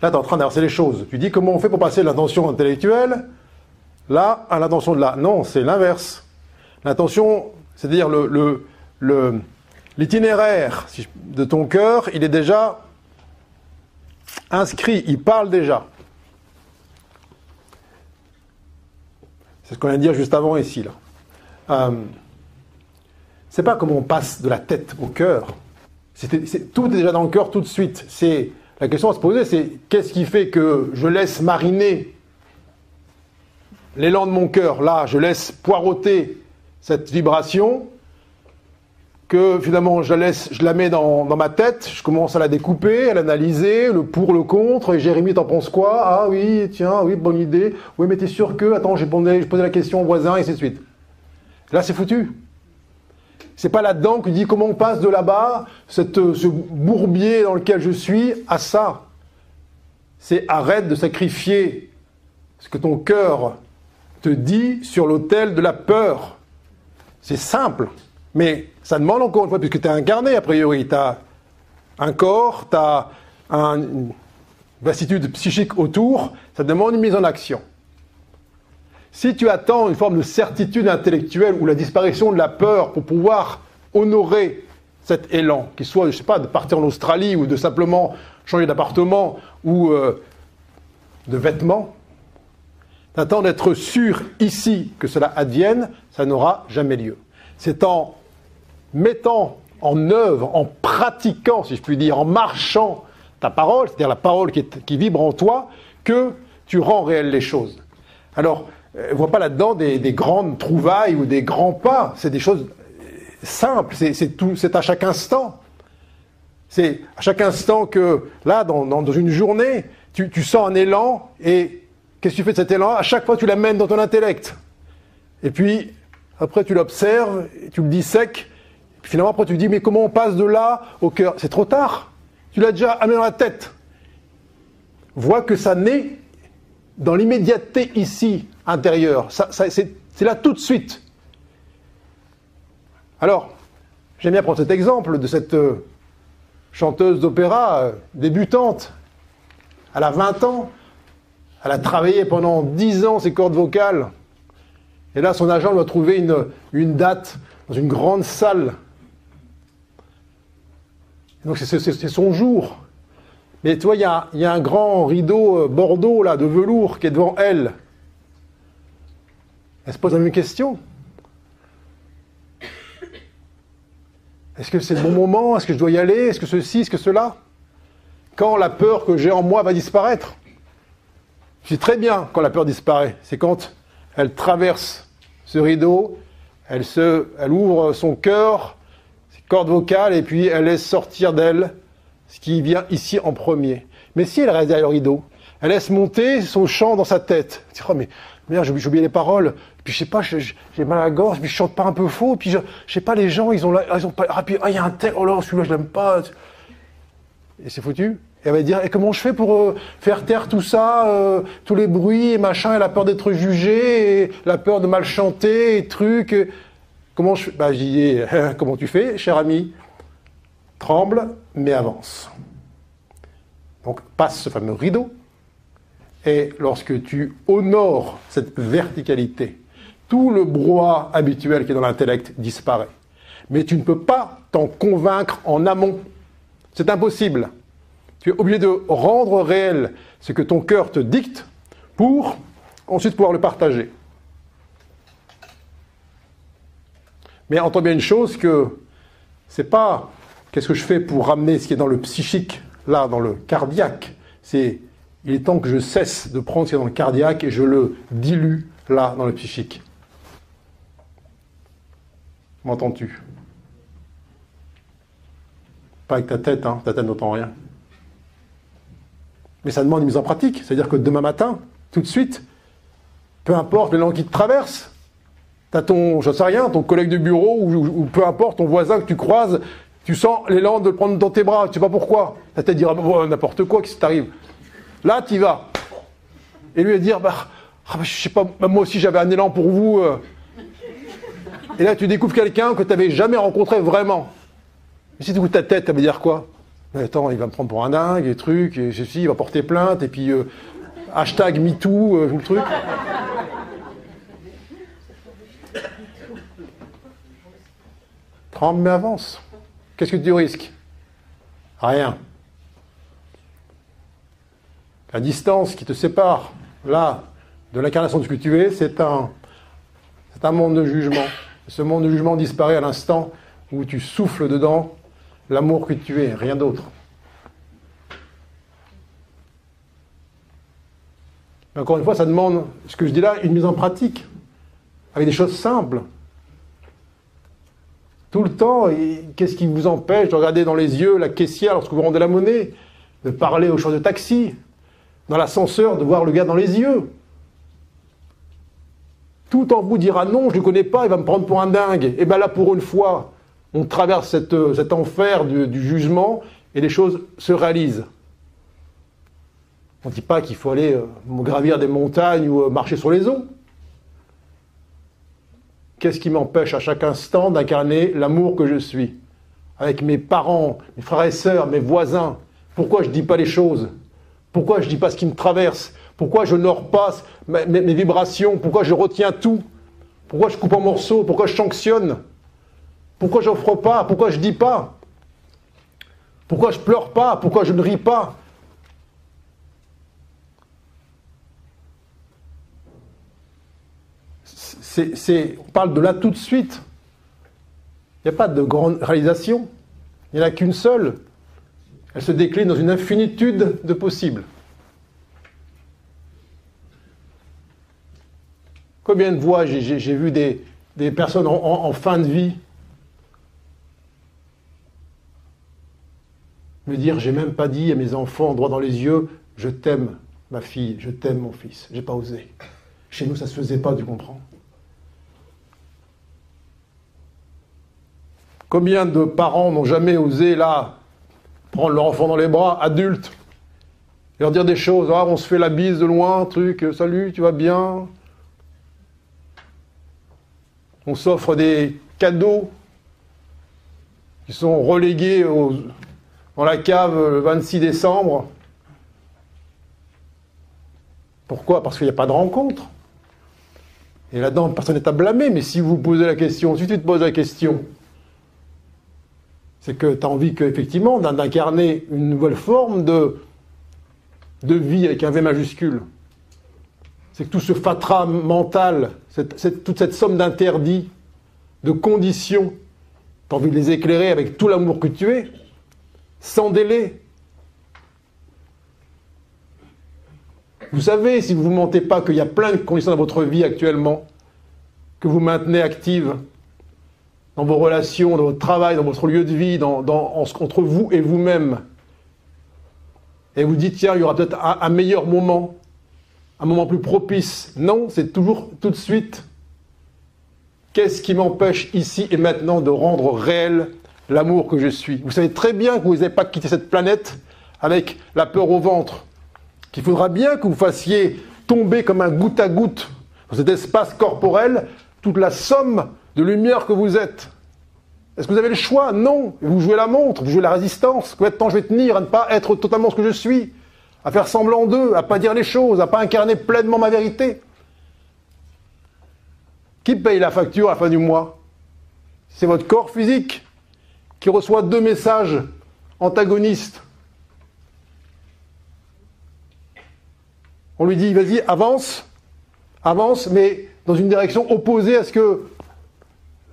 Là, tu es en train d'inverser les choses. Tu dis comment on fait pour passer de l'intention intellectuelle là à l'intention de là. Non, c'est l'inverse. L'intention, c'est-à-dire le, le- l'itinéraire de ton cœur, il est déjà inscrit, il parle déjà. C'est ce qu'on vient de dire juste avant ici. Là. Euh, c'est pas comment on passe de la tête au cœur. Tout est déjà dans le cœur tout de suite. C'est la question à se poser, c'est qu'est-ce qui fait que je laisse mariner l'élan de mon cœur Là, je laisse poireauter cette vibration, que finalement je la laisse, je la mets dans, ma tête, je commence à la découper, à l'analyser, le pour, le contre. Et Jérémy, t'en penses quoi? Ah oui, tiens, oui, bonne idée. Oui, mais t'es sûr que Attends, j'ai posé, j'ai posé la question au voisin et ainsi de suite. Là, c'est foutu. C'est pas là-dedans que dis comment on passe de là-bas, cette, ce bourbier dans lequel je suis, à ça. C'est arrête de sacrifier ce que ton cœur te dit sur l'autel de la peur. C'est simple, mais ça demande encore une fois, puisque tu es incarné a priori, tu as un corps, tu as une vastitude psychique autour, ça demande une mise en action. Si tu attends une forme de certitude intellectuelle ou la disparition de la peur pour pouvoir honorer cet élan, qu'il soit, je sais pas, de partir en Australie ou de simplement changer d'appartement ou euh, de vêtements, t'attends d'être sûr ici que cela advienne, ça n'aura jamais lieu. C'est en mettant en œuvre, en pratiquant, si je puis dire, en marchant ta parole, c'est-à-dire la parole qui, est- qui vibre en toi, que tu rends réelles les choses. Alors, ne vois pas là-dedans des, des grandes trouvailles ou des grands pas, c'est des choses euh, simples, c'est à chaque instant. C'est à chaque instant que, là, dans, dans- une journée, tu, tu sens un élan et qu'est-ce que tu fais de cet élan? À chaque fois, tu l'amènes dans ton intellect. Et puis, après, tu l'observes, tu le dis sec, et puis finalement, après, tu te dis, mais comment on passe de là au cœur? C'est trop tard. Tu l'as déjà amené dans la tête. Vois que ça naît dans l'immédiateté ici, intérieure. C'est là tout de suite. Alors, j'aime bien prendre cet exemple de cette euh, chanteuse d'opéra euh, débutante. Elle a 20 ans. Elle a travaillé pendant 10 ans ses cordes vocales. Et là, son agent doit trouver une, date dans une grande salle. Donc c'est- son jour. Mais tu vois, il y a, il y a un grand rideau euh, bordeaux là, de velours qui est devant elle. Elle se pose la même question. Est-ce que c'est le bon moment? Est-ce que je dois y aller? Est-ce que ceci? Est-ce que cela? Quand la peur que j'ai en moi va disparaître Je très bien quand la peur disparaît. C'est quand elle traverse ce rideau, elle, ouvre son cœur, ses cordes vocales, et puis elle laisse sortir d'elle ce qui vient ici en premier. Mais si elle reste derrière le rideau, elle laisse monter son chant dans sa tête. Oh mais merde, j'ai oublié les paroles. Puis je sais pas, j'ai mal à gorge, puis je chante pas un peu faux, puis je, sais pas, les gens, ils ont, la- ils ont pas, ah, puis, ah, il y a un tel, oh là, celui-là, je l'aime pas. Et c'est foutu. Et elle va dire, et comment je fais pour euh, faire taire tout ça, euh, tous les bruits et machin, et la peur d'être jugé, et la peur de mal chanter, et trucs. Comment je Bah, je dis, eh, comment tu fais, cher ami? Tremble, mais avance. Donc, passe ce fameux rideau, est lorsque tu honores cette verticalité. Tout le brouhaha habituel qui est dans l'intellect disparaît. Mais tu ne peux pas t'en convaincre en amont. C'est impossible. Tu es obligé de rendre réel ce que ton cœur te dicte pour ensuite pouvoir le partager. Mais entends bien une chose que c'est pas qu'est-ce que je fais pour ramener ce qui est dans le psychique là dans le cardiaque. C'est il est temps que je cesse de prendre ce qui est dans le cardiaque et je le dilue là dans le psychique. M'entends-tu? Pas avec ta tête, hein, ta tête n'entend rien. Mais ça demande une mise en pratique. C'est-à-dire que demain matin, tout de suite, peu importe langues qui te traversent, tu as ton, je sais ton collègue de bureau ou, peu importe, ton voisin que tu croises, tu sens l'élan de le prendre dans tes bras, tu sais pas pourquoi. Ta tête dira n'importe quoi, qu'est-ce t'arrive? Là, tu y vas. Et lui, va dire bah, ah, bah, je sais pas, bah, moi aussi j'avais un élan pour vous. Euh. Et là, tu découvres quelqu'un que tu n'avais jamais rencontré vraiment. Mais si tu écoutes ta tête, ça veut dire quoi? Attends, il va me prendre pour un dingue, et trucs, et ceci, il va porter plainte, et puis euh, hashtag MeToo, euh, le truc. Tremble mais avance. Qu'est-ce que tu risques Rien. La distance qui te sépare, là, de l'incarnation de ce que tu es, c'est un, c'est un monde de jugement. Ce monde de jugement disparaît à l'instant où tu souffles dedans l'amour que tu es, rien d'autre. Mais encore une fois, ça demande, ce que je dis là, une mise en pratique, avec des choses simples. Tout le temps, qu'est-ce qui vous empêche de regarder dans les yeux la caissière lorsque vous rendez la monnaie, de parler au chauffeur de taxi, dans l'ascenseur de voir le gars dans les yeux. Tout en vous dira non, je ne le connais pas, il va me prendre pour un dingue. Et bien là, pour une fois, on traverse euh, cet enfer du, jugement et les choses se réalisent. On ne dit pas qu'il faut aller euh, gravir des montagnes ou euh, marcher sur les eaux. Qu'est-ce qui m'empêche à chaque instant d'incarner l'amour que je suis? Avec mes parents, mes frères et sœurs, mes voisins. Pourquoi je ne dis pas les choses? Pourquoi je ne dis pas ce qui me traverse? Pourquoi je n'honore pas mes, vibrations? Pourquoi je retiens tout? Pourquoi je coupe en morceaux? Pourquoi je sanctionne? Pourquoi je n'offre pas? Pourquoi je dis pas? Pourquoi je pleure pas? Pourquoi je ne ris pas? On parle de là tout de suite. Il n'y a pas de grande réalisation. Il n'y en a qu'une seule. Elle se décline dans une infinitude de possibles. Combien de fois j'ai vu des, personnes en, fin de vie me dire j'ai même pas dit à mes enfants droit dans les yeux je t'aime ma fille, je t'aime mon fils. J'ai pas osé. Chez nous ça se faisait pas, tu comprends. Combien de parents n'ont jamais osé là prendre leur enfant dans les bras, adulte, leur dire des choses, ah, on se fait la bise de loin, truc, salut, tu vas bien On s'offre des cadeaux qui sont relégués dans la cave le 26 décembre. Pourquoi? Parce qu'il n'y a pas de rencontre. Et là-dedans, personne n'est à blâmer, mais si vous posez la question, si tu te poses la question, c'est que tu as envie effectivement d'incarner une nouvelle forme de, de vie avec un V majuscule. C'est que tout ce fatras mental, toute cette somme d'interdits, de conditions, tu as envie de les éclairer avec tout l'amour que tu es, sans délai. Vous savez, si vous ne mentez pas, qu'il y a plein de conditions dans votre vie actuellement que vous maintenez actives dans vos relations, dans votre travail, dans votre lieu de vie, dans, entre vous et vous-même. Et vous dites, tiens, il y aura peut-être un, meilleur moment, un moment plus propice. Non, c'est toujours tout de suite. Qu'est-ce qui m'empêche ici et maintenant de rendre réel l'amour que je suis? Vous savez très bien que vous n'avez pas quitté cette planète avec la peur au ventre, qu'il faudra bien que vous fassiez tomber comme un goutte à goutte dans cet espace corporel toute la somme de lumière que vous êtes. Est-ce que vous avez le choix? Non. Vous jouez la montre, vous jouez la résistance. Combien de temps je vais tenir à ne pas être totalement ce que je suis? À faire semblant d'eux, à pas dire les choses, à pas incarner pleinement ma vérité. Qui paye la facture à la fin du mois? C'est votre corps physique qui reçoit deux messages antagonistes. On lui dit, vas-y, avance, avance, mais dans une direction opposée à ce que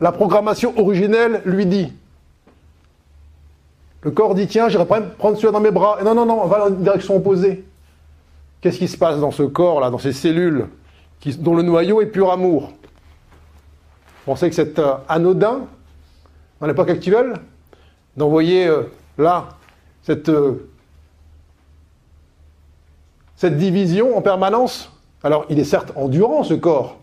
la programmation originelle lui dit. Le corps dit, tiens, j'irai prendre celui-là dans mes bras. Non, non, non, on va dans une direction opposée. Qu'est-ce qui se passe dans ce corps-là, dans ces cellules, dont le noyau est pur amour? Vous pensez que c'est euh, anodin, dans l'époque actuelle, d'envoyer euh, là cette, euh, cette division en permanence Alors, il est certes endurant, ce corps,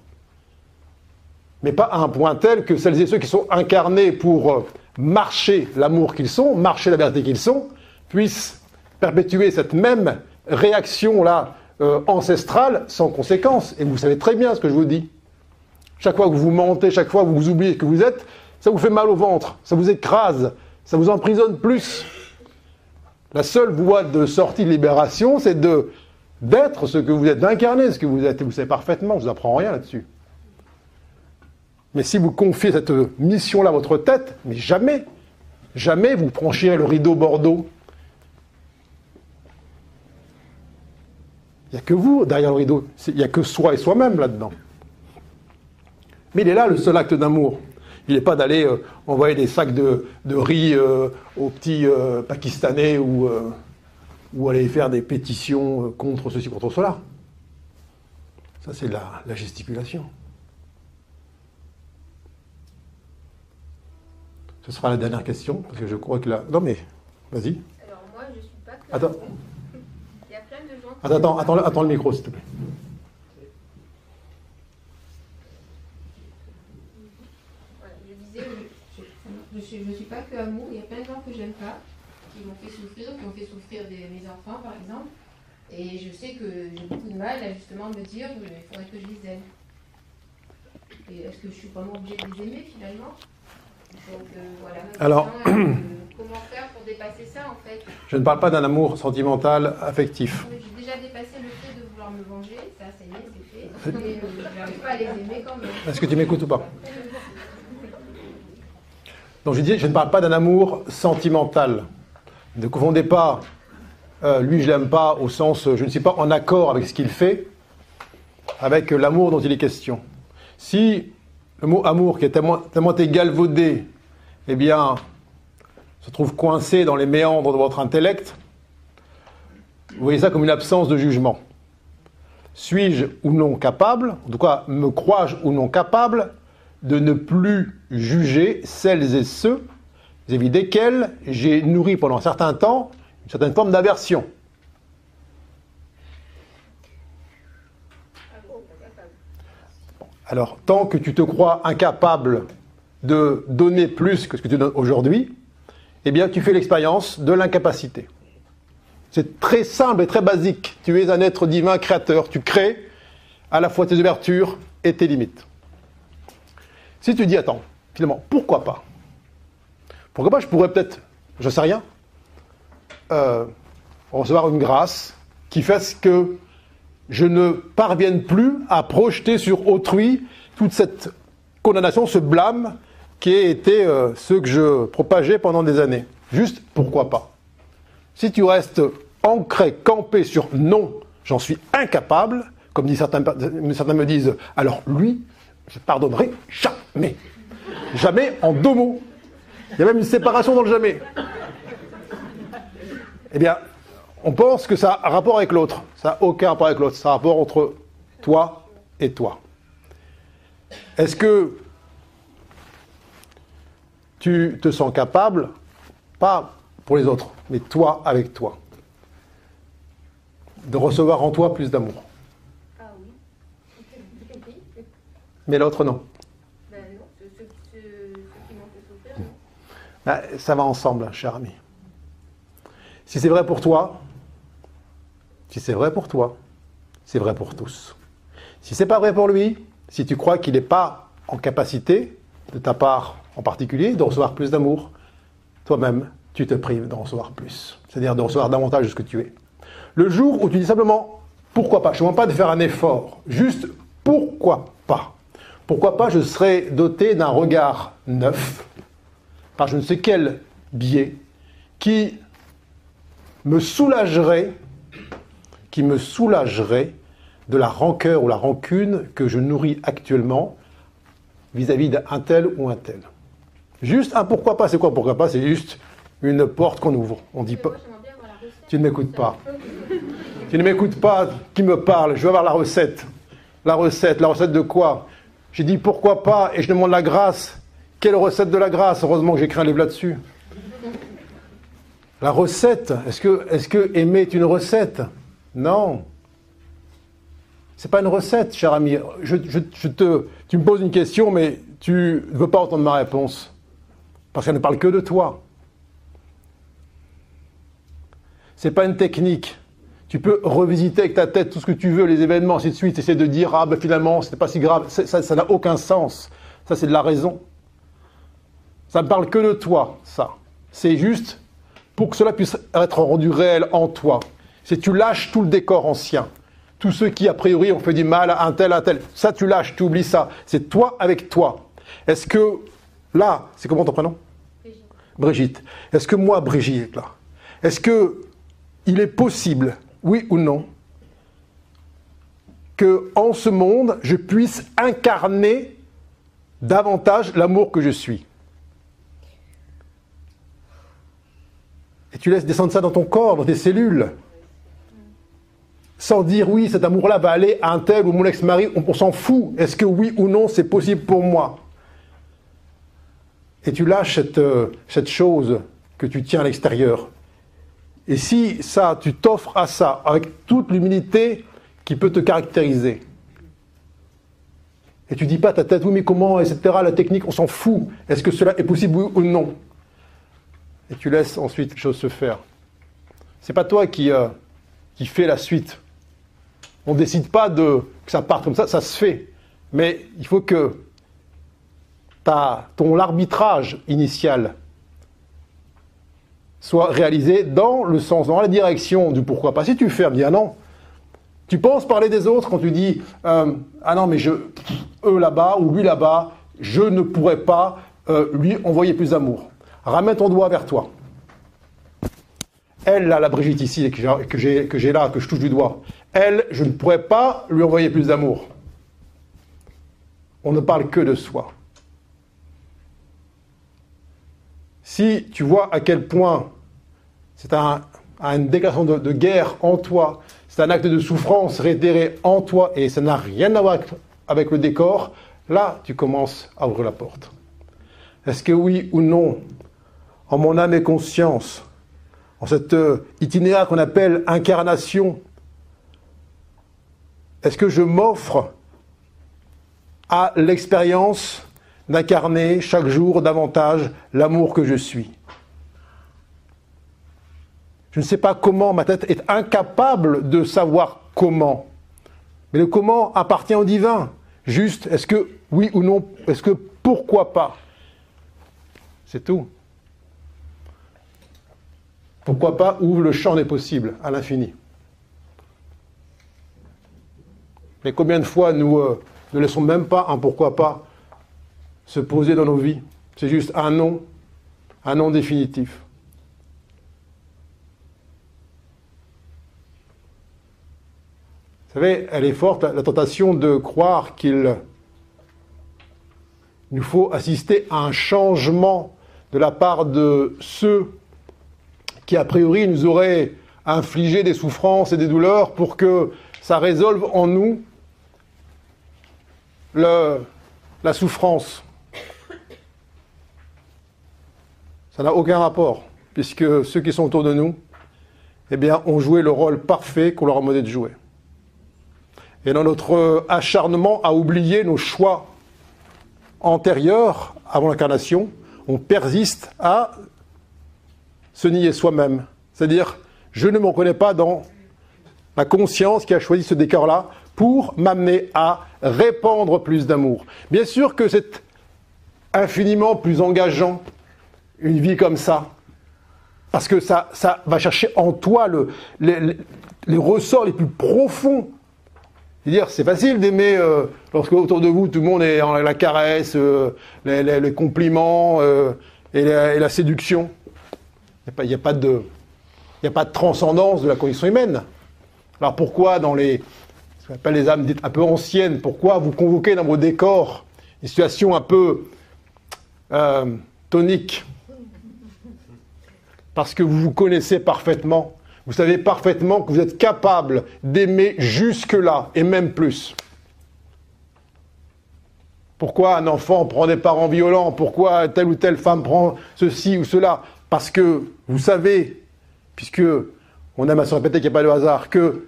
mais pas à un point tel que celles et ceux qui sont incarnés pour marcher l'amour qu'ils sont, marcher la vérité qu'ils sont, puissent perpétuer cette même réaction-là euh, ancestrale sans conséquence. Et vous savez très bien ce que je vous dis. Chaque fois que vous mentez, chaque fois que vous oubliez que vous êtes, ça vous fait mal au ventre, ça vous écrase, ça vous emprisonne plus. La seule voie de sortie de libération, c'est de d'être ce que vous êtes, d'incarner ce que vous êtes. Et vous savez parfaitement, je vous apprends rien là-dessus. Mais si vous confiez cette mission-là à votre tête, mais jamais, jamais vous franchirez le rideau Bordeaux. Il n'y a que vous derrière le rideau. Il n'y a que soi et soi-même là-dedans. Mais il est là le seul acte d'amour. Il n'est pas d'aller euh, envoyer des sacs de, riz euh, aux petits euh, Pakistanais ou, ou aller faire des pétitions contre ceci, contre cela. Ça, c'est la gesticulation. Ce sera la dernière question, parce que je crois que là. Non, mais vas-y. Alors, moi, je suis pas que. Attends. Il y a plein de gens. Qui... Attends, attends, attends, le micro, s'il te plaît. Voilà, je disais, je ne suis, je suis pas que amour, il y a plein de gens que j'aime pas, qui m'ont fait souffrir, qui ont fait souffrir des, mes enfants, par exemple. Et je sais que j'ai beaucoup de mal à justement me dire qu'il faudrait que je les aime. Et est-ce que je suis vraiment obligée de les aimer finalement? Donc euh, voilà, Alors, comment faire pour dépasser ça en fait? Je ne parle pas d'un amour sentimental affectif. J'ai déjà dépassé le fait de vouloir me venger, ça c'est fait. Mais euh, je n'arrive pas à les aimer quand même. Est-ce que tu m'écoutes ou pas? Donc je dis, je ne parle pas d'un amour sentimental. Ne confondez pas euh, lui je l'aime pas au sens je ne suis pas en accord avec ce qu'il fait avec l'amour dont il est question. Si le mot amour qui est tellement, tellement égalvaudé, eh bien, se trouve coincé dans les méandres de votre intellect. Vous voyez ça comme une absence de jugement. Suis-je ou non capable, en tout cas me crois-je ou non capable, de ne plus juger celles et ceux vis-à-vis desquels j'ai nourri pendant un certain temps une certaine forme d'aversion? Alors, tant que tu te crois incapable de donner plus que ce que tu donnes aujourd'hui, eh bien, tu fais l'expérience de l'incapacité. C'est très simple et très basique. Tu es un être divin créateur. Tu crées à la fois tes ouvertures et tes limites. Si tu dis, attends, finalement, pourquoi pas? Pourquoi pas? Je pourrais peut-être, je sais rien, euh, recevoir une grâce qui fasse que je ne parvienne plus à projeter sur autrui toute cette condamnation, ce blâme qui a été euh, ce que je propageais pendant des années. Juste, pourquoi pas? Si tu restes ancré, campé sur non, j'en suis incapable, comme certains, certains me disent, alors lui, je pardonnerai jamais. Jamais en deux mots. Il y a même une séparation dans le jamais. Eh bien, on pense que ça a un rapport avec l'autre. Ça n'a aucun rapport avec l'autre. C'est un rapport entre toi et toi. Est-ce que tu te sens capable, pas pour les autres, mais toi avec toi, de recevoir en toi plus d'amour? Ah oui. Mais l'autre non. Non, ceux, qui m'ont fait souffrir. Ça va ensemble, cher ami. Si c'est vrai pour toi, si c'est vrai pour toi, c'est vrai pour tous. Si c'est pas vrai pour lui, si tu crois qu'il n'est pas en capacité, de ta part en particulier, de recevoir plus d'amour, toi-même, tu te prives de recevoir plus. C'est-à-dire de recevoir davantage de ce que tu es. Le jour où tu dis simplement pourquoi pas, je ne demande pas de faire un effort, juste pourquoi pas. Pourquoi pas je serai doté d'un regard neuf, par je ne sais quel biais, qui me soulagerait, qui me soulagerait de la rancœur ou la rancune que je nourris actuellement vis-à-vis d'un tel ou un tel. Juste un pourquoi pas, c'est quoi pourquoi pas? C'est juste une porte qu'on ouvre. On dit pas. Tu ne m'écoutes pas. Tu ne m'écoutes pas, qui me parle Je veux avoir la recette. La recette, la recette de quoi? J'ai dit pourquoi pas et je demande la grâce. Quelle recette de la grâce? Heureusement que j'ai écrit un livre là-dessus. La recette, est-ce que, est que aimer est une recette? Non. C'est pas une recette, cher ami. Je, te, tu me poses une question, mais tu ne veux pas entendre ma réponse. Parce qu'elle ne parle que de toi. C'est pas une technique. Tu peux revisiter avec ta tête tout ce que tu veux, les événements, ainsi de suite, essayer de dire, ah ben finalement, n'est pas si grave. Ça n'a aucun sens. Ça, c'est de la raison. Ça ne parle que de toi, ça. C'est juste pour que cela puisse être rendu réel en toi. C'est tu lâches tout le décor ancien. Tous ceux qui, a priori, ont fait du mal à un tel, à un tel. Ça, tu lâches, tu oublies ça. C'est toi avec toi. Est-ce que, là, c'est comment ton prénom? Brigitte. Brigitte. Est-ce que moi, Brigitte, là, est-ce que il est possible, oui ou non, que en ce monde, je puisse incarner davantage l'amour que je suis? Et tu laisses descendre ça dans ton corps, dans tes cellules. Sans dire oui, cet amour-là va aller à un tel ou mon ex-mari, on, s'en fout. Est-ce que oui ou non c'est possible pour moi? Et tu lâches cette, euh, cette chose que tu tiens à l'extérieur. Et si ça, tu t'offres à ça avec toute l'humilité qui peut te caractériser. Et tu dis pas ta tête, oui mais comment, etc., la technique, on s'en fout. Est-ce que cela est possible oui ou non? Et tu laisses ensuite les choses se faire. C'est pas toi qui, euh, qui fais la suite. On ne décide pas de, que ça parte comme ça, ça se fait. Mais il faut que ta, ton arbitrage initial soit réalisé dans le sens, dans la direction du pourquoi pas. Si tu fermes, dis ah non. Tu penses parler des autres quand tu dis euh, ah non mais je eux là-bas ou lui là-bas, je ne pourrais pas euh, lui envoyer plus d'amour. Ramène ton doigt vers toi. Elle, là, la Brigitte ici, que j'ai, que j'ai là, que je touche du doigt, elle, je ne pourrais pas lui envoyer plus d'amour. On ne parle que de soi. Si tu vois à quel point c'est un, une déclaration de, guerre en toi, c'est un acte de souffrance réitéré en toi et ça n'a rien à voir avec le décor, là tu commences à ouvrir la porte. Est-ce que oui ou non, en mon âme et conscience, en cet euh, itinéraire qu'on appelle incarnation, est-ce que je m'offre à l'expérience d'incarner chaque jour davantage l'amour que je suis? Je ne sais pas comment, ma tête est incapable de savoir comment. Mais le comment appartient au divin. Juste, est-ce que oui ou non, est-ce que pourquoi pas? C'est tout. Pourquoi pas ouvre le champ des possibles à l'infini Mais combien de fois nous euh, ne laissons même pas un pourquoi pas se poser dans nos vies? C'est juste un non, un non définitif. Vous savez, elle est forte, la tentation de croire qu'il nous faut assister à un changement de la part de ceux qui a priori nous aurait infligé des souffrances et des douleurs pour que ça résolve en nous la souffrance. Ça n'a aucun rapport, puisque ceux qui sont autour de nous, eh ont joué le rôle parfait qu'on leur a demandé de jouer. Et dans notre acharnement à oublier nos choix antérieurs avant l'incarnation, on persiste à se nier soi-même. C'est-à-dire, je ne me reconnais pas dans la conscience qui a choisi ce décor-là pour m'amener à répandre plus d'amour. Bien sûr que c'est infiniment plus engageant, une vie comme ça, parce que ça, ça va chercher en toi le, les ressorts les plus profonds. C'est-à-dire, c'est facile d'aimer euh, lorsque autour de vous tout le monde est en la caresse, euh, les, compliments euh, et, la, séduction. Il n'y a, y a pas de transcendance de la condition humaine. Alors pourquoi dans les, ce qu'on appelle les âmes dites un peu anciennes, pourquoi vous convoquez dans vos décors une situation un peu euh, tonique Parce que vous vous connaissez parfaitement. Vous savez parfaitement que vous êtes capable d'aimer jusque-là et même plus. Pourquoi un enfant prend des parents violents? Pourquoi telle ou telle femme prend ceci ou cela? Parce que vous savez, puisque on aime à se répéter qu'il n'y a pas de hasard, que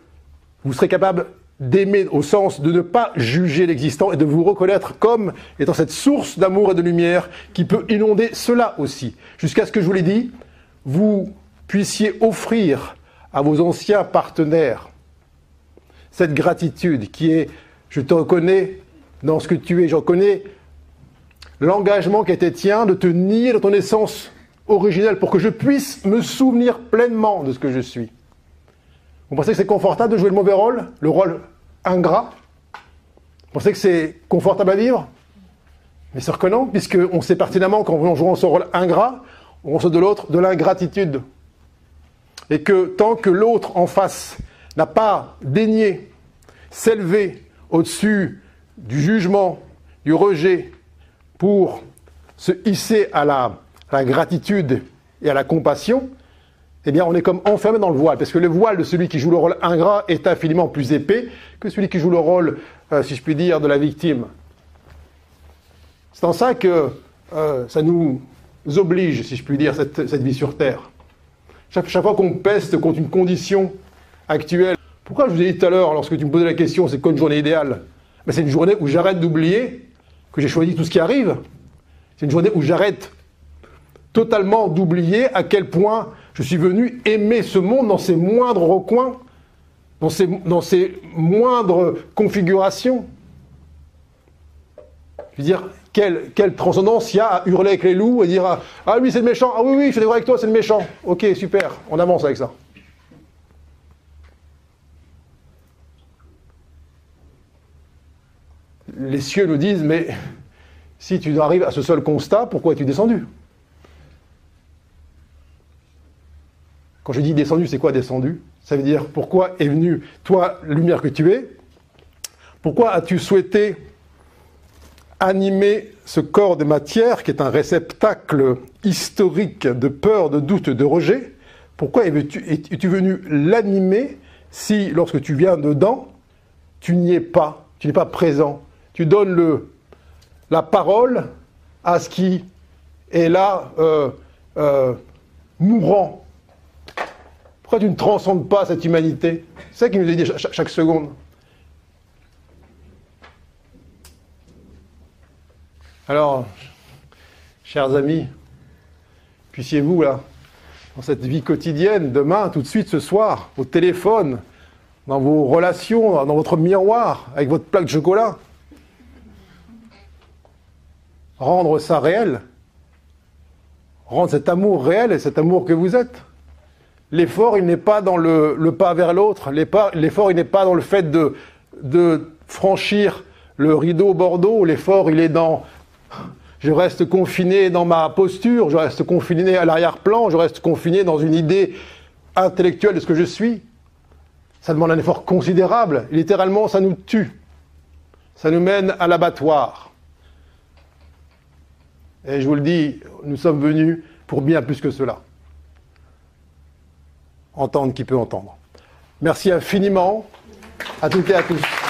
vous serez capable d'aimer au sens de ne pas juger l'existant et de vous reconnaître comme étant cette source d'amour et de lumière qui peut inonder cela aussi. Jusqu'à ce que je vous l'ai dit, vous puissiez offrir à vos anciens partenaires cette gratitude qui est, je te reconnais dans ce que tu es, je reconnais l'engagement qui était tien de te nier dans ton essence originelle pour que je puisse me souvenir pleinement de ce que je suis. Vous pensez que c'est confortable de jouer le mauvais rôle, le rôle ingrat Vous pensez que c'est confortable à vivre Mais sûr que non, puisqu'on sait pertinemment qu'en jouant ce rôle ingrat, on reçoit de l'autre de l'ingratitude. Et que tant que l'autre en face n'a pas daigné s'élever au-dessus du jugement, du rejet, pour se hisser à la, à la gratitude et à la compassion, eh bien, on est comme enfermé dans le voile, parce que le voile de celui qui joue le rôle ingrat est infiniment plus épais que celui qui joue le rôle, euh, si je puis dire, de la victime. C'est en ça que euh, ça nous oblige, si je puis dire, cette, cette vie sur Terre. Chaque, fois qu'on peste contre une condition actuelle, pourquoi je vous ai dit tout à l'heure, lorsque tu me posais la question, c'est quoi une journée idéale? Ben, C'est une journée où j'arrête d'oublier que j'ai choisi tout ce qui arrive. C'est une journée où j'arrête totalement d'oublier à quel point je suis venu aimer ce monde dans ses moindres recoins, dans ses, moindres configurations. Je veux dire, quelle, quelle transcendance il y a à hurler avec les loups et dire Ah, ah lui c'est le méchant, ah oui, oui, je suis d'accord avec toi, c'est le méchant. Ok, super, on avance avec ça. Les cieux nous disent Mais si tu arrives à ce seul constat, pourquoi es-tu descendu? Quand je dis descendu, c'est quoi descendu? Ça veut dire pourquoi est venu, toi, lumière que tu es, pourquoi as-tu souhaité animer ce corps de matière qui est un réceptacle historique de peur, de doute, de rejet? Pourquoi es-tu es venu l'animer si, lorsque tu viens dedans, tu n'y es pas, tu n'es pas présent? Tu donnes le, la parole à ce qui est là, euh, euh, mourant, tu ne transcendes pas cette humanité? C'est ça qu'il nous est dit chaque, chaque seconde. Alors, chers amis, puissiez-vous, là, dans cette vie quotidienne, demain, tout de suite, ce soir, au téléphone, dans vos relations, dans votre miroir, avec votre plaque de chocolat, rendre ça réel, rendre cet amour réel et cet amour que vous êtes? L'effort, il n'est pas dans le, pas vers l'autre. L'effort, il n'est pas dans le fait de franchir le rideau Bordeaux. L'effort, il est dans je reste confiné dans ma posture, je reste confiné à l'arrière-plan, je reste confiné dans une idée intellectuelle de ce que je suis. Ça demande un effort considérable. Littéralement, ça nous tue. Ça nous mène à l'abattoir. Et je vous le dis, nous sommes venus pour bien plus que cela entendre qui peut entendre. Merci infiniment à toutes et à tous.